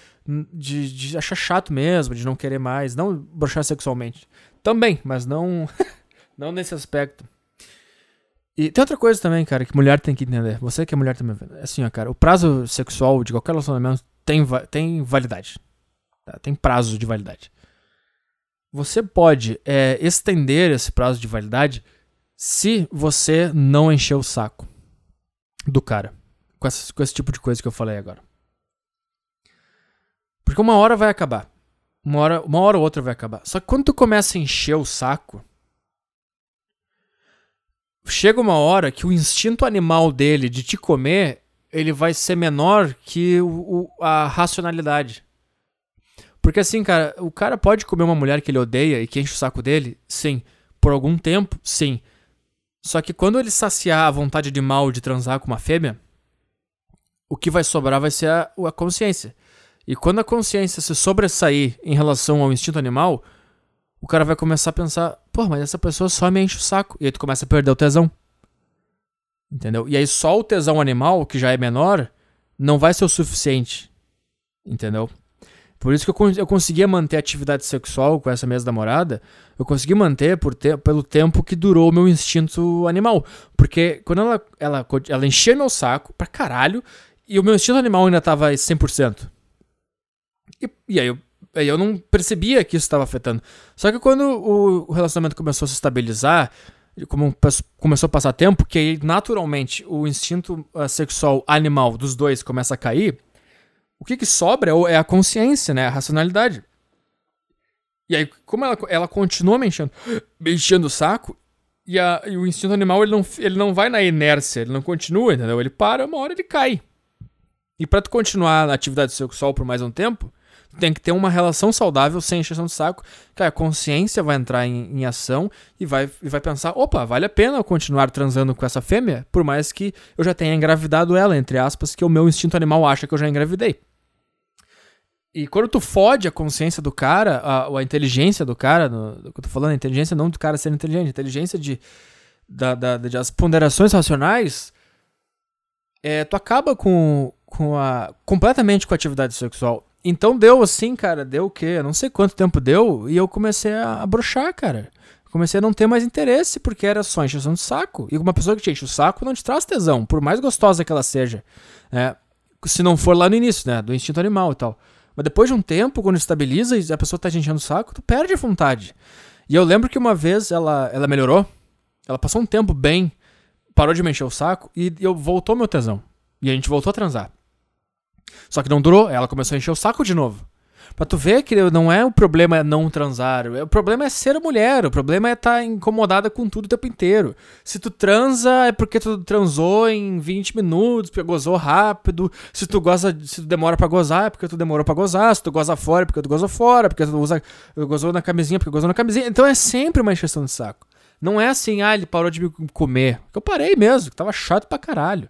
[SPEAKER 1] de, de achar chato mesmo, de não querer mais. Não brochar sexualmente. Também, mas não. [laughs] não nesse aspecto. E tem outra coisa também, cara, que mulher tem que entender. Você que é mulher também. Assim, ó, cara, o prazo sexual de qualquer relacionamento tem, tem validade. Tá? Tem prazo de validade. Você pode é, estender esse prazo de validade se você não encher o saco do cara. Com esse, com esse tipo de coisa que eu falei agora. Porque uma hora vai acabar. Uma hora, uma hora ou outra vai acabar. Só que quando tu começa a encher o saco, chega uma hora que o instinto animal dele de te comer, ele vai ser menor que o, o, a racionalidade. Porque assim, cara, o cara pode comer uma mulher que ele odeia e que enche o saco dele? Sim. Por algum tempo? Sim. Só que quando ele saciar a vontade de mal de transar com uma fêmea, o que vai sobrar vai ser a, a consciência. E quando a consciência se sobressair em relação ao instinto animal, o cara vai começar a pensar, pô, mas essa pessoa só me enche o saco. E aí tu começa a perder o tesão. Entendeu? E aí só o tesão animal, que já é menor, não vai ser o suficiente. Entendeu? Por isso que eu, eu conseguia manter a atividade sexual com essa mesma namorada. Eu consegui manter por te, pelo tempo que durou o meu instinto animal. Porque quando ela, ela, ela enchia meu saco pra caralho, e o meu instinto animal ainda tava 100%. E, e aí eu, aí eu não percebia que isso estava afetando. Só que quando o, relacionamento começou a se estabilizar, como começou a passar tempo, que aí naturalmente o instinto uh, sexual animal dos dois começa a cair o que, que sobra é, é a consciência, né? A racionalidade. E aí, como ela, ela continua me enchendo, [gasps] me enchendo o saco, e, a, e, o instinto animal ele não, ele não vai na inércia, ele não continua, entendeu? Ele para, uma hora ele cai. E para tu continuar na atividade sexual por mais um tempo, tem que ter uma relação saudável sem encheção de saco, que a consciência vai entrar em, em ação e vai, e vai pensar, opa, vale a pena eu continuar transando com essa fêmea, por mais que eu já tenha engravidado ela, entre aspas, que o meu instinto animal acha que eu já engravidei. E quando tu fode a consciência do cara, a, a inteligência do cara, no, eu tô falando, inteligência não do cara ser inteligente, a inteligência de, da, da, de as ponderações racionais, é, tu acaba com, com a, completamente com a atividade sexual. Então deu assim, cara, deu o quê? Eu não sei quanto tempo deu, e eu comecei a, a brochar, cara. Comecei a não ter mais interesse, porque era só encheção de saco. E uma pessoa que te enche o saco não te traz tesão, por mais gostosa que ela seja. Né? Se não for lá no início, né? Do instinto animal e tal. Mas depois de um tempo, quando estabiliza e a pessoa tá te enchendo o saco, tu perde a vontade. E eu lembro que uma vez ela, ela melhorou, ela passou um tempo bem, parou de me encher o saco e eu voltou meu tesão. E a gente voltou a transar. Só que não durou, ela começou a encher o saco de novo. Pra tu ver que não é o problema é não transar, o problema é ser mulher, o problema é estar tá incomodada com tudo o tempo inteiro. Se tu transa é porque tu transou em 20 minutos, porque gozou rápido. Se tu goza, se tu demora para gozar é porque tu demorou para gozar. Se tu goza fora é porque tu gozou fora, porque tu usa, gozou na camisinha porque gozou na camisinha. Então é sempre uma encheção de saco. Não é assim, ah, ele parou de me comer. Eu parei mesmo, que tava chato pra caralho.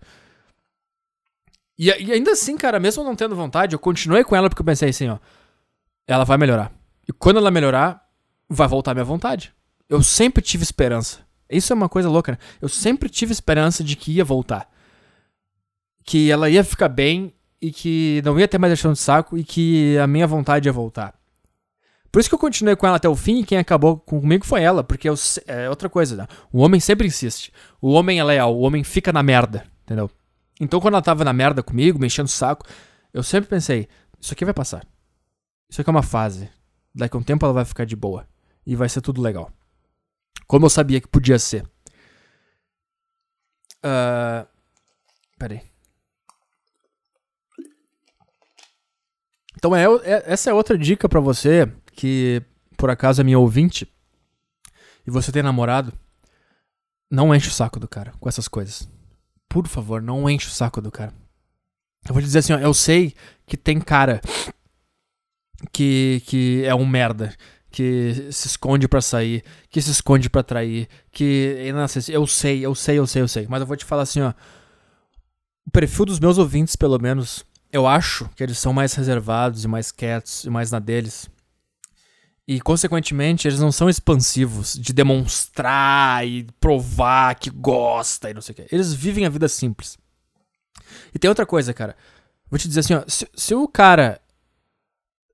[SPEAKER 1] E, e ainda assim, cara, mesmo não tendo vontade, eu continuei com ela porque eu pensei assim, ó ela vai melhorar. E quando ela melhorar, vai voltar a minha vontade. Eu sempre tive esperança. Isso é uma coisa louca, né? Eu sempre tive esperança de que ia voltar. Que ela ia ficar bem e que não ia ter mais deixando de saco e que a minha vontade ia voltar. Por isso que eu continuei com ela até o fim e quem acabou comigo foi ela, porque eu, é outra coisa, né? O homem sempre insiste. O homem é leal, o homem fica na merda, entendeu? Então quando ela tava na merda comigo, me enchendo o saco, Eu sempre pensei, isso aqui vai passar. Isso aqui é uma fase. Daqui a um tempo ela vai ficar de boa. E vai ser tudo legal. Como eu sabia que podia ser. Uh, peraí. Então é, é, essa é outra dica para você que por acaso é minha ouvinte e você tem namorado. Não enche o saco do cara com essas coisas. Por favor, não enche o saco do cara. Eu vou te dizer assim, ó, eu sei que tem cara que, que é um merda, que se esconde para sair, que se esconde para trair, que eu sei, eu sei, eu sei, eu sei, mas eu vou te falar assim, ó, o perfil dos meus ouvintes, pelo menos, eu acho que eles são mais reservados e mais quietos e mais na deles. E, consequentemente, eles não são expansivos de demonstrar e provar que gosta e não sei o quê. Eles vivem a vida simples. E tem outra coisa, cara. Vou te dizer assim, ó. Se, se o cara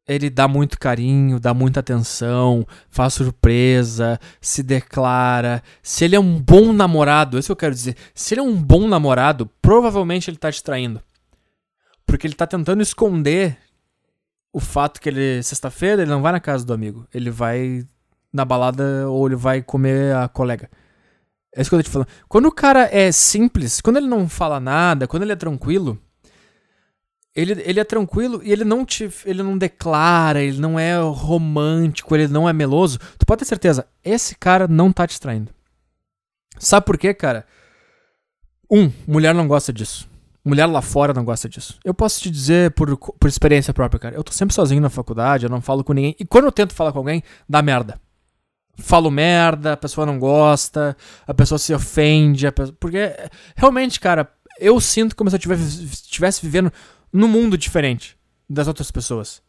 [SPEAKER 1] ele dá muito carinho, dá muita atenção, faz surpresa, se declara. Se ele é um bom namorado, isso que eu quero dizer. Se ele é um bom namorado, provavelmente ele tá te traindo. Porque ele tá tentando esconder o fato que ele, sexta-feira, ele não vai na casa do amigo. Ele vai na balada ou ele vai comer a colega. É isso que eu tô te falando. Quando o cara é simples, quando ele não fala nada, quando ele é tranquilo, ele, ele é tranquilo e ele não te ele não declara, ele não é romântico, ele não é meloso. Tu pode ter certeza, esse cara não tá te traindo. Sabe por quê, cara? Um, mulher não gosta disso. Mulher lá fora não gosta disso. Eu posso te dizer por, por experiência própria, cara. Eu tô sempre sozinho na faculdade, eu não falo com ninguém. E quando eu tento falar com alguém, dá merda. Falo merda, a pessoa não gosta, a pessoa se ofende. Pessoa... Porque realmente, cara, eu sinto como se eu estivesse vivendo num mundo diferente das outras pessoas.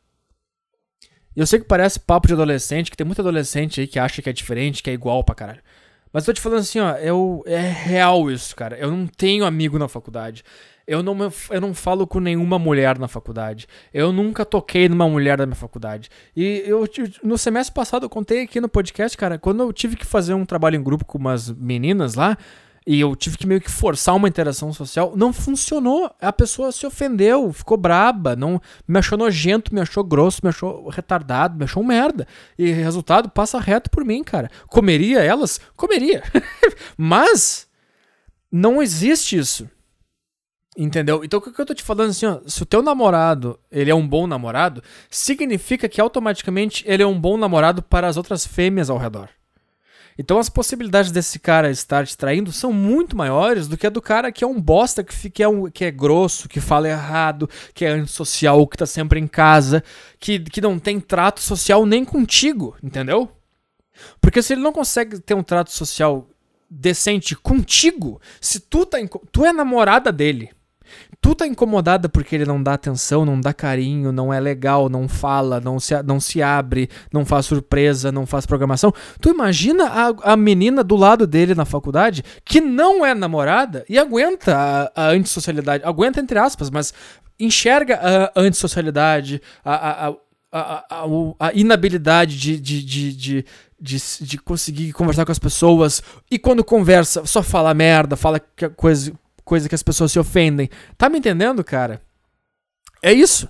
[SPEAKER 1] Eu sei que parece papo de adolescente, que tem muito adolescente aí que acha que é diferente, que é igual pra caralho. Mas eu tô te falando assim, ó, eu, é real isso, cara. Eu não tenho amigo na faculdade. Eu não, eu não falo com nenhuma mulher na faculdade. Eu nunca toquei numa mulher da minha faculdade. E eu no semestre passado eu contei aqui no podcast, cara, quando eu tive que fazer um trabalho em grupo com umas meninas lá, e eu tive que meio que forçar uma interação social, não funcionou. A pessoa se ofendeu, ficou braba, não me achou nojento, me achou grosso, me achou retardado, me achou merda. E resultado, passa reto por mim, cara. Comeria elas? Comeria. [laughs] Mas não existe isso. Entendeu? Então o que eu tô te falando assim, ó, se o teu namorado, ele é um bom namorado, significa que automaticamente ele é um bom namorado para as outras fêmeas ao redor. Então as possibilidades desse cara estar te traindo são muito maiores do que a do cara que é um bosta, que, que, é, um, que é grosso, que fala errado, que é antissocial, que tá sempre em casa, que, que não tem trato social nem contigo, entendeu? Porque se ele não consegue ter um trato social decente contigo, se tu tá tu é namorada dele, tu tá incomodada porque ele não dá atenção, não dá carinho, não é legal, não fala, não se, não se abre, não faz surpresa, não faz programação. Tu imagina a, a menina do lado dele na faculdade que não é namorada e aguenta a, a antissocialidade, aguenta entre aspas, mas enxerga a antissocialidade, a, a, a, a, a inabilidade de, de, de, de de, de, conseguir conversar com as pessoas. E quando conversa, só fala merda, fala coisa, coisa que as pessoas se ofendem. Tá me entendendo, cara? É isso.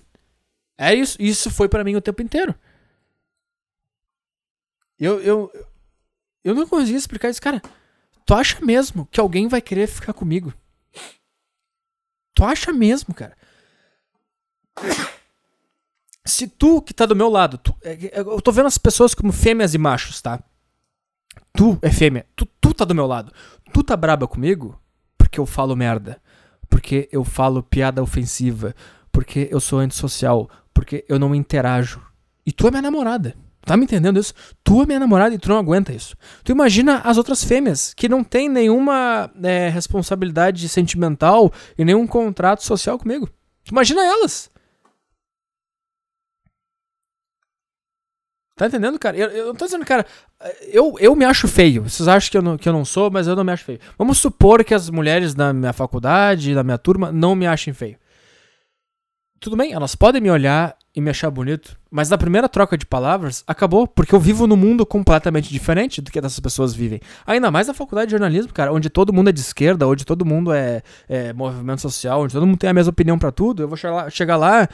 [SPEAKER 1] É isso. Isso foi para mim o tempo inteiro. Eu, eu, eu não conseguia explicar isso, cara. Tu acha mesmo que alguém vai querer ficar comigo? Tu acha mesmo, cara? Se tu que tá do meu lado, tu, é, é, eu tô vendo as pessoas como fêmeas e machos, tá? Tu é fêmea, tu, tu tá do meu lado. Tu tá braba comigo? Porque eu falo merda, porque eu falo piada ofensiva, porque eu sou antissocial, porque eu não interajo. E tu é minha namorada. Tá me entendendo isso? Tu é minha namorada e tu não aguenta isso. Tu imagina as outras fêmeas que não tem nenhuma é, responsabilidade sentimental e nenhum contrato social comigo. Tu imagina elas. Tá entendendo, cara? Eu, eu não tô dizendo, cara, eu, eu me acho feio. Vocês acham que eu, não, que eu não sou, mas eu não me acho feio. Vamos supor que as mulheres da minha faculdade, da minha turma, não me achem feio. tudo bem, elas podem me olhar e me achar bonito, mas na primeira troca de palavras, acabou, porque eu vivo num mundo completamente diferente do que essas pessoas vivem. Ainda mais na faculdade de jornalismo, cara, onde todo mundo é de esquerda, onde todo mundo é, é movimento social, onde todo mundo tem a mesma opinião para tudo. Eu vou chegar lá, chegar lá,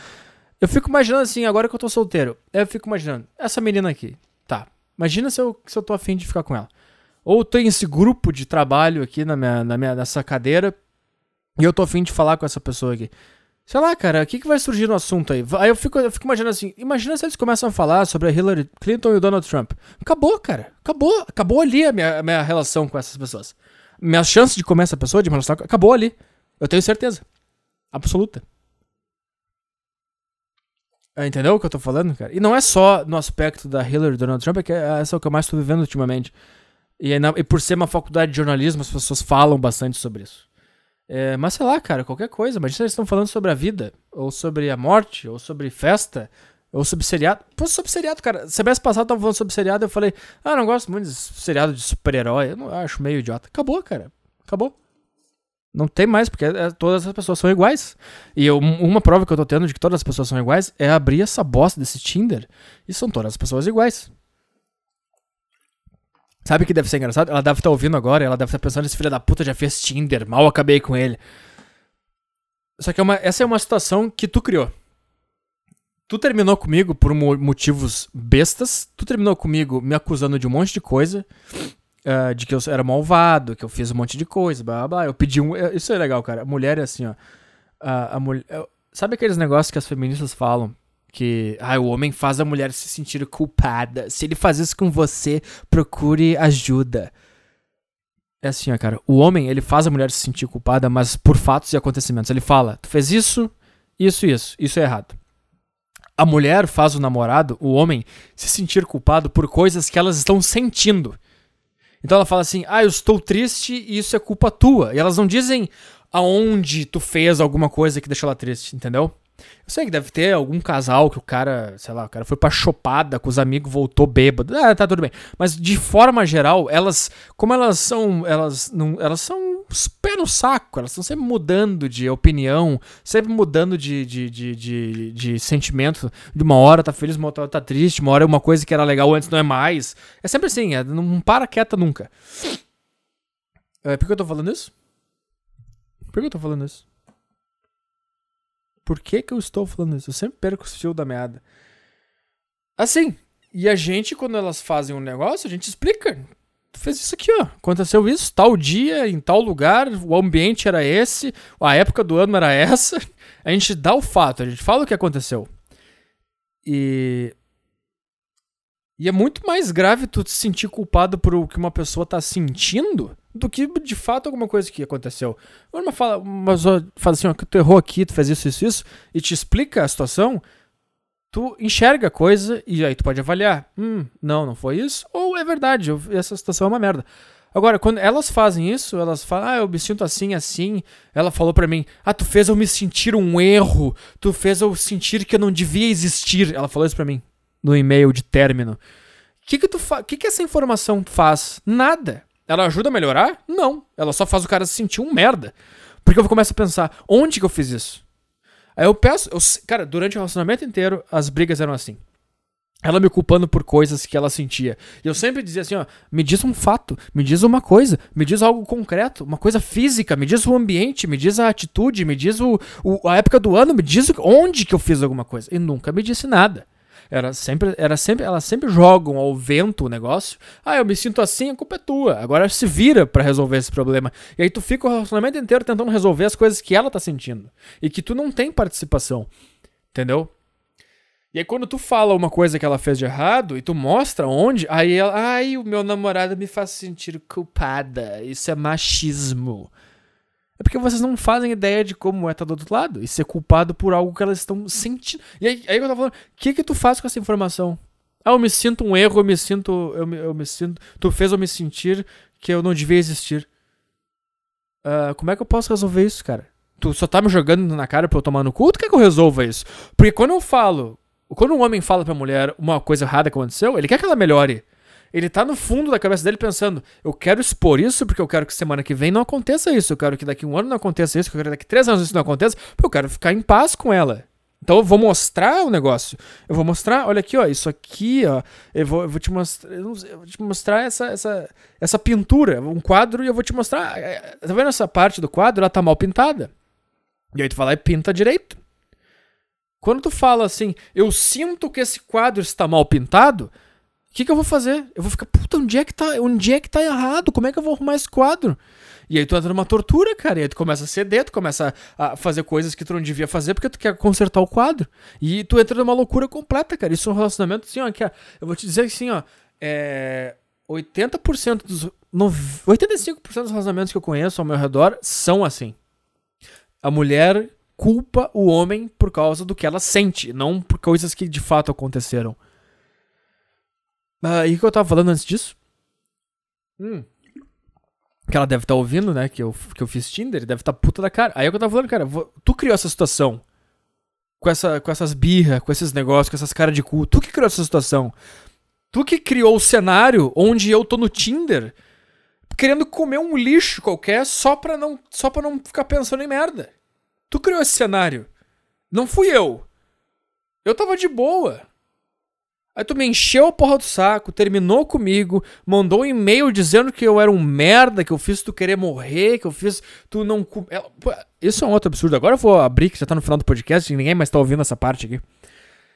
[SPEAKER 1] eu fico imaginando assim, agora que eu tô solteiro, eu fico imaginando, essa menina aqui, tá, imagina se eu, se eu tô afim de ficar com ela. Ou tem esse grupo de trabalho aqui na minha, na minha, nessa cadeira, e eu tô afim de falar com essa pessoa aqui. Sei lá, cara, o que, que vai surgir no assunto aí? Aí eu fico, eu fico imaginando assim, imagina se eles começam a falar sobre a Hillary Clinton e o Donald Trump. Acabou, cara. Acabou. Acabou ali a minha, a minha relação com essas pessoas. Minha chance de comer essa pessoa, de me relacionar, acabou ali. Eu tenho certeza. Absoluta. É, entendeu o que eu tô falando, cara? E não é só no aspecto da Hillary e do Donald Trump, é que é essa é o que eu mais tô vivendo ultimamente. E, e por ser uma faculdade de jornalismo, as pessoas falam bastante sobre isso. É, mas sei lá, cara, qualquer coisa. Mas eles estão falando sobre a vida, ou sobre a morte, ou sobre festa, ou sobre seriado. Pô, sobre seriado, cara. Semestre passado estavam falando sobre seriado, eu falei, ah, não gosto muito de seriado de super-herói. Eu não acho meio idiota. Acabou, cara. Acabou. Não tem mais, porque é, todas as pessoas são iguais. E eu, uma prova que eu tô tendo de que todas as pessoas são iguais é abrir essa bosta desse Tinder e são todas as pessoas iguais. Sabe o que deve ser engraçado? Ela deve estar tá ouvindo agora, ela deve estar tá pensando, esse filho da puta já fez Tinder, mal acabei com ele. Só que é uma, essa é uma situação que tu criou. Tu terminou comigo por motivos bestas, tu terminou comigo me acusando de um monte de coisa, uh, de que eu era malvado, que eu fiz um monte de coisa, blá blá blá. Eu pedi um. Isso é legal, cara. A mulher é assim, ó. A, a mulher. Sabe aqueles negócios que as feministas falam? que ah, o homem faz a mulher se sentir culpada. Se ele faz isso com você, procure ajuda. É assim, ó, cara. O homem, ele faz a mulher se sentir culpada, mas por fatos e acontecimentos. Ele fala: "Tu fez isso, isso isso. Isso é errado." A mulher faz o namorado, o homem, se sentir culpado por coisas que elas estão sentindo. Então ela fala assim: "Ah, eu estou triste e isso é culpa tua." E elas não dizem aonde tu fez alguma coisa que deixou ela triste, entendeu? Eu sei que deve ter algum casal que o cara, sei lá, o cara foi pra chopada com os amigos, voltou bêbado. Ah, tá tudo bem. Mas de forma geral, elas, como elas são, elas não, elas são pé no saco, elas estão sempre mudando de opinião, sempre mudando de, de, de, de, de sentimento. De uma hora tá feliz, uma outra tá triste, uma hora é uma coisa que era legal antes não é mais. É sempre assim, é, não para quieta nunca. É, por que eu tô falando isso? Por que eu tô falando isso? Por que, que eu estou falando isso? Eu sempre perco o fio da meada. Assim, e a gente, quando elas fazem um negócio, a gente explica. Tu fez isso aqui, ó. Aconteceu isso, tal dia, em tal lugar, o ambiente era esse, a época do ano era essa. [laughs] A gente dá o fato, a gente fala o que aconteceu. E. E é muito mais grave tu te sentir culpado por o que uma pessoa tá sentindo do que de fato alguma coisa que aconteceu. Uma fala, uma fala assim, ó, tu errou aqui, tu fez isso, isso, isso, e te explica a situação, tu enxerga a coisa e aí tu pode avaliar. Hum, não, não foi isso, ou é verdade, essa situação é uma merda. Agora, quando elas fazem isso, elas falam, ah, eu me sinto assim, assim. Ela falou para mim, ah, tu fez eu me sentir um erro, tu fez eu sentir que eu não devia existir. Ela falou isso pra mim no e-mail de término. O que que, que que essa informação faz? Nada. Ela ajuda a melhorar? Não. Ela só faz o cara se sentir um merda. Porque eu começo a pensar, onde que eu fiz isso? Aí eu peço, eu, cara, durante o relacionamento inteiro, as brigas eram assim. Ela me culpando por coisas que ela sentia. E eu sempre dizia assim, ó, me diz um fato, me diz uma coisa, me diz algo concreto, uma coisa física, me diz o ambiente, me diz a atitude, me diz o, o a época do ano, me diz onde que eu fiz alguma coisa. E nunca me disse nada. Era sempre, era sempre, elas sempre jogam ao vento o negócio. Ah, eu me sinto assim, a culpa é tua. Agora se vira para resolver esse problema. E aí tu fica o relacionamento inteiro tentando resolver as coisas que ela tá sentindo e que tu não tem participação. Entendeu? E aí quando tu fala uma coisa que ela fez de errado e tu mostra onde, aí ela, ai, o meu namorado me faz sentir culpada. Isso é machismo. É porque vocês não fazem ideia de como é estar do outro lado e ser culpado por algo que elas estão sentindo. E aí, aí eu tava falando, o que que tu faz com essa informação? Ah, eu me sinto um erro, eu me sinto. Eu me, eu me sinto. Tu fez eu me sentir que eu não devia existir. Uh, como é que eu posso resolver isso, cara? Tu só tá me jogando na cara pra eu tomar no cu? Tu quer que eu resolva isso? Porque quando eu falo. Quando um homem fala pra mulher uma coisa errada que aconteceu, ele quer que ela melhore. Ele tá no fundo da cabeça dele pensando: eu quero expor isso porque eu quero que semana que vem não aconteça isso. Eu quero que daqui um ano não aconteça isso. Eu quero que daqui três anos isso não aconteça. Porque eu quero ficar em paz com ela. Então eu vou mostrar o negócio. Eu vou mostrar, olha aqui, ó, isso aqui, ó. Eu vou, eu vou te mostrar, eu vou te mostrar essa, essa, essa pintura, um quadro, e eu vou te mostrar. É, é, tá vendo essa parte do quadro? Ela tá mal pintada. E aí tu lá e pinta direito. Quando tu fala assim, eu sinto que esse quadro está mal pintado, o que, que eu vou fazer? Eu vou ficar, puta, onde é que tá, onde é que tá errado? Como é que eu vou arrumar esse quadro? E aí tu entra numa tortura, cara. E aí tu começa a ceder, tu começa a fazer coisas que tu não devia fazer porque tu quer consertar o quadro. E tu entra numa loucura completa, cara. Isso é um relacionamento, assim, ó, que é, eu vou te dizer assim, ó, é, 80% dos. 85% dos relacionamentos que eu conheço ao meu redor são assim. A mulher culpa o homem por causa do que ela sente, não por coisas que de fato aconteceram. Ah, e o que eu tava falando antes disso? Hum que ela deve estar tá ouvindo, né? Que eu, que eu fiz Tinder, deve estar tá puta da cara. Aí é eu tava falando, cara, tu criou essa situação. Com, essa, com essas birras, com esses negócios, com essas caras de cu. Tu que criou essa situação. Tu que criou o cenário onde eu tô no Tinder querendo comer um lixo qualquer só pra não, só pra não ficar pensando em merda. Tu criou esse cenário. Não fui eu. Eu tava de boa. Aí tu me encheu a porra do saco, terminou comigo, mandou um e-mail dizendo que eu era um merda, que eu fiz tu querer morrer, que eu fiz tu não. Isso é um outro absurdo. Agora eu vou abrir, que já tá no final do podcast, e ninguém mais tá ouvindo essa parte aqui.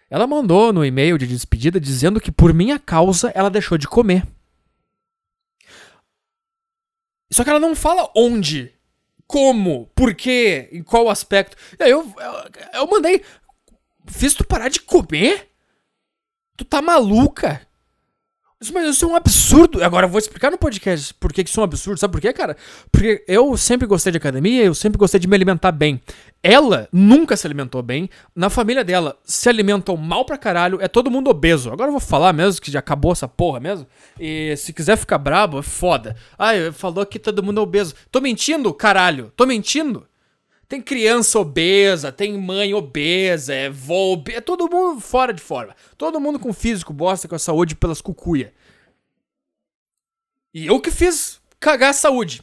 [SPEAKER 1] Ela mandou no e-mail de despedida dizendo que por minha causa ela deixou de comer. Só que ela não fala onde, como, por quê, em qual aspecto. Eu, eu, eu mandei. Fiz tu parar de comer? Tu tá maluca? Mas isso é um absurdo. Agora eu vou explicar no podcast por que isso é um absurdo. Sabe por quê, cara? Porque eu sempre gostei de academia, eu sempre gostei de me alimentar bem. Ela nunca se alimentou bem. Na família dela se alimentam mal pra caralho. É todo mundo obeso. Agora eu vou falar mesmo que já acabou essa porra mesmo. E se quiser ficar brabo, é foda. Ah, falou que todo mundo é obeso. Tô mentindo, caralho. Tô mentindo. Tem criança obesa, tem mãe obesa, é vô obesa, é todo mundo fora de forma. Todo mundo com físico bosta, com a saúde pelas cucuia. E eu que fiz cagar a saúde.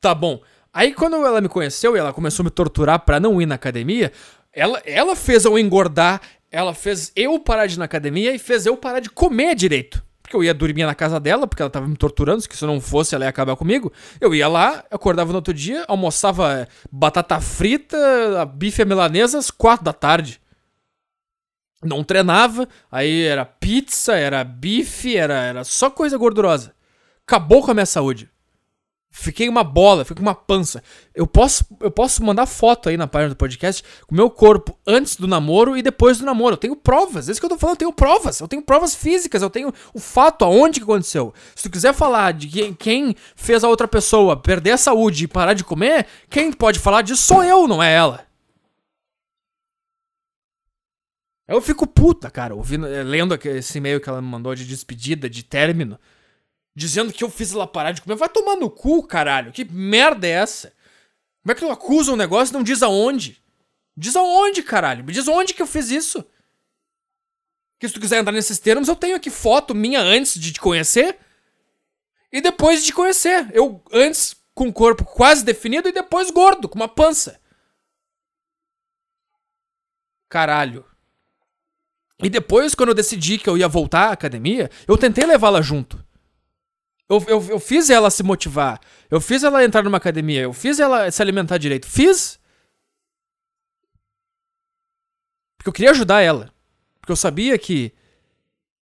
[SPEAKER 1] Tá bom. Aí quando ela me conheceu e ela começou a me torturar pra não ir na academia, ela, ela fez eu engordar, ela fez eu parar de ir na academia e fez eu parar de comer direito porque eu ia dormir na casa dela, porque ela tava me torturando, se eu não fosse ela ia acabar comigo. Eu ia lá, acordava no outro dia, almoçava batata frita, bife milanesa às quatro da tarde. Não treinava, aí era pizza, era bife, era, era só coisa gordurosa. Acabou com a minha saúde. Fiquei uma bola, fiquei com uma pança. Eu posso, eu posso mandar foto aí na página do podcast com o meu corpo antes do namoro e depois do namoro. Eu tenho provas, é isso que eu tô falando, eu tenho provas. Eu tenho provas físicas, eu tenho o fato, aonde que aconteceu. Se tu quiser falar de quem, quem fez a outra pessoa perder a saúde e parar de comer, quem pode falar disso sou eu, não é ela. Eu fico puta, cara, ouvindo, lendo esse e-mail que ela me mandou de despedida, de término dizendo que eu fiz ela parar de comer. Vai tomar no cu, caralho. Que merda é essa? Como é que tu acusa um negócio e não diz aonde? Diz aonde, caralho. Me diz onde que eu fiz isso. Que se tu quiser entrar nesses termos, eu tenho aqui foto minha antes de te conhecer e depois de te conhecer. Eu antes com o corpo quase definido e depois gordo, com uma pança. Caralho. E depois, quando eu decidi que eu ia voltar à academia, eu tentei levá-la junto. Eu, eu, eu fiz ela se motivar. Eu fiz ela entrar numa academia. Eu fiz ela se alimentar direito. Fiz. Porque eu queria ajudar ela. Porque eu sabia que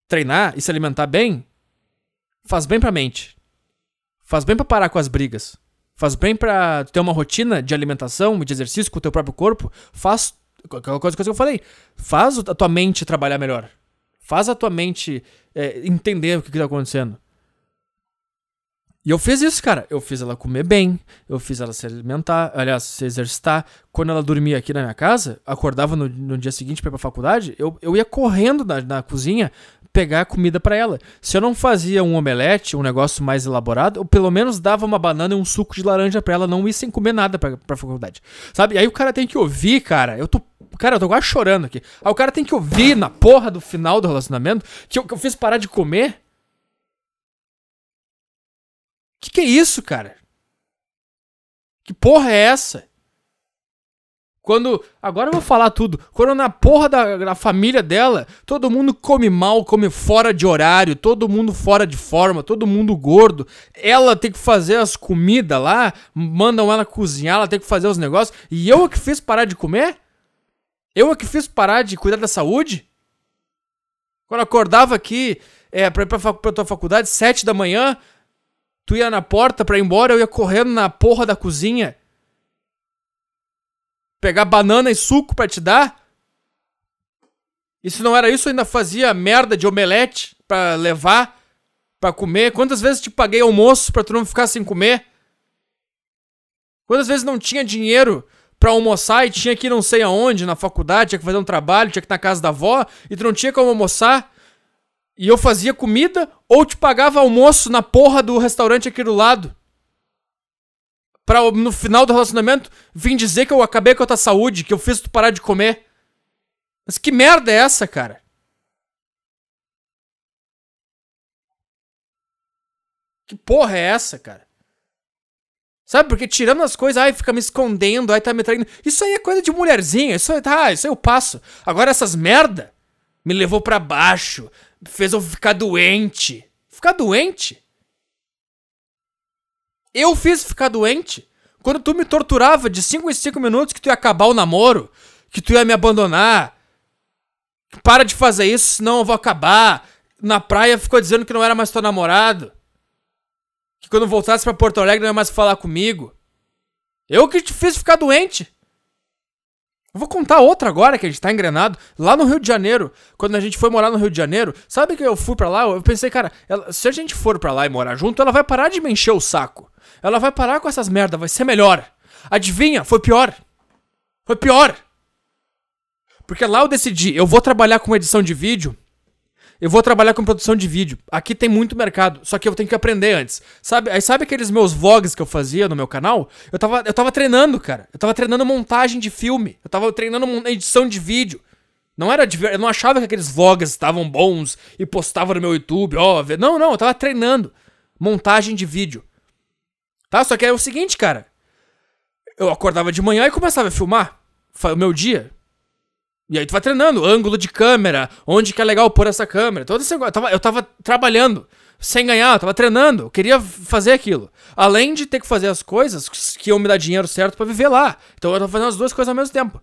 [SPEAKER 1] treinar e se alimentar bem faz bem pra mente. Faz bem pra parar com as brigas. Faz bem pra ter uma rotina de alimentação e de exercício com o teu próprio corpo. Faz. Aquela coisa que eu falei. Faz a tua mente trabalhar melhor. Faz a tua mente é, entender o que, que tá acontecendo. E eu fiz isso, cara. Eu fiz ela comer bem, eu fiz ela se alimentar, aliás, se exercitar. Quando ela dormia aqui na minha casa, acordava no, no dia seguinte pra ir pra faculdade, eu, eu ia correndo na, na cozinha pegar comida para ela. Se eu não fazia um omelete, um negócio mais elaborado, eu pelo menos dava uma banana e um suco de laranja para ela não ir sem comer nada pra, pra faculdade. Sabe? Aí o cara tem que ouvir, cara. Eu tô. Cara, eu tô quase chorando aqui. Aí o cara tem que ouvir na porra do final do relacionamento que eu, que eu fiz parar de comer que que é isso, cara? Que porra é essa? Quando. Agora eu vou falar tudo. Quando na porra da, da, família dela, todo mundo come mal, come fora de horário, todo mundo fora de forma, todo mundo gordo. Ela tem que fazer as comidas lá, mandam ela cozinhar, ela tem que fazer os negócios. E eu é que fiz parar de comer? Eu é que fiz parar de cuidar da saúde? Quando acordava aqui é, pra ir pra, pra tua faculdade, sete da manhã, tu ia na porta pra ir embora, eu ia correndo na porra da cozinha pegar banana e suco para te dar? E se não era isso, eu ainda fazia merda de omelete para levar, para comer. Quantas vezes te paguei almoço para tu não ficar sem comer? Quantas vezes não tinha dinheiro para almoçar e tinha que ir não sei aonde, na faculdade, tinha que fazer um trabalho, tinha que ir na casa da avó e tu não tinha como almoçar? E eu fazia comida ou te pagava almoço na porra do restaurante aqui do lado? pra no final do relacionamento vir dizer que eu acabei com a tua saúde, que eu fiz tu parar de comer. Mas que merda é essa, cara? Que porra é essa, cara? Sabe, porque tirando as coisas, ai, fica me escondendo, ai, tá me traindo. Isso aí é coisa de mulherzinha, isso aí, tá, isso aí eu passo. Agora essas merda me levou para baixo, fez eu ficar doente. Ficar doente? Eu fiz ficar doente. Quando tu me torturava de 5 em 5 minutos que tu ia acabar o namoro, que tu ia me abandonar. Para de fazer isso, senão eu vou acabar. Na praia ficou dizendo que não era mais teu namorado. Que quando voltasse para Porto Alegre não ia mais falar comigo. Eu que te fiz ficar doente. Vou contar outra agora que a gente tá engrenado. Lá no Rio de Janeiro, quando a gente foi morar no Rio de Janeiro, sabe que eu fui para lá? Eu pensei, cara, ela, se a gente for para lá e morar junto, ela vai parar de me encher o saco. Ela vai parar com essas merda, vai ser melhor. Adivinha? Foi pior. Foi pior. Porque lá eu decidi, eu vou trabalhar com edição de vídeo eu vou trabalhar com produção de vídeo. Aqui tem muito mercado, só que eu tenho que aprender antes. Sabe, aí sabe aqueles meus vlogs que eu fazia no meu canal? Eu tava, eu tava treinando, cara. Eu tava treinando montagem de filme. Eu tava treinando edição de vídeo. Não era eu não achava que aqueles vlogs estavam bons e postava no meu YouTube, ó, não, não, eu tava treinando montagem de vídeo. Tá? Só que é o seguinte, cara. Eu acordava de manhã e começava a filmar o meu dia. E aí tu vai treinando, ângulo de câmera, onde que é legal pôr essa câmera, todo esse eu tava, eu tava trabalhando, sem ganhar, eu tava treinando, eu queria fazer aquilo. Além de ter que fazer as coisas que iam me dar dinheiro certo para viver lá. Então eu tava fazendo as duas coisas ao mesmo tempo.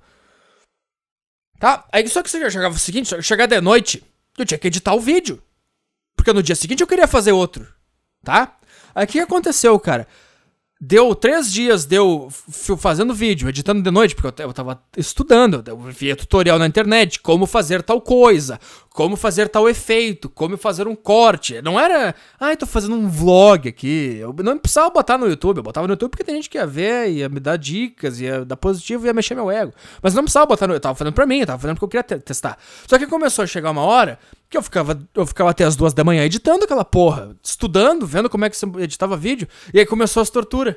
[SPEAKER 1] Tá? Aí só que você chegava o seguinte, chegar de noite, eu tinha que editar o vídeo. Porque no dia seguinte eu queria fazer outro. Tá? Aí o que aconteceu, cara? Deu três dias, deu fazendo vídeo, editando de noite, porque eu, eu tava estudando, eu via tutorial na internet, como fazer tal coisa, como fazer tal efeito, como fazer um corte. Não era, ai, tô fazendo um vlog aqui. Eu não precisava botar no YouTube, eu botava no YouTube porque tem gente que ia ver, ia me dar dicas, ia dar positivo, ia mexer meu ego. Mas não precisava botar no eu tava fazendo pra mim, eu tava fazendo porque eu queria testar. Só que começou a chegar uma hora que eu ficava, eu ficava até as duas da manhã editando aquela porra, estudando, vendo como é que você editava vídeo, e aí começou as torturas.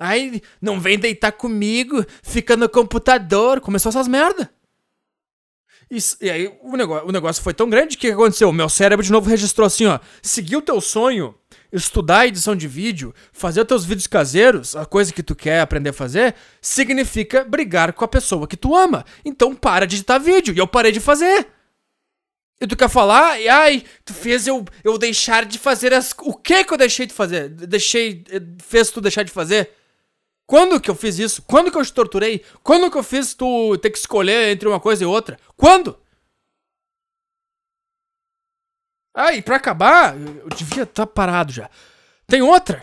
[SPEAKER 1] Aí, não vem deitar comigo, fica no computador, começou essas merda. E, e aí o negócio, o negócio foi tão grande que o que aconteceu? O meu cérebro de novo registrou assim, ó, seguir o teu sonho, estudar edição de vídeo, fazer teus vídeos caseiros, a coisa que tu quer aprender a fazer, significa brigar com a pessoa que tu ama. Então para de editar vídeo. E eu parei de fazer. E tu quer falar? E ai, tu fez eu, eu deixar de fazer as. O que que eu deixei de fazer? Deixei. Fez tu deixar de fazer? Quando que eu fiz isso? Quando que eu te torturei? Quando que eu fiz tu ter que escolher entre uma coisa e outra? Quando? Ah, e pra acabar, eu devia estar tá parado já. Tem outra.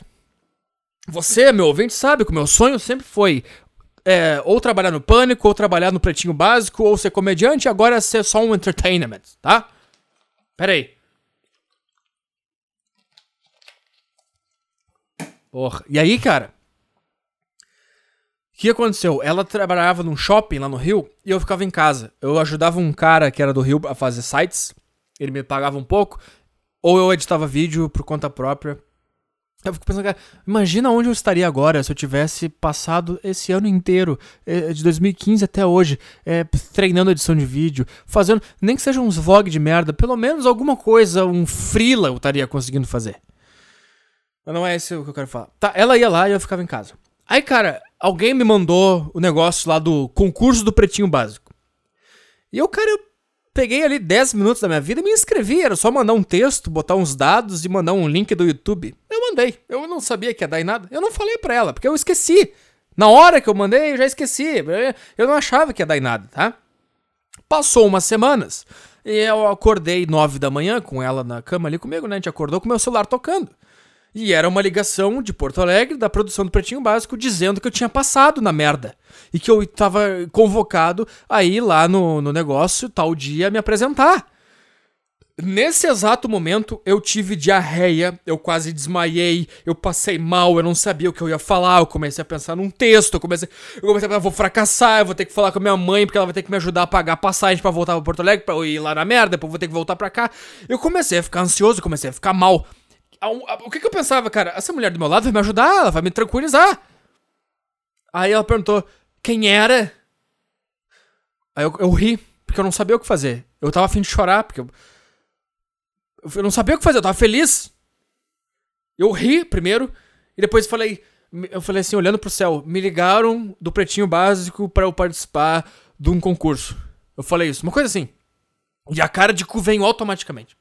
[SPEAKER 1] Você, meu ouvinte, sabe que o meu sonho sempre foi é, ou trabalhar no Pânico, ou trabalhar no Pretinho Básico, ou ser comediante, agora é ser só um entertainment, tá? Pera aí. Porra. E aí, cara? O que aconteceu? Ela trabalhava num shopping lá no Rio e eu ficava em casa. Eu ajudava um cara que era do Rio a fazer sites. Ele me pagava um pouco. Ou eu editava vídeo por conta própria. Eu fico pensando, cara, imagina onde eu estaria agora se eu tivesse passado esse ano inteiro, eh, de 2015 até hoje, é, treinando edição de vídeo, fazendo, nem que seja uns vlog de merda, pelo menos alguma coisa, um freela eu estaria conseguindo fazer. Mas não é esse o que eu quero falar. Tá, ela ia lá e eu ficava em casa. Aí, cara, alguém me mandou o negócio lá do concurso do Pretinho Básico. E eu, cara, eu peguei ali 10 minutos da minha vida e me inscrevi. Era só mandar um texto, botar uns dados e mandar um link do YouTube. Eu mandei. Eu não sabia que ia dar em nada. Eu não falei pra ela, porque eu esqueci. Na hora que eu mandei, eu já esqueci. Eu não achava que ia dar em nada, tá? Passou umas semanas e eu acordei 9 da manhã com ela na cama ali comigo, né? A gente acordou com meu celular tocando. E era uma ligação de Porto Alegre, da produção do Pretinho Básico, dizendo que eu tinha passado na merda. E que eu tava convocado a ir lá no, no negócio, tal dia, me apresentar. Nesse exato momento, eu tive diarreia, eu quase desmaiei, eu passei mal, eu não sabia o que eu ia falar, eu comecei a pensar num texto, eu comecei, eu comecei a pensar, vou fracassar, eu vou ter que falar com a minha mãe, porque ela vai ter que me ajudar a pagar a passagem para voltar pra Porto Alegre, pra eu ir lá na merda, depois vou ter que voltar pra cá. Eu comecei a ficar ansioso, comecei a ficar mal. O que, que eu pensava, cara? Essa mulher do meu lado vai me ajudar, ela vai me tranquilizar. Aí ela perguntou, quem era? Aí eu, eu ri, porque eu não sabia o que fazer. Eu tava afim de chorar, porque eu eu não sabia o que fazer, eu tava feliz. Eu ri primeiro e depois falei, eu falei assim, olhando pro céu, me ligaram do Pretinho Básico para eu participar de um concurso. Eu falei isso, uma coisa assim. E a cara de cu veio automaticamente.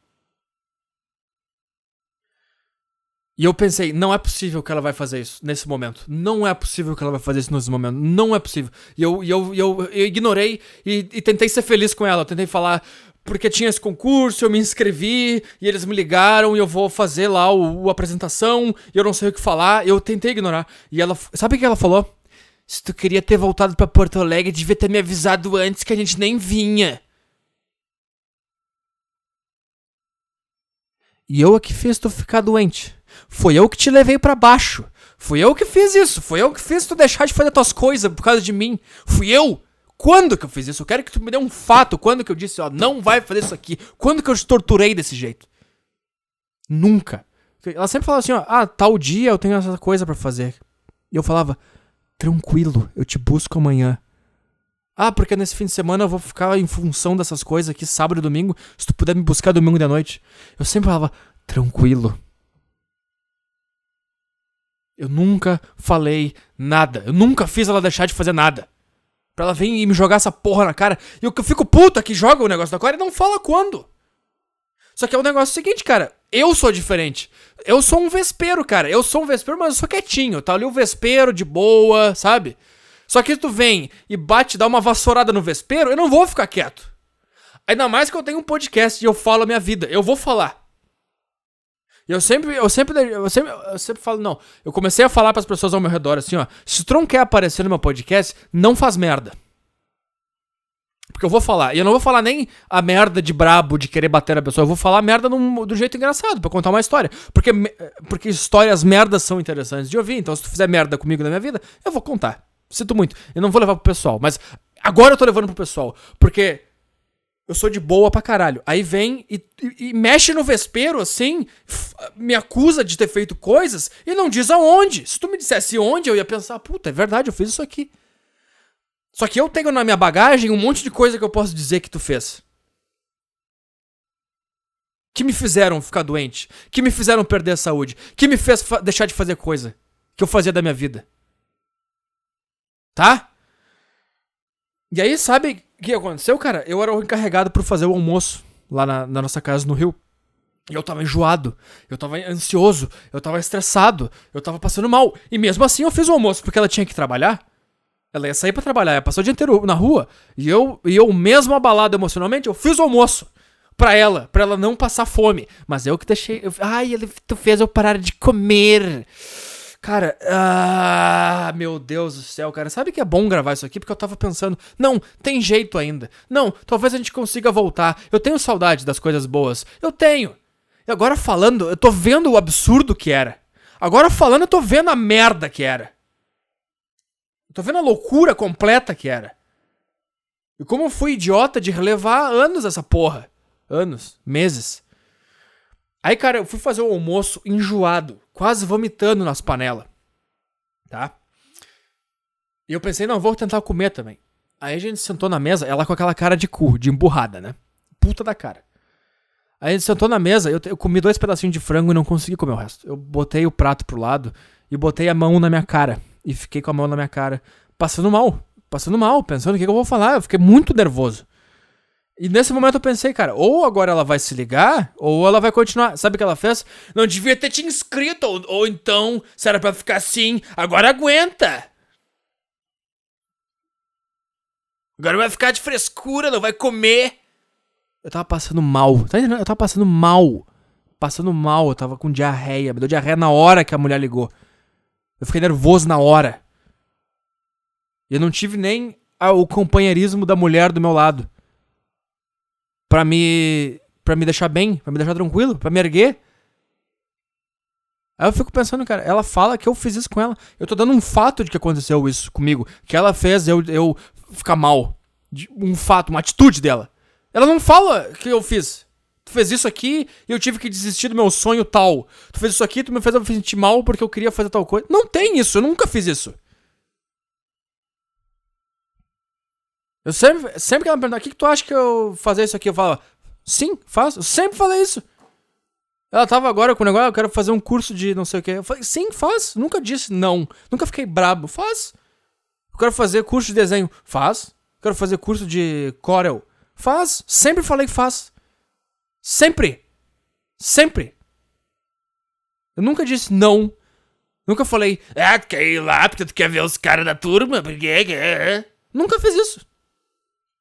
[SPEAKER 1] E eu pensei, não é possível que ela vai fazer isso nesse momento. Não é possível que ela vai fazer isso nesse momento. Não é possível. E eu, eu, eu, eu ignorei e, e, tentei ser feliz com ela. Eu tentei falar, porque tinha esse concurso, eu me inscrevi e eles me ligaram e eu vou fazer lá o, o apresentação e eu não sei o que falar. Eu tentei ignorar. E ela, sabe o que ela falou? Se tu queria ter voltado para Porto Alegre, devia ter me avisado antes que a gente nem vinha. E eu é que fiz tu ficar doente. Foi eu que te levei para baixo. Fui eu que fiz isso. Foi eu que fiz tu deixar de fazer tuas coisas por causa de mim. Fui eu. Quando que eu fiz isso? Eu quero que tu me dê um fato. Quando que eu disse, ó, não vai fazer isso aqui? Quando que eu te torturei desse jeito? Nunca. Ela sempre falava assim, ó, ah, tal dia eu tenho essa coisa para fazer. E eu falava, tranquilo, eu te busco amanhã. Ah, porque nesse fim de semana eu vou ficar em função dessas coisas aqui, sábado e domingo. Se tu puder me buscar domingo de noite. Eu sempre falava, tranquilo. Eu nunca falei nada. Eu nunca fiz ela deixar de fazer nada. Pra ela vir e me jogar essa porra na cara. E eu fico puta que joga o negócio da cara e não fala quando. Só que é o negócio seguinte, cara. Eu sou diferente. Eu sou um vespeiro, cara. Eu sou um vespeiro, mas eu sou quietinho. Tá ali o vespeiro de boa, sabe? Só que tu vem e bate, dá uma vassourada no vespeiro, eu não vou ficar quieto. Ainda mais que eu tenho um podcast e eu falo a minha vida. Eu vou falar. E eu sempre, eu sempre, eu sempre, eu sempre falo, não. Eu comecei a falar para as pessoas ao meu redor assim, ó. Se tu não quer aparecer no meu podcast, não faz merda. Porque eu vou falar. E eu não vou falar nem a merda de brabo, de querer bater na pessoa. Eu vou falar merda num, do jeito engraçado, para contar uma história. Porque, porque histórias merdas são interessantes de ouvir. Então, se tu fizer merda comigo na minha vida, eu vou contar. Sinto muito. Eu não vou levar pro pessoal. Mas agora eu tô levando pro pessoal. Porque eu sou de boa pra caralho. Aí vem e, e, e mexe no vespeiro, assim, me acusa de ter feito coisas e não diz aonde. Se tu me dissesse onde, eu ia pensar, puta, é verdade, eu fiz isso aqui. Só que eu tenho na minha bagagem um monte de coisa que eu posso dizer que tu fez. Que me fizeram ficar doente. Que me fizeram perder a saúde. Que me fez deixar de fazer coisa que eu fazia da minha vida. Tá? E aí, sabe o que aconteceu, cara? Eu era o encarregado por fazer o almoço lá na, na nossa casa no Rio. E eu tava enjoado, eu tava ansioso, eu tava estressado, eu tava passando mal. E mesmo assim eu fiz o almoço, porque ela tinha que trabalhar. Ela ia sair para trabalhar, ia passar o dia inteiro na rua. E eu, e eu mesmo abalado emocionalmente, eu fiz o almoço pra ela, pra ela não passar fome. Mas eu que deixei. Eu, ai, ele, tu fez eu parar de comer. Cara, ah, meu Deus do céu, cara. Sabe que é bom gravar isso aqui? Porque eu tava pensando, não, tem jeito ainda. Não, talvez a gente consiga voltar. Eu tenho saudade das coisas boas. Eu tenho. E agora falando, eu tô vendo o absurdo que era. Agora falando, eu tô vendo a merda que era. Eu tô vendo a loucura completa que era. E como eu fui idiota de relevar anos essa porra. Anos, meses. Aí, cara, eu fui fazer o almoço enjoado, quase vomitando nas panelas. Tá? E eu pensei, não, vou tentar comer também. Aí a gente sentou na mesa, ela com aquela cara de cu, de emburrada, né? Puta da cara. Aí a gente sentou na mesa, eu, eu comi dois pedacinhos de frango e não consegui comer o resto. Eu botei o prato pro lado e botei a mão na minha cara. e fiquei com a mão na minha cara, passando mal, passando mal, pensando o que, que eu vou falar. Eu fiquei muito nervoso. E nesse momento eu pensei, cara, ou agora ela vai se ligar, ou ela vai continuar. Sabe o que ela fez? Não devia ter te inscrito, ou, ou então, se era pra ficar assim, agora aguenta. Agora vai ficar de frescura, não vai comer. Eu tava passando mal, tá entendendo? Eu tava passando mal. Passando mal, eu tava com diarreia. Me deu diarreia na hora que a mulher ligou. Eu fiquei nervoso na hora. E eu não tive nem o companheirismo da mulher do meu lado para me para me deixar bem, para me deixar tranquilo, para me erguer. Aí eu fico pensando, cara, ela fala que eu fiz isso com ela. Eu tô dando um fato de que aconteceu isso comigo, que ela fez eu, eu ficar mal. Um fato, uma atitude dela. Ela não fala que eu fiz. Tu fez isso aqui e eu tive que desistir do meu sonho tal. Tu fez isso aqui, tu me fez eu me sentir mal porque eu queria fazer tal coisa. Não tem isso, eu nunca fiz isso. Eu sempre, sempre que ela me pergunta, o que, que tu acha que eu fazer isso aqui? Eu falo, sim, faço. Eu sempre falei isso. Ela tava agora com o negócio, eu quero fazer um curso de não sei o que. Eu falei, sim, faz. Nunca disse não. Nunca fiquei brabo. Faz. Eu quero fazer curso de desenho. Faz. Eu quero fazer curso de Corel. Faz. Sempre falei faz. Sempre. Sempre. Eu nunca disse não. Nunca falei, ah, tu quer ir lá porque tu quer ver os caras da turma? Porque... Nunca fiz isso.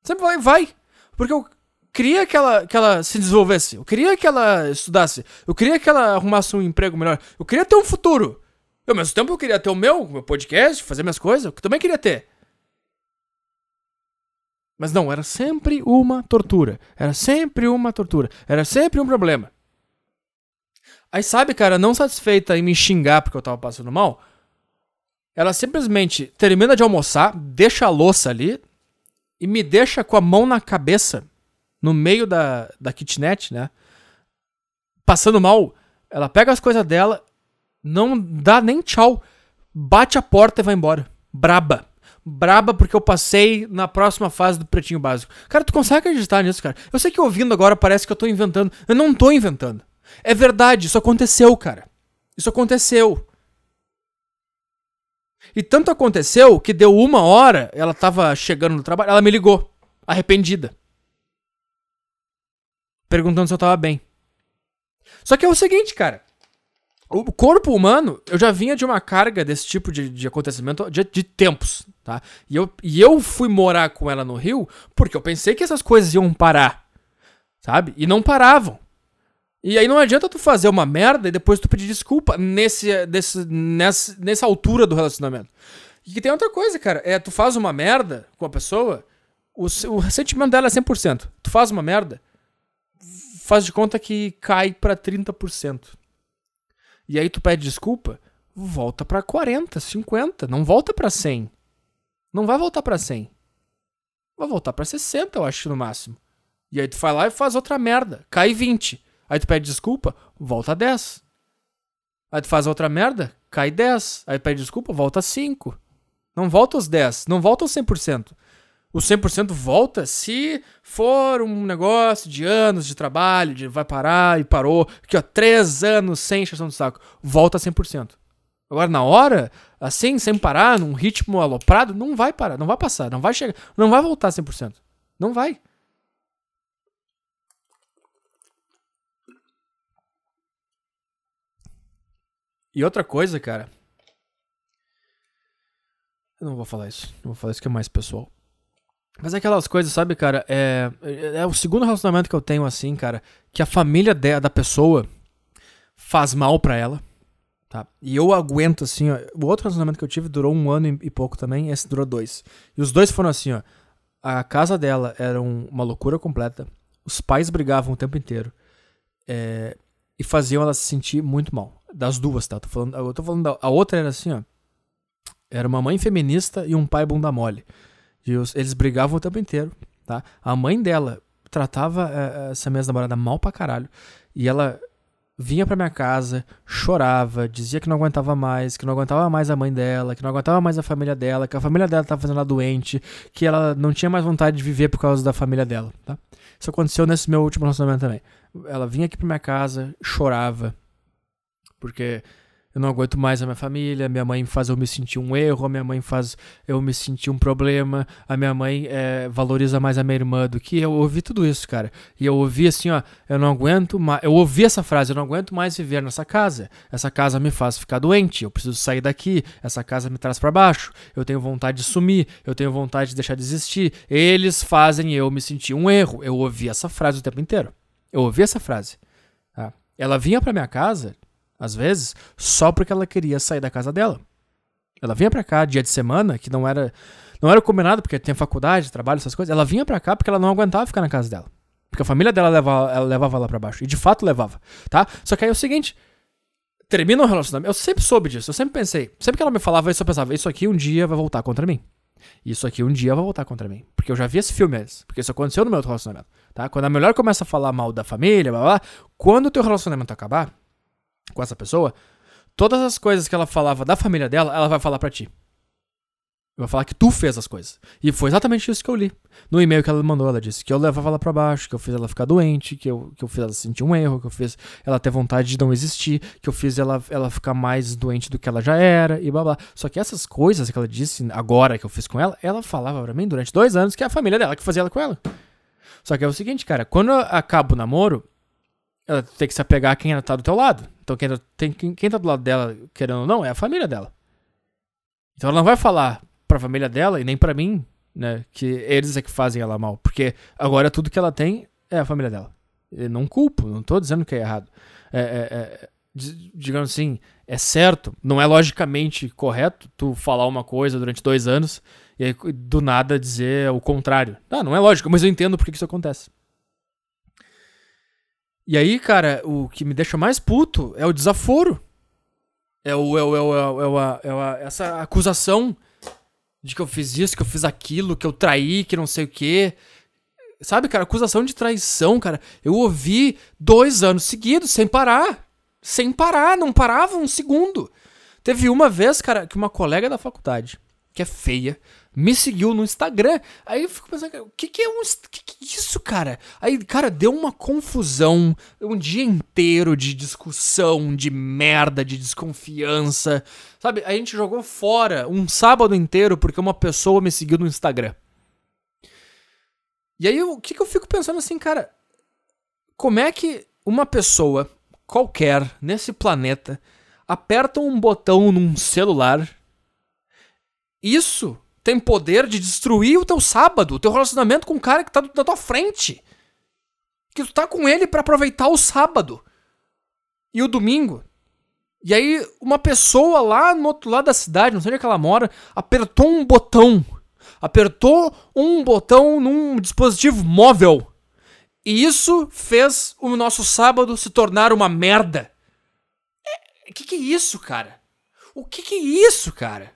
[SPEAKER 1] Sempre vai, vai. Porque eu queria que ela, que ela se desenvolvesse. Eu queria que ela estudasse. Eu queria que ela arrumasse um emprego melhor. Eu queria ter um futuro. E ao mesmo tempo eu queria ter o meu, meu podcast, fazer minhas coisas. Eu também queria ter. Mas não, era sempre uma tortura. Era sempre uma tortura. Era sempre um problema. Aí sabe, cara, não satisfeita em me xingar porque eu tava passando mal, ela simplesmente termina de almoçar, deixa a louça ali, e me deixa com a mão na cabeça, no meio da, da kitnet, né? Passando mal. Ela pega as coisas dela, não dá nem tchau, bate a porta e vai embora. Braba. Braba porque eu passei na próxima fase do pretinho básico. Cara, tu consegue acreditar nisso, cara? Eu sei que ouvindo agora parece que eu tô inventando. Eu não tô inventando. É verdade, isso aconteceu, cara. Isso aconteceu. E tanto aconteceu que deu uma hora, ela tava chegando no trabalho, ela me ligou, arrependida. Perguntando se eu tava bem. Só que é o seguinte, cara. O corpo humano, eu já vinha de uma carga desse tipo de, de acontecimento de, de, tempos, tá? E eu, e eu fui morar com ela no Rio porque eu pensei que essas coisas iam parar, sabe? E não paravam. E aí não adianta tu fazer uma merda e depois tu pedir desculpa nesse, desse, nessa, nessa altura do relacionamento. E que tem outra coisa, cara. É, tu faz uma merda com a pessoa, o, o ressentimento dela é 100%. Tu faz uma merda, faz de conta que cai pra 30%. E aí tu pede desculpa, volta pra 40, 50, não volta pra 100. Não vai voltar pra 100. Vai voltar pra 60, eu acho, no máximo. E aí tu vai lá e faz outra merda, cai 20. Aí tu pede desculpa, volta 10. Aí tu faz outra merda, cai 10. Aí pede desculpa, volta 5. Não volta os 10, não volta os 100%. O 100% volta se for um negócio de anos de trabalho, de vai parar e parou, que ó, 3 anos sem encheção de saco, volta 100%. Agora, na hora, assim, sem parar, num ritmo aloprado, não vai parar, não vai passar, não vai chegar, não vai voltar 100%. Não vai. E outra coisa, cara. Eu não vou falar isso. Não vou falar isso que é mais pessoal. Mas é aquelas coisas, sabe, cara? É, é, é o segundo relacionamento que eu tenho assim, cara. Que a família de, da pessoa faz mal pra ela. Tá? E eu aguento assim, ó. O outro relacionamento que eu tive durou um ano e pouco também. Esse durou dois. E os dois foram assim, ó. A casa dela era uma loucura completa. Os pais brigavam o tempo inteiro. É, e faziam ela se sentir muito mal. Das duas, tá? Tô falando, eu tô falando da, a outra era assim, ó. Era uma mãe feminista e um pai bunda mole. E os, eles brigavam o tempo inteiro, tá? A mãe dela tratava é, essa minha namorada mal pra caralho. E ela vinha pra minha casa, chorava, dizia que não aguentava mais, que não aguentava mais a mãe dela, que não aguentava mais a família dela, que a família dela tava fazendo ela doente, que ela não tinha mais vontade de viver por causa da família dela, tá? Isso aconteceu nesse meu último relacionamento também. Ela vinha aqui pra minha casa, chorava, porque Eu não aguento mais a minha família, minha mãe faz eu me sentir um erro, a minha mãe faz eu me sentir um problema, a minha mãe é, valoriza mais a minha irmã do que eu ouvi tudo isso, cara. E eu ouvi assim, ó, eu não aguento mais, eu ouvi essa frase, eu não aguento mais viver nessa casa. Essa casa me faz ficar doente, eu preciso sair daqui, essa casa me traz para baixo, eu tenho vontade de sumir, eu tenho vontade de deixar de existir. Eles fazem eu me sentir um erro. Eu ouvi essa frase o tempo inteiro. Eu ouvi essa frase. Tá? Ela vinha para minha casa às vezes, só porque ela queria sair da casa dela. Ela vinha para cá dia de semana, que não era não era combinado porque tinha faculdade, trabalho, essas coisas. Ela vinha para cá porque ela não aguentava ficar na casa dela. Porque a família dela levava, ela levava lá para baixo. E de fato levava, tá? Só que aí é o seguinte, termina o relacionamento. Eu sempre soube disso, eu sempre pensei. Sempre que ela me falava isso, eu pensava, isso aqui um dia vai voltar contra mim. Isso aqui um dia vai voltar contra mim. Porque eu já vi esse filme antes. Porque isso aconteceu no meu relacionamento. Tá? Quando a mulher começa a falar mal da família, blá, blá, quando o teu relacionamento acabar, com essa pessoa, todas as coisas que ela falava da família dela, ela vai falar para ti. Vai falar que tu fez as coisas. E foi exatamente isso que eu li. No e-mail que ela mandou, ela disse que eu levava ela para baixo, que eu fiz ela ficar doente, que eu, que eu fiz ela sentir um erro, que eu fiz ela ter vontade de não existir, que eu fiz ela, ela ficar mais doente do que ela já era, e blá blá. Só que essas coisas que ela disse agora que eu fiz com ela, ela falava para mim durante dois anos que é a família dela que fazia ela com ela. Só que é o seguinte, cara, quando acaba o namoro, ela tem que se apegar a quem tá do teu lado. Então quem, tá, tem, quem, tá do lado dela, querendo ou não, é a família dela. Então ela não vai falar pra família dela e nem pra mim, né, que eles é que fazem ela mal. Porque agora tudo que ela tem é a família dela. Eu não culpo, não tô dizendo que é errado. É, é, é, digamos assim, é certo, não é logicamente correto tu falar uma coisa durante dois anos e aí do nada dizer o contrário. Ah, não é lógico, mas eu entendo por que isso acontece. E aí, cara, o que me deixa mais puto é o desaforo. É o, é o, é o, é o, é o, essa acusação de que eu fiz isso, que eu fiz aquilo, que eu traí, que não sei o quê. Sabe, cara, acusação de traição, cara. Eu ouvi dois anos seguidos, sem parar. Sem parar, não parava um segundo. Teve uma vez, cara, que uma colega da faculdade, que é feia, me seguiu no Instagram. Aí eu fico pensando, o que, que é um. Que, que é isso, cara? Aí, cara, deu uma confusão. Um dia inteiro de discussão, de merda, de desconfiança. Sabe? A gente jogou fora um sábado inteiro porque uma pessoa me seguiu no Instagram. E aí, o que, que eu fico pensando assim, cara? Como é que uma pessoa qualquer nesse planeta aperta um botão num celular? Isso tem poder de destruir o teu sábado, o teu relacionamento com o cara que tá na tua frente. Que tu tá com ele para aproveitar o sábado e o domingo. E aí, uma pessoa lá no outro lado da cidade, não sei onde é que ela mora, apertou um botão. Apertou um botão num dispositivo móvel. E isso fez o nosso sábado se tornar uma merda. O é, que, que é isso, cara? O que, que é isso, cara?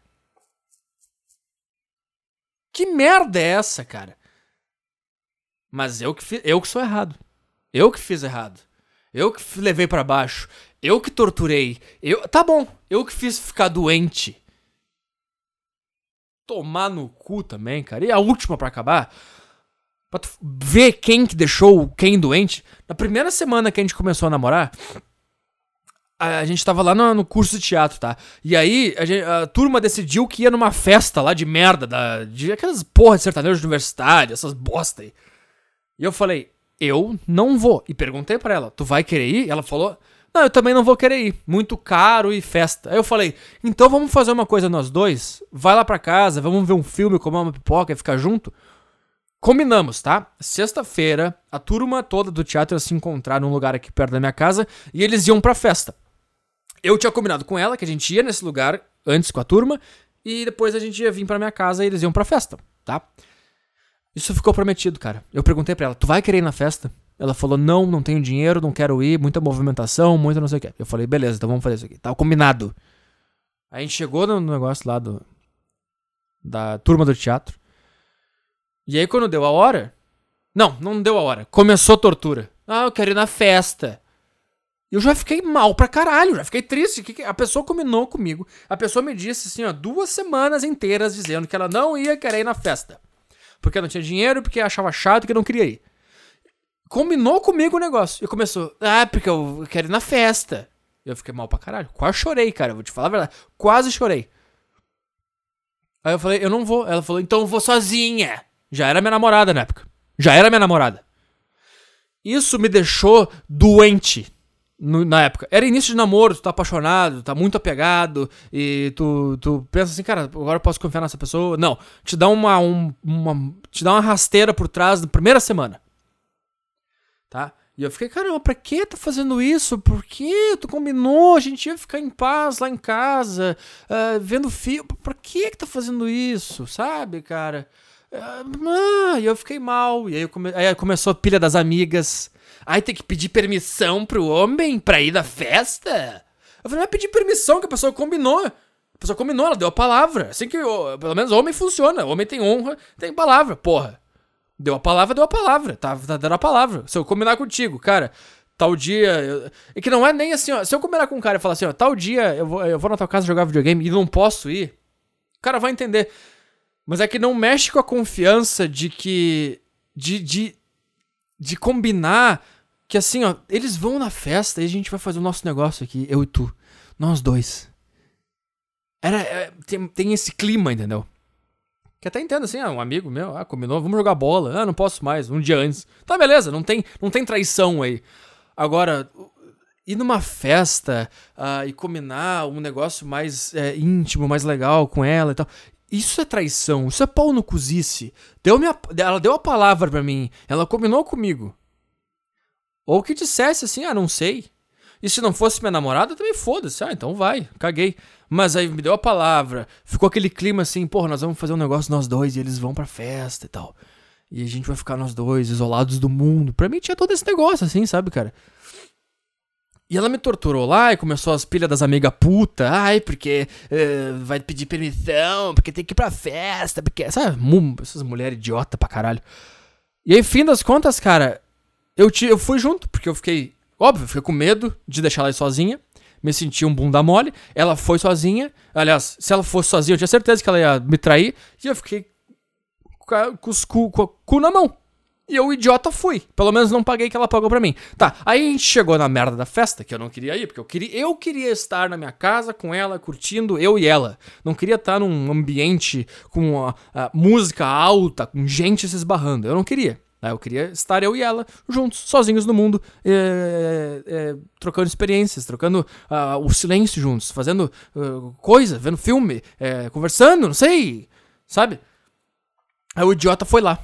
[SPEAKER 1] Que merda é essa, cara? Mas eu que, fiz, eu que sou errado. Eu que fiz errado. Eu que levei para baixo. Eu que torturei. Eu, tá bom, eu que fiz ficar doente. Tomar no cu também, cara. E a última para acabar, pra tu ver quem que deixou quem doente. Na primeira semana que a gente começou a namorar, a, gente tava lá no, no, curso de teatro, tá? E aí a, gente, a, turma decidiu que ia numa festa lá de merda, da, de aquelas porra de sertanejo de universidade, essas bosta aí. E eu falei, eu não vou. E perguntei para ela, tu vai querer ir? Ela falou, não, eu também não vou querer ir. Muito caro e festa. Aí eu falei, então vamos fazer uma coisa nós dois? Vai lá pra casa, vamos ver um filme, comer uma pipoca e ficar junto? Combinamos, tá? Sexta-feira, a turma toda do teatro ia se encontrar num lugar aqui perto da minha casa e eles iam pra festa. Eu tinha combinado com ela que a gente ia nesse lugar antes com a turma e depois a gente ia vir pra minha casa e eles iam pra festa, tá? Isso ficou prometido, cara. Eu perguntei pra ela, tu vai querer ir na festa? Ela falou, não, não tenho dinheiro, não quero ir, muita movimentação, muita não sei o que. Eu falei, beleza, então vamos fazer isso aqui. Tava combinado. Aí a gente chegou no negócio lá do. Da turma do teatro. E aí quando deu a hora. Não, não deu a hora. Começou a tortura. Ah, eu quero ir na festa. Eu já fiquei mal pra caralho, já fiquei triste. A pessoa combinou comigo. A pessoa me disse assim, ó, duas semanas inteiras dizendo que ela não ia querer ir na festa. Porque não tinha dinheiro, porque achava chato que não queria ir. Combinou comigo o negócio. E começou, ah, porque eu quero ir na festa. Eu fiquei mal pra caralho. Quase chorei, cara. Vou te falar a verdade. Quase chorei. Aí eu falei, eu não vou. Ela falou, então eu vou sozinha. Já era minha namorada na época. Já era minha namorada. Isso me deixou doente no, na época. Era início de namoro, tu tá apaixonado, tá muito apegado, e tu, tu pensa assim, cara, agora eu posso confiar nessa pessoa. Não, te dá uma, um, uma, te dá uma rasteira por trás na primeira semana. Tá? E eu fiquei, caramba, pra que tá fazendo isso? Por que? Tu combinou, a gente ia ficar em paz lá em casa, uh, vendo filme. Pra que que tá fazendo isso? Sabe, cara? Uh, e eu fiquei mal. E aí, come... aí começou a pilha das amigas. Aí tem que pedir permissão pro homem pra ir na festa? Eu falei, não é pedir permissão, que a pessoa combinou. A pessoa combinou, ela deu a palavra. Assim que, pelo menos, homem funciona. Homem tem honra, tem palavra, porra. Deu a palavra, deu a palavra. Tá, tá dando a palavra. Se eu combinar contigo, cara, tal dia. Eu... É que não é nem assim, ó. Se eu combinar com um cara e falar assim, ó, tal dia eu vou, eu vou na tua casa jogar videogame e não posso ir, o cara vai entender. Mas é que não mexe com a confiança de que. De, de, de combinar que assim, ó, eles vão na festa e a gente vai fazer o nosso negócio aqui, eu e tu. Nós dois. Era, é, tem, tem esse clima, entendeu? Que até entendo assim, ah, um amigo meu, ah, combinou, vamos jogar bola. Ah, não posso mais, um dia antes. Tá, beleza, não tem, não tem traição aí. Agora, ir numa festa uh, e combinar um negócio mais é, íntimo, mais legal com ela e tal. Isso é traição, isso é pau no cozice. Deu minha, ela deu a palavra para mim, ela combinou comigo. Ou que dissesse assim, ah, não sei. E se não fosse minha namorada, também foda-se. Ah, então vai, caguei. Mas aí me deu a palavra, ficou aquele clima assim, porra, nós vamos fazer um negócio nós dois e eles vão pra festa e tal. E a gente vai ficar nós dois, isolados do mundo. Pra mim tinha todo esse negócio assim, sabe, cara? E ela me torturou lá e começou as pilhas das amigas puta. Ai, porque uh, vai pedir permissão, porque tem que ir pra festa, porque. Sabe? Essas mulheres idiota pra caralho. E aí, fim das contas, cara, eu, te, eu fui junto, porque eu fiquei. Óbvio, eu fiquei com medo de deixar ela sozinha. Me senti um bunda mole. Ela foi sozinha. Aliás, se ela fosse sozinha, eu tinha certeza que ela ia me trair. E eu fiquei com, com, com o cu na mão. E eu, idiota, fui. Pelo menos não paguei que ela pagou pra mim. Tá, aí a gente chegou na merda da festa, que eu não queria ir, porque eu queria, eu queria estar na minha casa com ela, curtindo, eu e ela. Não queria estar num ambiente com a, a música alta, com gente se esbarrando. Eu não queria. Né? Eu queria estar eu e ela juntos, sozinhos no mundo, é, é, trocando experiências, trocando uh, o silêncio juntos, fazendo uh, coisa, vendo filme, é, conversando, não sei, sabe? Aí o idiota foi lá.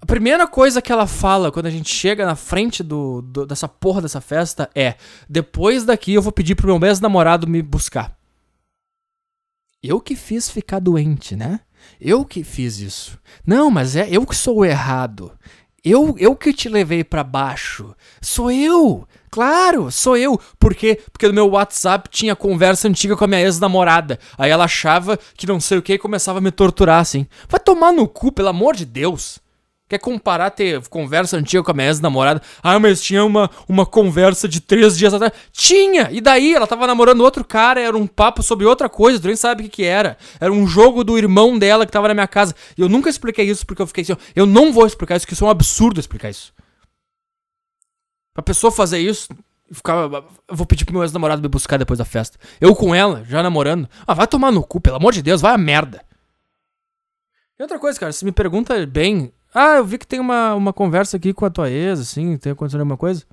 [SPEAKER 1] A primeira coisa que ela fala quando a gente chega na frente do, do dessa porra dessa festa é: depois daqui eu vou pedir pro meu ex-namorado me buscar. Eu que fiz ficar doente, né? Eu que fiz isso. Não, mas é eu que sou o errado. Eu, eu que te levei para baixo. Sou eu. Claro, sou eu. Por quê? Porque no meu WhatsApp tinha conversa antiga com a minha ex-namorada. Aí ela achava que não sei o que e começava a me torturar assim. Vai tomar no cu, pelo amor de Deus. Quer comparar ter conversa antiga com a minha ex-namorada? Ah, mas tinha uma, uma conversa de três dias atrás. Tinha! E daí? Ela tava namorando outro cara, era um papo sobre outra coisa, tu nem sabe o que que era. Era um jogo do irmão dela que tava na minha casa. E eu nunca expliquei isso porque eu fiquei assim, eu não vou explicar isso, porque isso é um absurdo explicar isso. Pra pessoa fazer isso, ficar, eu vou pedir pro meu ex-namorado me buscar depois da festa. Eu com ela, já namorando. Ah, vai tomar no cu, pelo amor de Deus, vai a merda. E outra coisa, cara, se me pergunta bem, ah, eu vi que tem uma, uma conversa aqui com a tua ex, assim, tem acontecendo alguma coisa.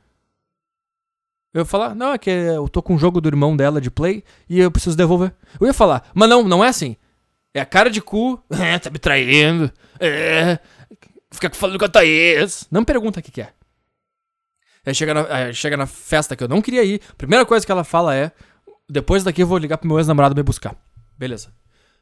[SPEAKER 1] Eu ia falar, não, é que eu tô com um jogo do irmão dela de play e eu preciso devolver. Eu ia falar, mas não, não é assim. É a cara de cu, [laughs] é, tá me traindo, é, fica falando com a tua ex. Não pergunta o que, que é. Aí chega na, aí chega na festa que eu não queria ir, primeira coisa que ela fala é, depois daqui eu vou ligar pro meu ex-namorado me buscar. Beleza.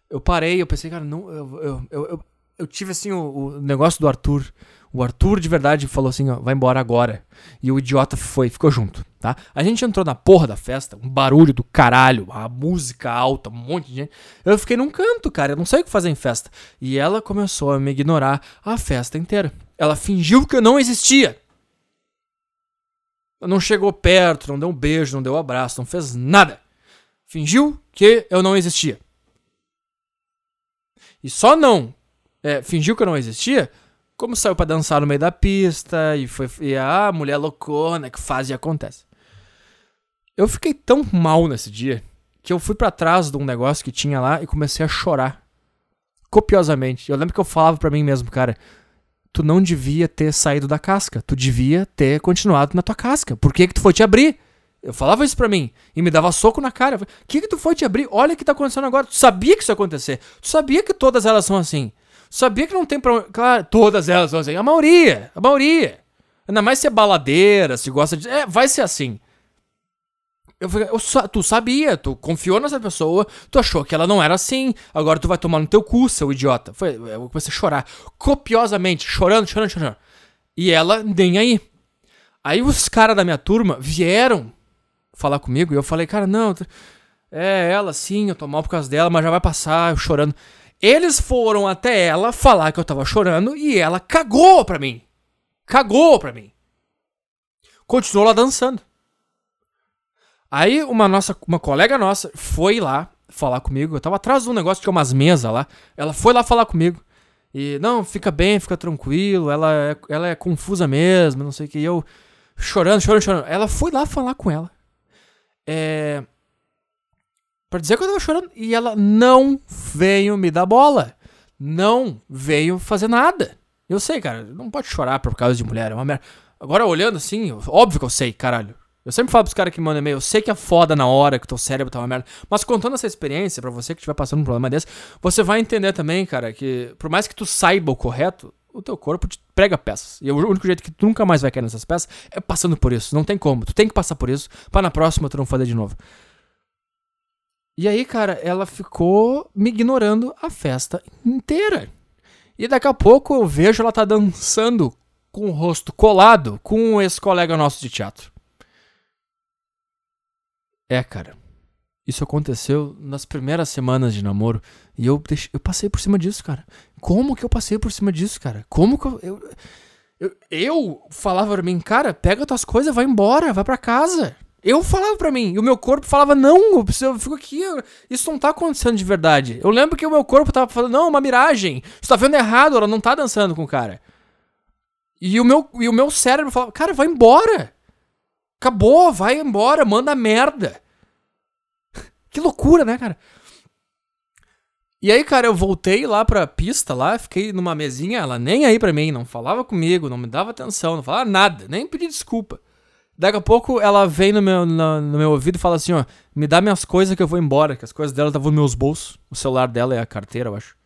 [SPEAKER 1] Eu parei, eu pensei, cara, não, eu, eu, eu, eu eu tive assim o, o, negócio do Arthur. O Arthur de verdade falou assim, ó, vai embora agora. E o idiota foi, ficou junto, tá? A gente entrou na porra da festa, um barulho do caralho, a música alta, um monte de gente. Eu fiquei num canto, cara, eu não sei o que fazer em festa. E ela começou a me ignorar a festa inteira. Ela fingiu que eu não existia. Não chegou perto, não deu um beijo, não deu um abraço, não fez nada. Fingiu que eu não existia. E só não é, fingiu que eu não existia, como saiu para dançar no meio da pista e foi e a mulher loucona que faz e acontece. Eu fiquei tão mal nesse dia que eu fui para trás de um negócio que tinha lá e comecei a chorar. Copiosamente. Eu lembro que eu falava para mim mesmo, cara, tu não devia ter saído da casca. Tu devia ter continuado na tua casca. Por que que tu foi te abrir? Eu falava isso pra mim e me dava soco na cara. O que que tu foi te abrir? Olha o que tá acontecendo agora. Tu sabia que isso ia acontecer. Tu sabia que todas elas são assim. Sabia que não tem pra... Claro, todas elas são assim. A maioria. A maioria. Ainda mais se é baladeira, se gosta de... É, vai ser assim. Eu, eu, tu sabia, tu confiou nessa pessoa, tu achou que ela não era assim, agora tu vai tomar no teu cu, seu idiota. Foi, eu comecei a chorar, copiosamente, chorando, chorando, chorando. E ela nem aí. Aí os caras da minha turma vieram falar comigo e eu falei, cara, não, é ela sim, eu tô mal por causa dela, mas já vai passar, eu chorando. Eles foram até ela falar que eu tava chorando e ela cagou pra mim. Cagou pra mim. Continuou lá dançando. Aí uma nossa, uma colega nossa foi lá falar comigo. Eu tava atrás de um negócio, tinha umas mesas lá. Ela foi lá falar comigo. E, não, fica bem, fica tranquilo. Ela é, ela é confusa mesmo, não sei o que. E eu chorando, chorando, chorando. Ela foi lá falar com ela. É. Pra dizer que eu tava chorando. E ela não veio me dar bola. Não veio fazer nada. Eu sei, cara, não pode chorar por causa de mulher. É uma merda. Agora, olhando assim, óbvio que eu sei, caralho. Eu sempre falo pros caras que mandam e-mail, eu sei que é foda na hora que teu cérebro tá uma merda, mas contando essa experiência, para você que estiver passando um problema desse, você vai entender também, cara, que por mais que tu saiba o correto, o teu corpo te prega peças. E o único jeito que tu nunca mais vai cair nessas peças é passando por isso. Não tem como. Tu tem que passar por isso para na próxima tu não fazer de novo. E aí, cara, ela ficou me ignorando a festa inteira. E daqui a pouco eu vejo ela tá dançando com o rosto colado com esse colega nosso de teatro. É, cara. Isso aconteceu nas primeiras semanas de namoro. E eu, eu passei por cima disso, cara. Como que eu passei por cima disso, cara? Como que eu. Eu, eu, eu falava pra mim, cara, pega tuas coisas, vai embora, vai pra casa. Eu falava pra mim, e o meu corpo falava, não, eu, preciso, eu fico aqui, isso não tá acontecendo de verdade. Eu lembro que o meu corpo tava falando, não, uma miragem, você tá vendo errado, ela não tá dançando com o cara. E o meu, e o meu cérebro falava, cara, vai embora. Acabou, vai embora, manda merda. [laughs] que loucura, né, cara? E aí, cara, eu voltei lá pra pista lá, fiquei numa mesinha, ela nem aí pra mim, não falava comigo, não me dava atenção, não falava nada, nem pedi desculpa. Daqui a pouco ela vem no meu, no, no meu ouvido e fala assim, ó, me dá minhas coisas que eu vou embora, que as coisas dela estavam nos meus bolsos. O celular dela é a carteira, eu acho.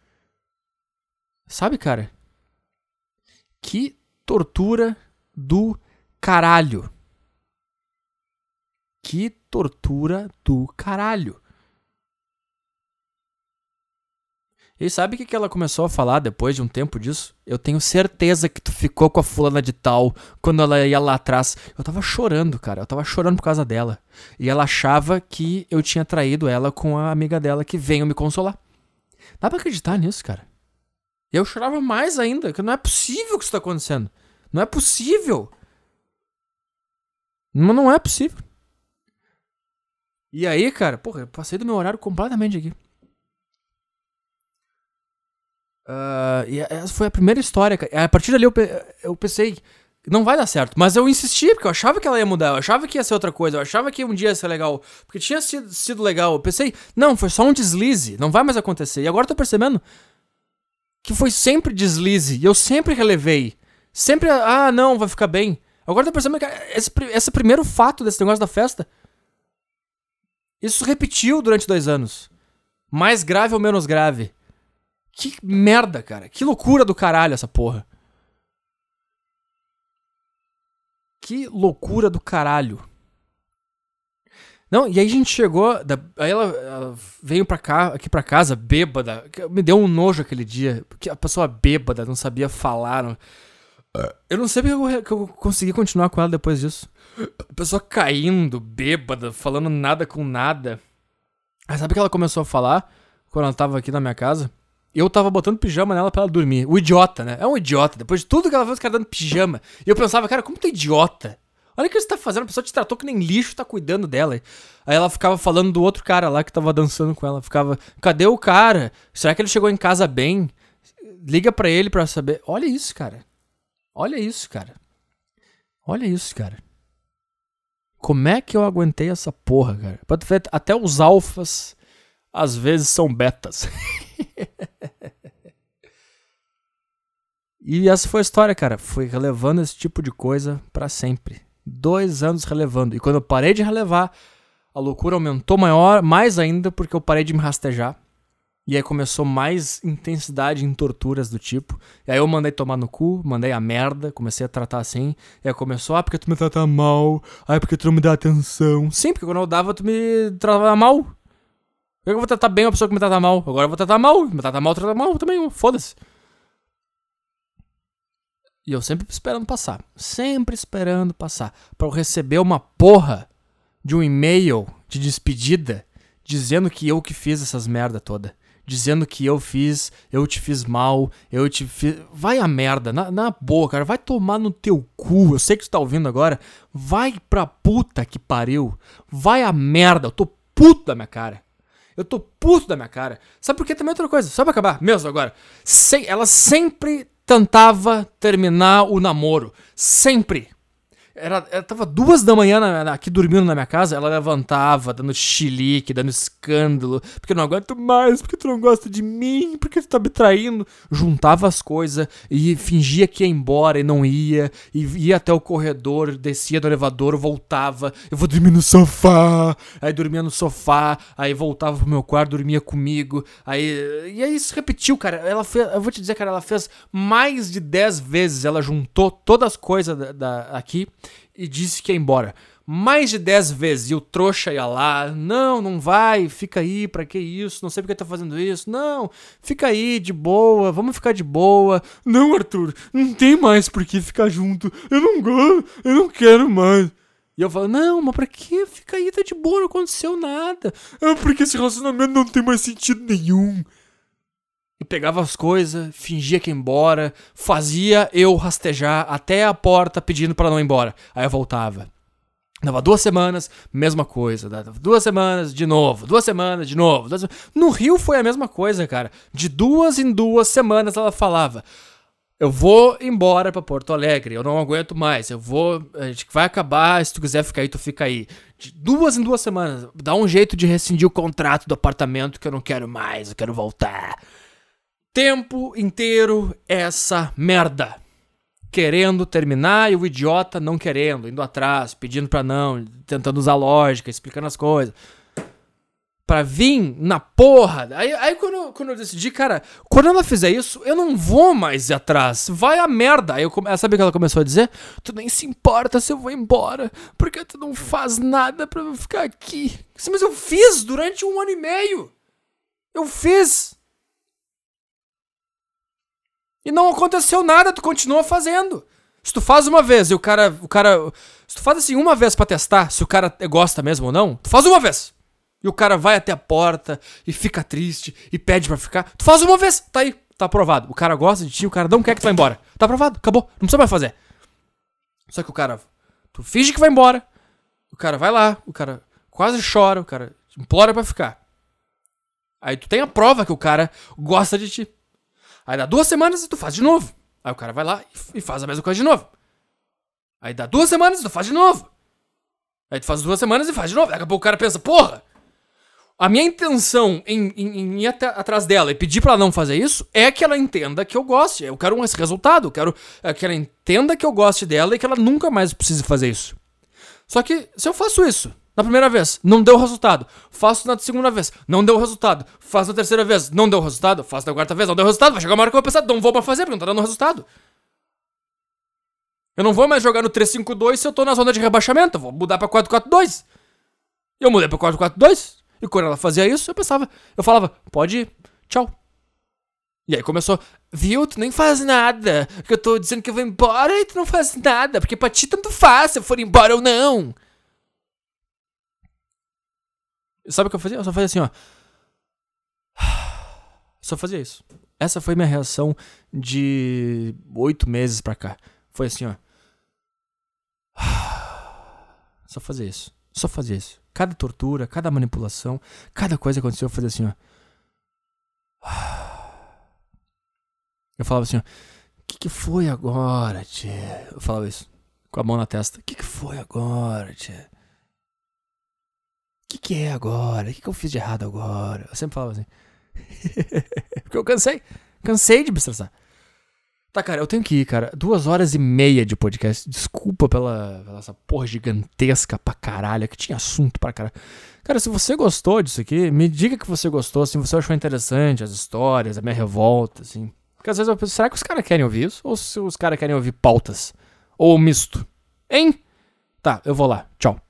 [SPEAKER 1] Sabe, cara? Que tortura do caralho. Que tortura do caralho. E sabe o que, que ela começou a falar depois de um tempo disso? Eu tenho certeza que tu ficou com a fulana de tal quando ela ia lá atrás. Eu tava chorando, cara. Eu tava chorando por causa dela. E ela achava que eu tinha traído ela com a amiga dela que veio me consolar. Dá pra acreditar nisso, cara? E eu chorava mais ainda, que não é possível que isso tá acontecendo. Não é possível. Não, não é possível. E aí, cara, porra, eu passei do meu horário completamente aqui. Uh, e essa foi a primeira história. A partir dali eu, eu pensei, não vai dar certo. Mas eu insisti, porque eu achava que ela ia mudar, eu achava que ia ser outra coisa, eu achava que um dia ia ser legal. Porque tinha sido, sido legal. Eu pensei, não, foi só um deslize, não vai mais acontecer. E agora eu tô percebendo que foi sempre deslize. E eu sempre relevei. Sempre, ah, não, vai ficar bem. Agora eu tô percebendo que esse, esse primeiro fato desse negócio da festa isso repetiu durante dois anos. Mais grave ou menos grave. Que merda, cara. Que loucura do caralho essa porra. Que loucura do caralho. Não, e aí a gente chegou. Da, aí ela, ela, veio pra cá, aqui pra casa, bêbada. Me deu um nojo aquele dia. Porque a pessoa bêbada, não sabia falar. Não, eu não sei porque eu, que eu consegui continuar com ela depois disso. A pessoa caindo, bêbada, falando nada com nada. Aí sabe o que ela começou a falar quando ela tava aqui na minha casa? Eu tava botando pijama nela pra ela dormir. O idiota, né? É um idiota. Depois de tudo que ela fez, o cara dando pijama. E eu pensava, cara, como tu é idiota? Olha o que você tá fazendo. A pessoa te tratou que nem lixo, tá cuidando dela. Aí ela ficava falando do outro cara lá que tava dançando com ela. Ficava, cadê o cara? Será que ele chegou em casa bem? Liga pra ele pra saber. Olha isso, cara. Olha isso, cara. Olha isso, cara. Como é que eu aguentei essa porra, cara? Até os alfas às vezes são betas. [laughs] [laughs] e essa foi a história, cara. Fui relevando esse tipo de coisa para sempre. Dois anos relevando. E quando eu parei de relevar, a loucura aumentou maior, mais ainda porque eu parei de me rastejar. E aí começou mais intensidade em torturas do tipo. E aí eu mandei tomar no cu, mandei a merda, comecei a tratar assim. E aí começou, ah, porque tu me trata mal, ah, porque tu não me dá atenção. Sim, porque quando eu dava, tu me tratava mal. Eu vou tratar bem uma pessoa que me trata mal? Agora eu vou tratar mal, me trata mal, trata mal também, foda-se. E eu sempre esperando passar. Sempre esperando passar. para eu receber uma porra de um e-mail de despedida dizendo que eu que fiz essas merda toda dizendo que eu fiz, eu te fiz mal, eu te fiz. Vai a merda, na, na boa, cara, vai tomar no teu cu. Eu sei que tu tá ouvindo agora. Vai pra puta que pariu. Vai a merda, eu tô puto da minha cara. Eu tô puto da minha cara. Sabe por que também é outra coisa? Só pra acabar, mesmo agora. Ela sempre tentava terminar o namoro. Sempre. Era, ela tava duas da manhã na, aqui dormindo na minha casa, ela levantava, dando chilique, dando escândalo, porque eu não aguento mais, porque tu não gosta de mim, porque tu tá me traindo. Juntava as coisas e fingia que ia embora e não ia, e ia até o corredor, descia do elevador, voltava, eu vou dormir no sofá, aí dormia no sofá, aí voltava pro meu quarto, dormia comigo, aí. E aí isso repetiu, cara. Ela fez, eu vou te dizer, cara, ela fez mais de dez vezes, ela juntou todas as coisas da, da aqui e disse que ia embora. Mais de 10 vezes. E o trouxa ia lá. Não, não vai. Fica aí. Pra que isso? Não sei porque tá fazendo isso. Não, fica aí, de boa. Vamos ficar de boa. Não, Arthur. Não tem mais por que ficar junto. Eu não gosto. Eu não quero mais. E eu falo, não, mas pra que? Fica aí, tá de boa, não aconteceu nada. Ah, porque esse relacionamento não tem mais sentido nenhum. Pegava as coisas, fingia que ia embora, fazia eu rastejar até a porta pedindo para não ir embora. Aí eu voltava. Dava duas semanas, mesma coisa. Dava duas semanas, de novo. Duas semanas, de novo. Duas... No Rio foi a mesma coisa, cara. De duas em duas semanas ela falava: Eu vou embora para Porto Alegre, eu não aguento mais. Eu vou. A gente vai acabar, se tu quiser ficar aí, tu fica aí. De duas em duas semanas. Dá um jeito de rescindir o contrato do apartamento que eu não quero mais, eu quero voltar tempo inteiro essa merda. Querendo terminar e o idiota não querendo, indo atrás, pedindo pra não, tentando usar lógica, explicando as coisas. Pra vir na porra. Aí, aí quando, quando eu decidi, cara, quando ela fizer isso, eu não vou mais ir atrás. Vai a merda. Aí eu sabe o que ela começou a dizer? Tu nem se importa se eu vou embora. Porque tu não faz nada pra eu ficar aqui. Mas eu fiz durante um ano e meio. Eu fiz. E não aconteceu nada, tu continua fazendo. Se tu faz uma vez e o cara. O cara. Se tu faz assim uma vez para testar se o cara gosta mesmo ou não, tu faz uma vez. E o cara vai até a porta e fica triste e pede para ficar. Tu faz uma vez, tá aí, tá aprovado. O cara gosta de ti, o cara não quer que tu vá embora. Tá aprovado, acabou, não precisa mais fazer. Só que o cara. Tu finge que vai embora. O cara vai lá, o cara quase chora, o cara implora para ficar. Aí tu tem a prova que o cara gosta de ti. Aí dá duas semanas e tu faz de novo. Aí o cara vai lá e faz a mesma coisa de novo. Aí dá duas semanas e tu faz de novo. Aí tu faz duas semanas e faz de novo. Daqui a pouco o cara pensa, porra! A minha intenção em, em, em ir até, atrás dela e pedir para ela não fazer isso é que ela entenda que eu goste. Eu quero esse resultado. Eu quero é, que ela entenda que eu goste dela e que ela nunca mais precise fazer isso. Só que se eu faço isso na primeira vez, não deu resultado. Faço na segunda vez, não deu resultado. Faço na terceira vez, não deu resultado. Faço na quarta vez, não deu resultado. Vai chegar uma hora que eu vou pensar, não vou mais fazer porque não tá dando resultado. Eu não vou mais jogar no 352 se eu tô na zona de rebaixamento. Eu vou mudar pra 442. Eu mudei pra 442. E quando ela fazia isso, eu pensava, eu falava, pode ir, tchau. E aí começou, viu, tu nem faz nada. Que eu tô dizendo que eu vou embora e tu não faz nada. Porque pra ti tanto faz se eu for embora ou não. Sabe o que eu fazia? Eu só fazia assim, ó. [sighs] Só fazia isso. Essa foi minha reação de oito meses pra cá. Foi assim, ó. [sighs] Só fazia isso. Só fazia isso. Cada tortura, cada manipulação, cada coisa que aconteceu, eu fazia assim, ó. [sighs] Eu falava assim, ó. O que, que foi agora, tia? Eu falava isso. Com a mão na testa. O que, que foi agora, tia? Que é agora? O que, que eu fiz de errado agora? Eu sempre falava assim. [laughs] Porque eu cansei. Cansei de me estressar. Tá, cara, eu tenho que ir, cara. Duas horas e meia de podcast. Desculpa pela, pela essa porra gigantesca pra caralho, que tinha assunto pra caralho. Cara, se você gostou disso aqui, me diga que você gostou, se você achou interessante as histórias, a minha revolta, assim. Porque às vezes eu penso, será que os caras querem ouvir isso? Ou se os caras querem ouvir pautas? Ou misto? Hein? Tá, eu vou lá. Tchau.